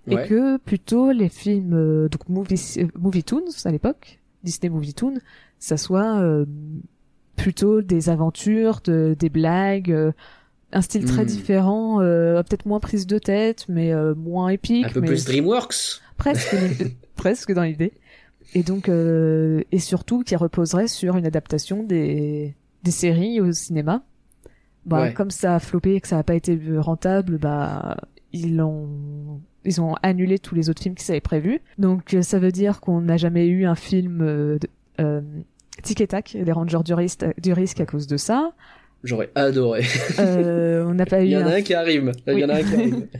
Ouais. et que plutôt les films euh, donc movie, euh, movie Toons à l'époque, Disney Movie Toon, ça soit euh, plutôt des aventures, de, des blagues, euh, un style très Hmm. différent, euh, peut-être moins prise de tête, mais moins épique, Un peu mais plus DreamWorks. presque, <laughs> presque dans l'idée. Et donc, et surtout qui reposerait sur une adaptation des, des séries au cinéma. Bah, Ouais. comme ça a floppé et que ça n'a pas été rentable, bah, ils ont, ils ont annulé tous les autres films qu'ils avaient prévus. Donc, euh, ça veut dire qu'on n'a jamais eu un film, euh, de, euh, Tic et Tac, les Rangers du risque, du risque à cause de ça. J'aurais adoré. Euh, on n'a pas eu <laughs> Il y en a un un qui arrive. Il y en a un qui arrive. <laughs>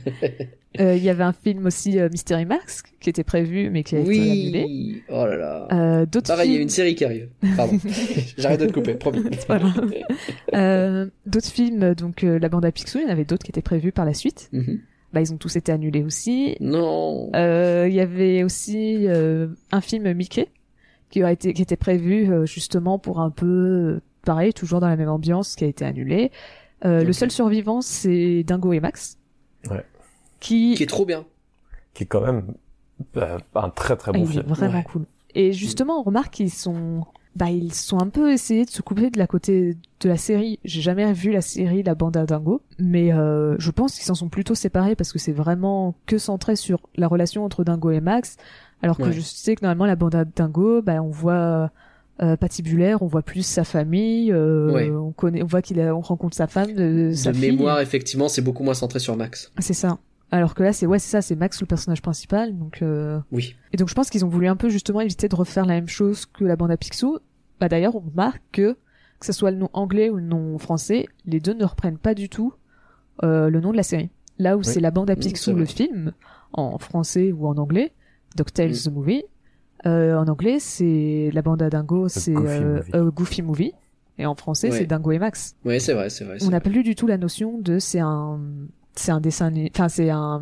Euh, Il y avait un film aussi euh, Mystery Max qui était prévu mais qui a été annulé. Oui. Oh là là. D'autres Pareil, il y a une série qui arrive. Pardon. <laughs> J'arrête de te couper, promis. d'autres films, donc la bande à Picsou, il y en avait d'autres qui étaient prévus par la suite. Mhm. Bah ils ont tous été annulés aussi. Non. Euh, Il y avait aussi euh, un film Mickey qui a été qui était prévu euh, justement pour un peu pareil, toujours dans la même ambiance, qui a été annulé. Euh, Ok. Le seul survivant, c'est Dingo et Max. Ouais. Qui, Qui est trop bien. qui est quand même euh, un très très Ah, bon il est film. vraiment Ouais. cool. Et justement, on remarque qu'ils sont, bah, ils sont un peu essayés de se couper de la côté de la série. J'ai jamais vu la série La Bande à Dingo, mais euh, je pense qu'ils s'en sont plutôt séparés parce que c'est vraiment que centré sur la relation entre Dingo et Max. Alors que Ouais. je sais que normalement la Bande à Dingo, bah, on voit euh, patibulaire, on voit plus sa famille, euh, Ouais. on connaît, on voit qu'il a, on rencontre sa femme, de, sa de fille. mémoire, effectivement, c'est beaucoup moins centré sur Max. C'est ça. Alors que là, c'est ouais, c'est ça, c'est Max le personnage principal, donc. Euh... Oui. Et donc je pense qu'ils ont voulu un peu justement éviter de refaire la même chose que la bande à Picsou. Bah d'ailleurs on remarque que que ce soit le nom anglais ou le nom français, les deux ne reprennent pas du tout euh, le nom de la série. Là où c'est la bande à Picsou le film en français ou en anglais, DuckTales Mm. the movie. Euh, en anglais c'est la bande à Dingo, c'est Goofy euh, Movie. Goofy Movie. Et en français Ouais. c'est Dingo et Max. Oui, c'est vrai, c'est vrai. On n'a plus du tout la notion de c'est un c'est un dessin, enfin c'est un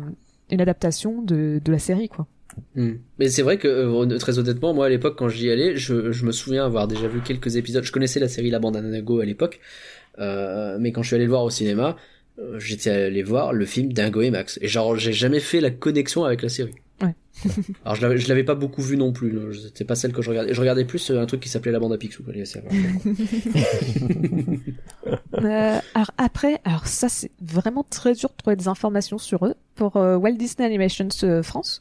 une adaptation de de la série quoi. Hmm. Mais c'est vrai que, euh, très honnêtement, moi à l'époque, quand j'y allais, je, je me souviens avoir déjà vu quelques épisodes. Je connaissais la série La Bande à Dingo à l'époque, euh, mais quand je suis allé le voir au cinéma, euh, j'étais allé voir le film Dingo et Max. Et genre, j'ai jamais fait la connexion avec la série. Ouais. <laughs> Alors je l'avais, pas beaucoup vu non plus. C'était pas celle que je regardais. Je regardais plus un truc qui s'appelait La Bande à Picsou. <laughs> Euh, alors après, alors ça c'est vraiment très dur de trouver des informations sur eux. Pour euh, Walt Disney Animations euh, France,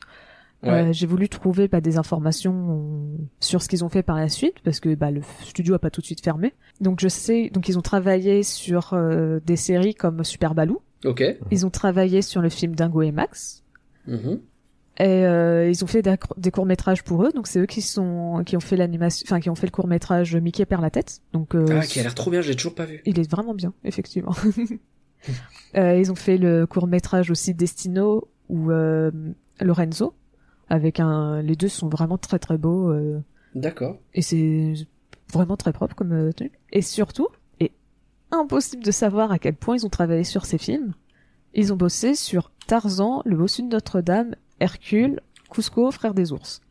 Ouais. euh, j'ai voulu trouver bah, des informations euh, sur ce qu'ils ont fait par la suite parce que bah, le studio a pas tout de suite fermé. Donc je sais, donc ils ont travaillé sur euh, des séries comme Super Baloo. Ok. Ils ont travaillé sur le film Dingo et Max. Mhm. Et euh, ils ont fait des courts métrages pour eux, donc c'est eux qui sont qui ont fait l'animation, enfin qui ont fait le court métrage Mickey perd la tête. Donc euh, Ah, qui a l'air trop bien, j'ai toujours pas vu. il est vraiment bien, effectivement. <laughs> Euh, ils ont fait le court métrage aussi Destino ou euh, Lorenzo, avec un, les deux sont vraiment très très beaux euh, D'accord. et c'est vraiment très propre comme euh, truc. Et surtout, et impossible de savoir à quel point ils ont travaillé sur ces films. Ils ont bossé sur Tarzan, Le Bossu de Notre-Dame, Hercule, Cusco, Frère des ours.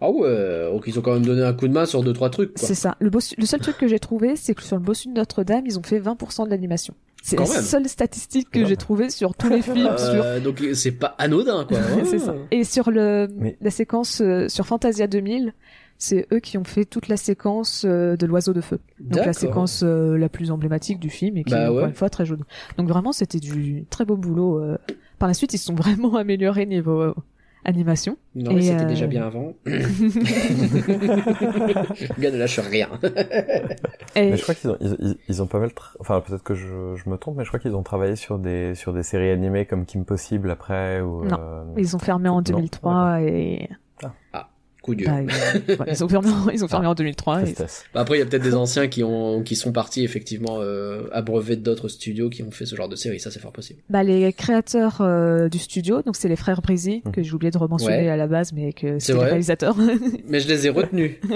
Ah ouais, donc ils ont quand même donné un coup de main sur deux trois trucs. C'est ça. Le, bossu- le seul truc que j'ai trouvé, c'est que sur le Bossu de Notre-Dame, ils ont fait 20% de l'animation. C'est la même. seule statistique que Quand j'ai trouvée sur tous les films. sur... Euh, donc c'est pas anodin quoi. <laughs> c'est ça. Et sur le, Mais- la séquence euh, sur Fantasia 2000, c'est eux qui ont fait toute la séquence euh, de l'oiseau de feu. Donc la séquence euh, la plus emblématique du film et qui Bah est encore ouais. une fois très jolie. Donc vraiment c'était du très beau boulot. Par la suite ils se sont vraiment <laughs> améliorés niveau euh, animation. Non, mais Et, c'était euh, déjà bien avant. <laughs> Gars, ne lâche rien. Et Mais je crois qu'ils ont, ils, ils- ils ont pas mal, tra- enfin peut-être que je, je me trompe, mais je crois qu'ils ont travaillé sur des sur des séries animées comme Kim Possible après ou. Non. euh, ils ont fermé en Non, 2003 et Coup dur. bah, ils, ouais, ils ont fermé en, ils ont fermé en 2003 et tristesse. Bah, Après, il y a peut-être des anciens qui ont qui sont partis effectivement euh, abreuver d'autres studios qui ont fait ce genre de série. Ça, c'est fort possible. Bah, les créateurs euh, du studio, donc c'est les frères Brisy, Mhm. que j'ai oublié de rementionner Ouais. à la base, mais que C'est les réalisateurs. <laughs> Mais je les ai retenus. tu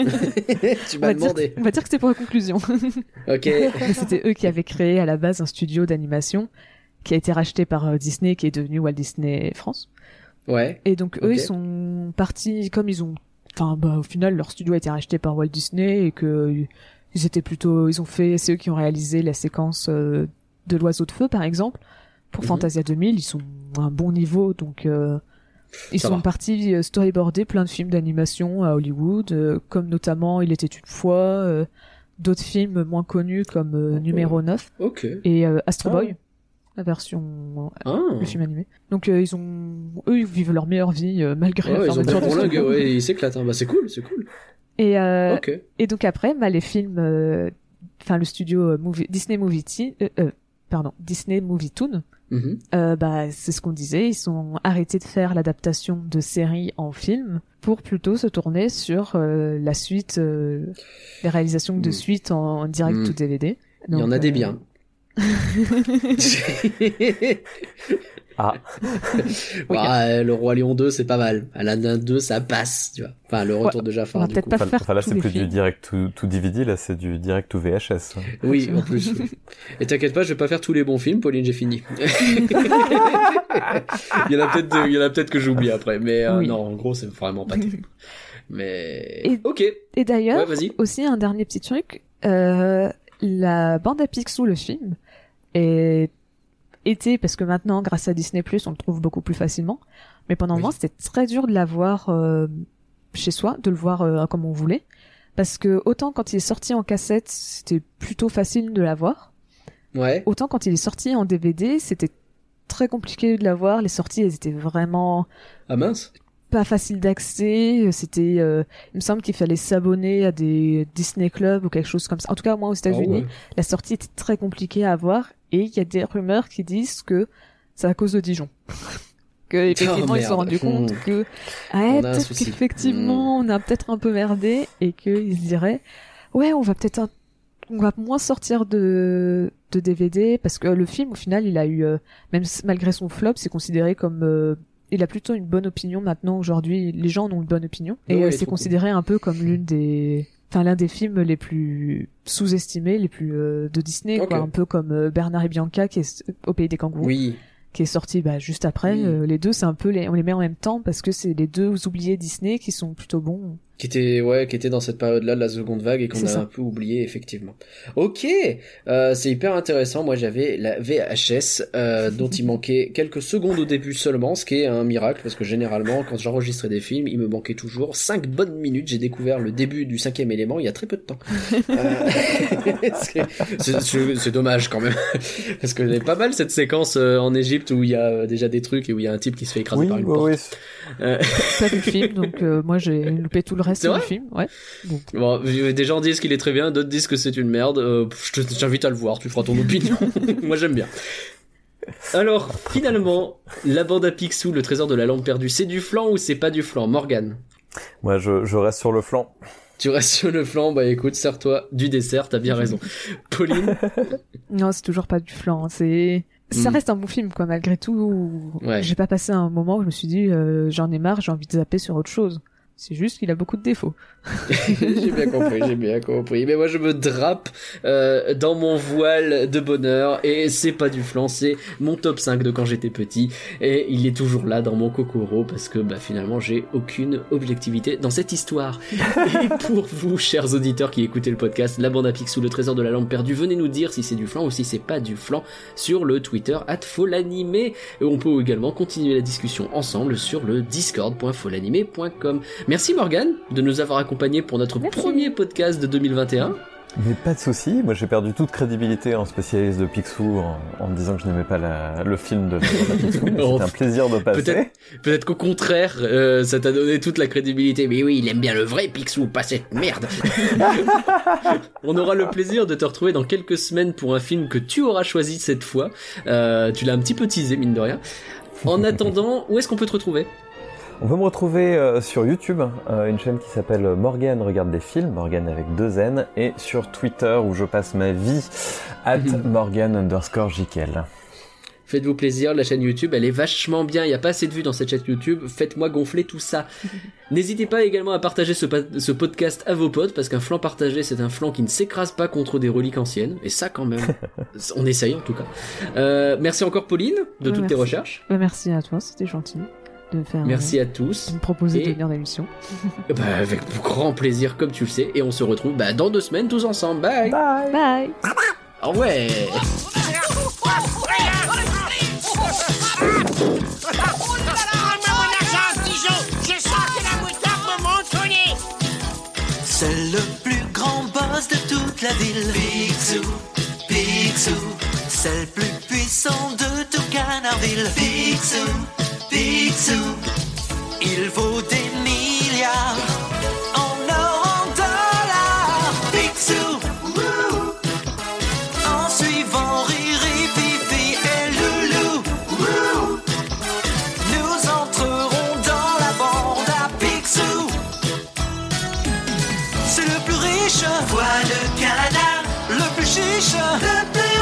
on, m'as va dire, <laughs> demandé. on va dire que c'était pour la conclusion. <laughs> Ok. c'était eux qui avaient créé à la base un studio d'animation qui a été racheté par euh, Disney, qui est devenu Walt Disney France. Ouais. Et donc eux, ils sont partis, comme ils ont... Enfin, bah, au final, leur studio a été racheté par Walt Disney et que euh, ils étaient plutôt... Ils ont fait... C'est eux qui ont réalisé la séquence euh, de l'oiseau de feu, par exemple. Pour Mhm. Fantasia 2000, ils sont à un bon niveau, donc... euh, ils Ça sont va. partis euh, storyboarder plein de films d'animation à Hollywood, euh, comme notamment Il était une fois, d'autres films moins connus comme Numéro 9 Ok. et Astro Ah. Boy, la version, Ah. le film animé. Donc euh, ils ont, eux, ils vivent leur meilleure vie euh, malgré Ouais, la ils ont pour studio. ouais, ils s'éclatent. Hein. Bah, c'est cool, c'est cool. Et, euh, Ok. et donc après, bah, les films, euh, enfin le studio euh, movie, Disney Movie euh, euh, pardon, Disney Movie Toon, Mhm. euh, bah, c'est ce qu'on disait, ils sont arrêtés de faire l'adaptation de séries en film pour plutôt se tourner sur euh, la suite, euh, les réalisations de Mm. suite en, en direct Mm. ou DVD. Il y en a des euh, biens. <laughs> Ah, Oui. Bah, le roi Lion 2 c'est pas mal. Aladdin 2 ça passe, tu vois. Enfin le retour de Jafar du coup. pas enfin, faire enfin, là c'est plus films. du direct to, to DVD, là c'est du direct to VHS. Oui, en <laughs> plus. oui. Et t'inquiète pas, je vais pas faire tous les bons films, Pauline, j'ai fini. <laughs> il y en a peut-être, de- il y en a peut-être que j'oublie après, mais euh, Oui. non, en gros, c'est vraiment pas terrible. Mais Et- ok, Et d'ailleurs, ouais, aussi un dernier petit truc, euh, la bande à Picsou, le film, est était parce que maintenant, grâce à Disney+, on le trouve beaucoup plus facilement. Mais pendant un Oui. moment, c'était très dur de l'avoir euh, chez soi, de le voir euh, comme on voulait, parce que autant quand il est sorti en cassette, c'était plutôt facile de l'avoir, Ouais. autant quand il est sorti en DVD, c'était très compliqué de l'avoir. Les sorties, elles étaient vraiment Ah mince. pas facile d'accès. C'était, euh, il me semble qu'il fallait s'abonner à des Disney Club ou quelque chose comme ça. En tout cas, moi aux États-Unis, Ah ouais. la sortie était très compliquée à avoir et il y a des rumeurs qui disent que c'est à cause de Dijon. <laughs> que effectivement ils se sont Oh, rendus compte Hmm. que <laughs> ah, peut-être souci. Hmm. qu'effectivement on a peut-être un peu merdé et qu'ils se diraient ouais on va peut-être un- on va moins sortir de de DVD parce que le film au final il a eu euh, même malgré son flop c'est considéré comme euh, il a plutôt une bonne opinion maintenant aujourd'hui les gens en ont une bonne opinion et Ouais, euh, c'est considéré un peu comme l'une des enfin l'un des films les plus sous-estimés les plus euh, de Disney quoi. Un peu comme euh, Bernard et Bianca qui est au pays des kangourous. Oui. qui est sorti bah, juste après. Oui. Euh, les deux c'est un peu les on les met en même temps parce que c'est les deux oubliés Disney qui sont plutôt bons Qui était, ouais, qui était dans cette période-là de la seconde vague et qu'on a ça. un peu oublié, effectivement. Ok, euh, c'est hyper intéressant. Moi, j'avais la VHS, euh, <laughs> dont il manquait quelques secondes au début seulement, ce qui est un miracle, parce que généralement, quand j'enregistrais des films, il me manquait toujours cinq bonnes minutes. J'ai découvert le début du cinquième élément il y a très peu de temps. <laughs> Euh, <laughs> c'est- dommage quand même, parce que j'ai pas mal cette séquence euh, en Égypte où il y a euh, déjà des trucs et où il y a un type qui se fait écraser Oui, par une oui, porte. oui. Pas le film donc euh, moi j'ai loupé tout le reste C'est du vrai film ouais donc Bon, des gens disent qu'il est très bien, d'autres disent que c'est une merde. Euh, je à le voir, tu feras ton <laughs> opinion. <laughs> Moi j'aime bien. Alors, finalement, la bande à Picsou, le trésor de la lampe perdue, c'est du flan ou c'est pas du flan Morgane? Moi, je, je reste sur le flanc. Tu restes sur le flanc, bah écoute, sers-toi du dessert, t'as bien raison. <laughs> Pauline? Non, c'est toujours pas du flan. C'est ça Hmm. reste un bon film, quoi. Malgré tout, Ouais. j'ai pas passé un moment où je me suis dit euh, j'en ai marre, j'ai envie de zapper sur autre chose. C'est juste qu'il a beaucoup de défauts. <laughs> j'ai bien compris, j'ai bien compris. Mais moi, je me drape euh, dans mon voile de bonheur et c'est pas du flan, c'est mon top 5 de quand j'étais petit et il est toujours là dans mon kokoro parce que bah finalement j'ai aucune objectivité dans cette histoire. <laughs> et pour vous, chers auditeurs qui écoutez le podcast, la bande à Picsou, le trésor de la lampe perdue, venez nous dire si c'est du flan ou si c'est pas du flan sur le Twitter @folanimé. Et on peut également continuer la discussion ensemble sur le discord.folanimé.com. Merci Morgane de nous avoir pour notre Merci. premier podcast de 2021. Mais pas de souci. Moi, j'ai perdu toute crédibilité en spécialiste de Picsou en, en me disant que je n'aimais pas la, le film de, de Picsou. <laughs> C'était un plaisir de passer. peut-être- Peut-être qu'au contraire, euh, ça t'a donné toute la crédibilité. Mais oui, il aime bien le vrai Picsou, pas cette merde. <laughs> On aura le plaisir de te retrouver dans quelques semaines pour un film que tu auras choisi cette fois. Euh, tu l'as un petit peu teasé, mine de rien. En <laughs> attendant, où est-ce qu'on peut te retrouver? On peut me retrouver euh, sur YouTube, euh, une chaîne qui s'appelle Morgan regarde des films, Morgan avec deux N, et sur Twitter où je passe ma vie at <laughs> Morgan underscore Jikel. Faites-vous plaisir, la chaîne YouTube, elle est vachement bien. Il n'y a pas assez de vues dans cette chaîne YouTube. Faites-moi gonfler tout ça. <laughs> N'hésitez pas également à partager ce, pa- ce podcast à vos potes, parce qu'un flanc partagé, c'est un flanc qui ne s'écrase pas contre des reliques anciennes. Et ça, quand même, <laughs> on essaye en tout cas. Euh, merci encore, Pauline, de Ouais, toutes tes recherches. Merci à toi, c'était gentil de faire. Merci euh, à tous. de me proposer Et- de venir dans l'émission. <laughs> Bah, avec grand plaisir, comme tu le sais. Et on se retrouve bah, dans deux semaines, tous ensemble. Bye. Bye. Ah ouais. C'est le plus grand boss de toute la ville. Picsou, Picsou, c'est le plus puissant de tout Canardville. Picsou, Picsou, il vaut des milliards en or, en dollars. Picsou, wouh. en suivant Riri, Fifi et Loulou. Nous entrerons dans la bande à Picsou. C'est le plus riche, voix de Canada, le plus chiche, le plus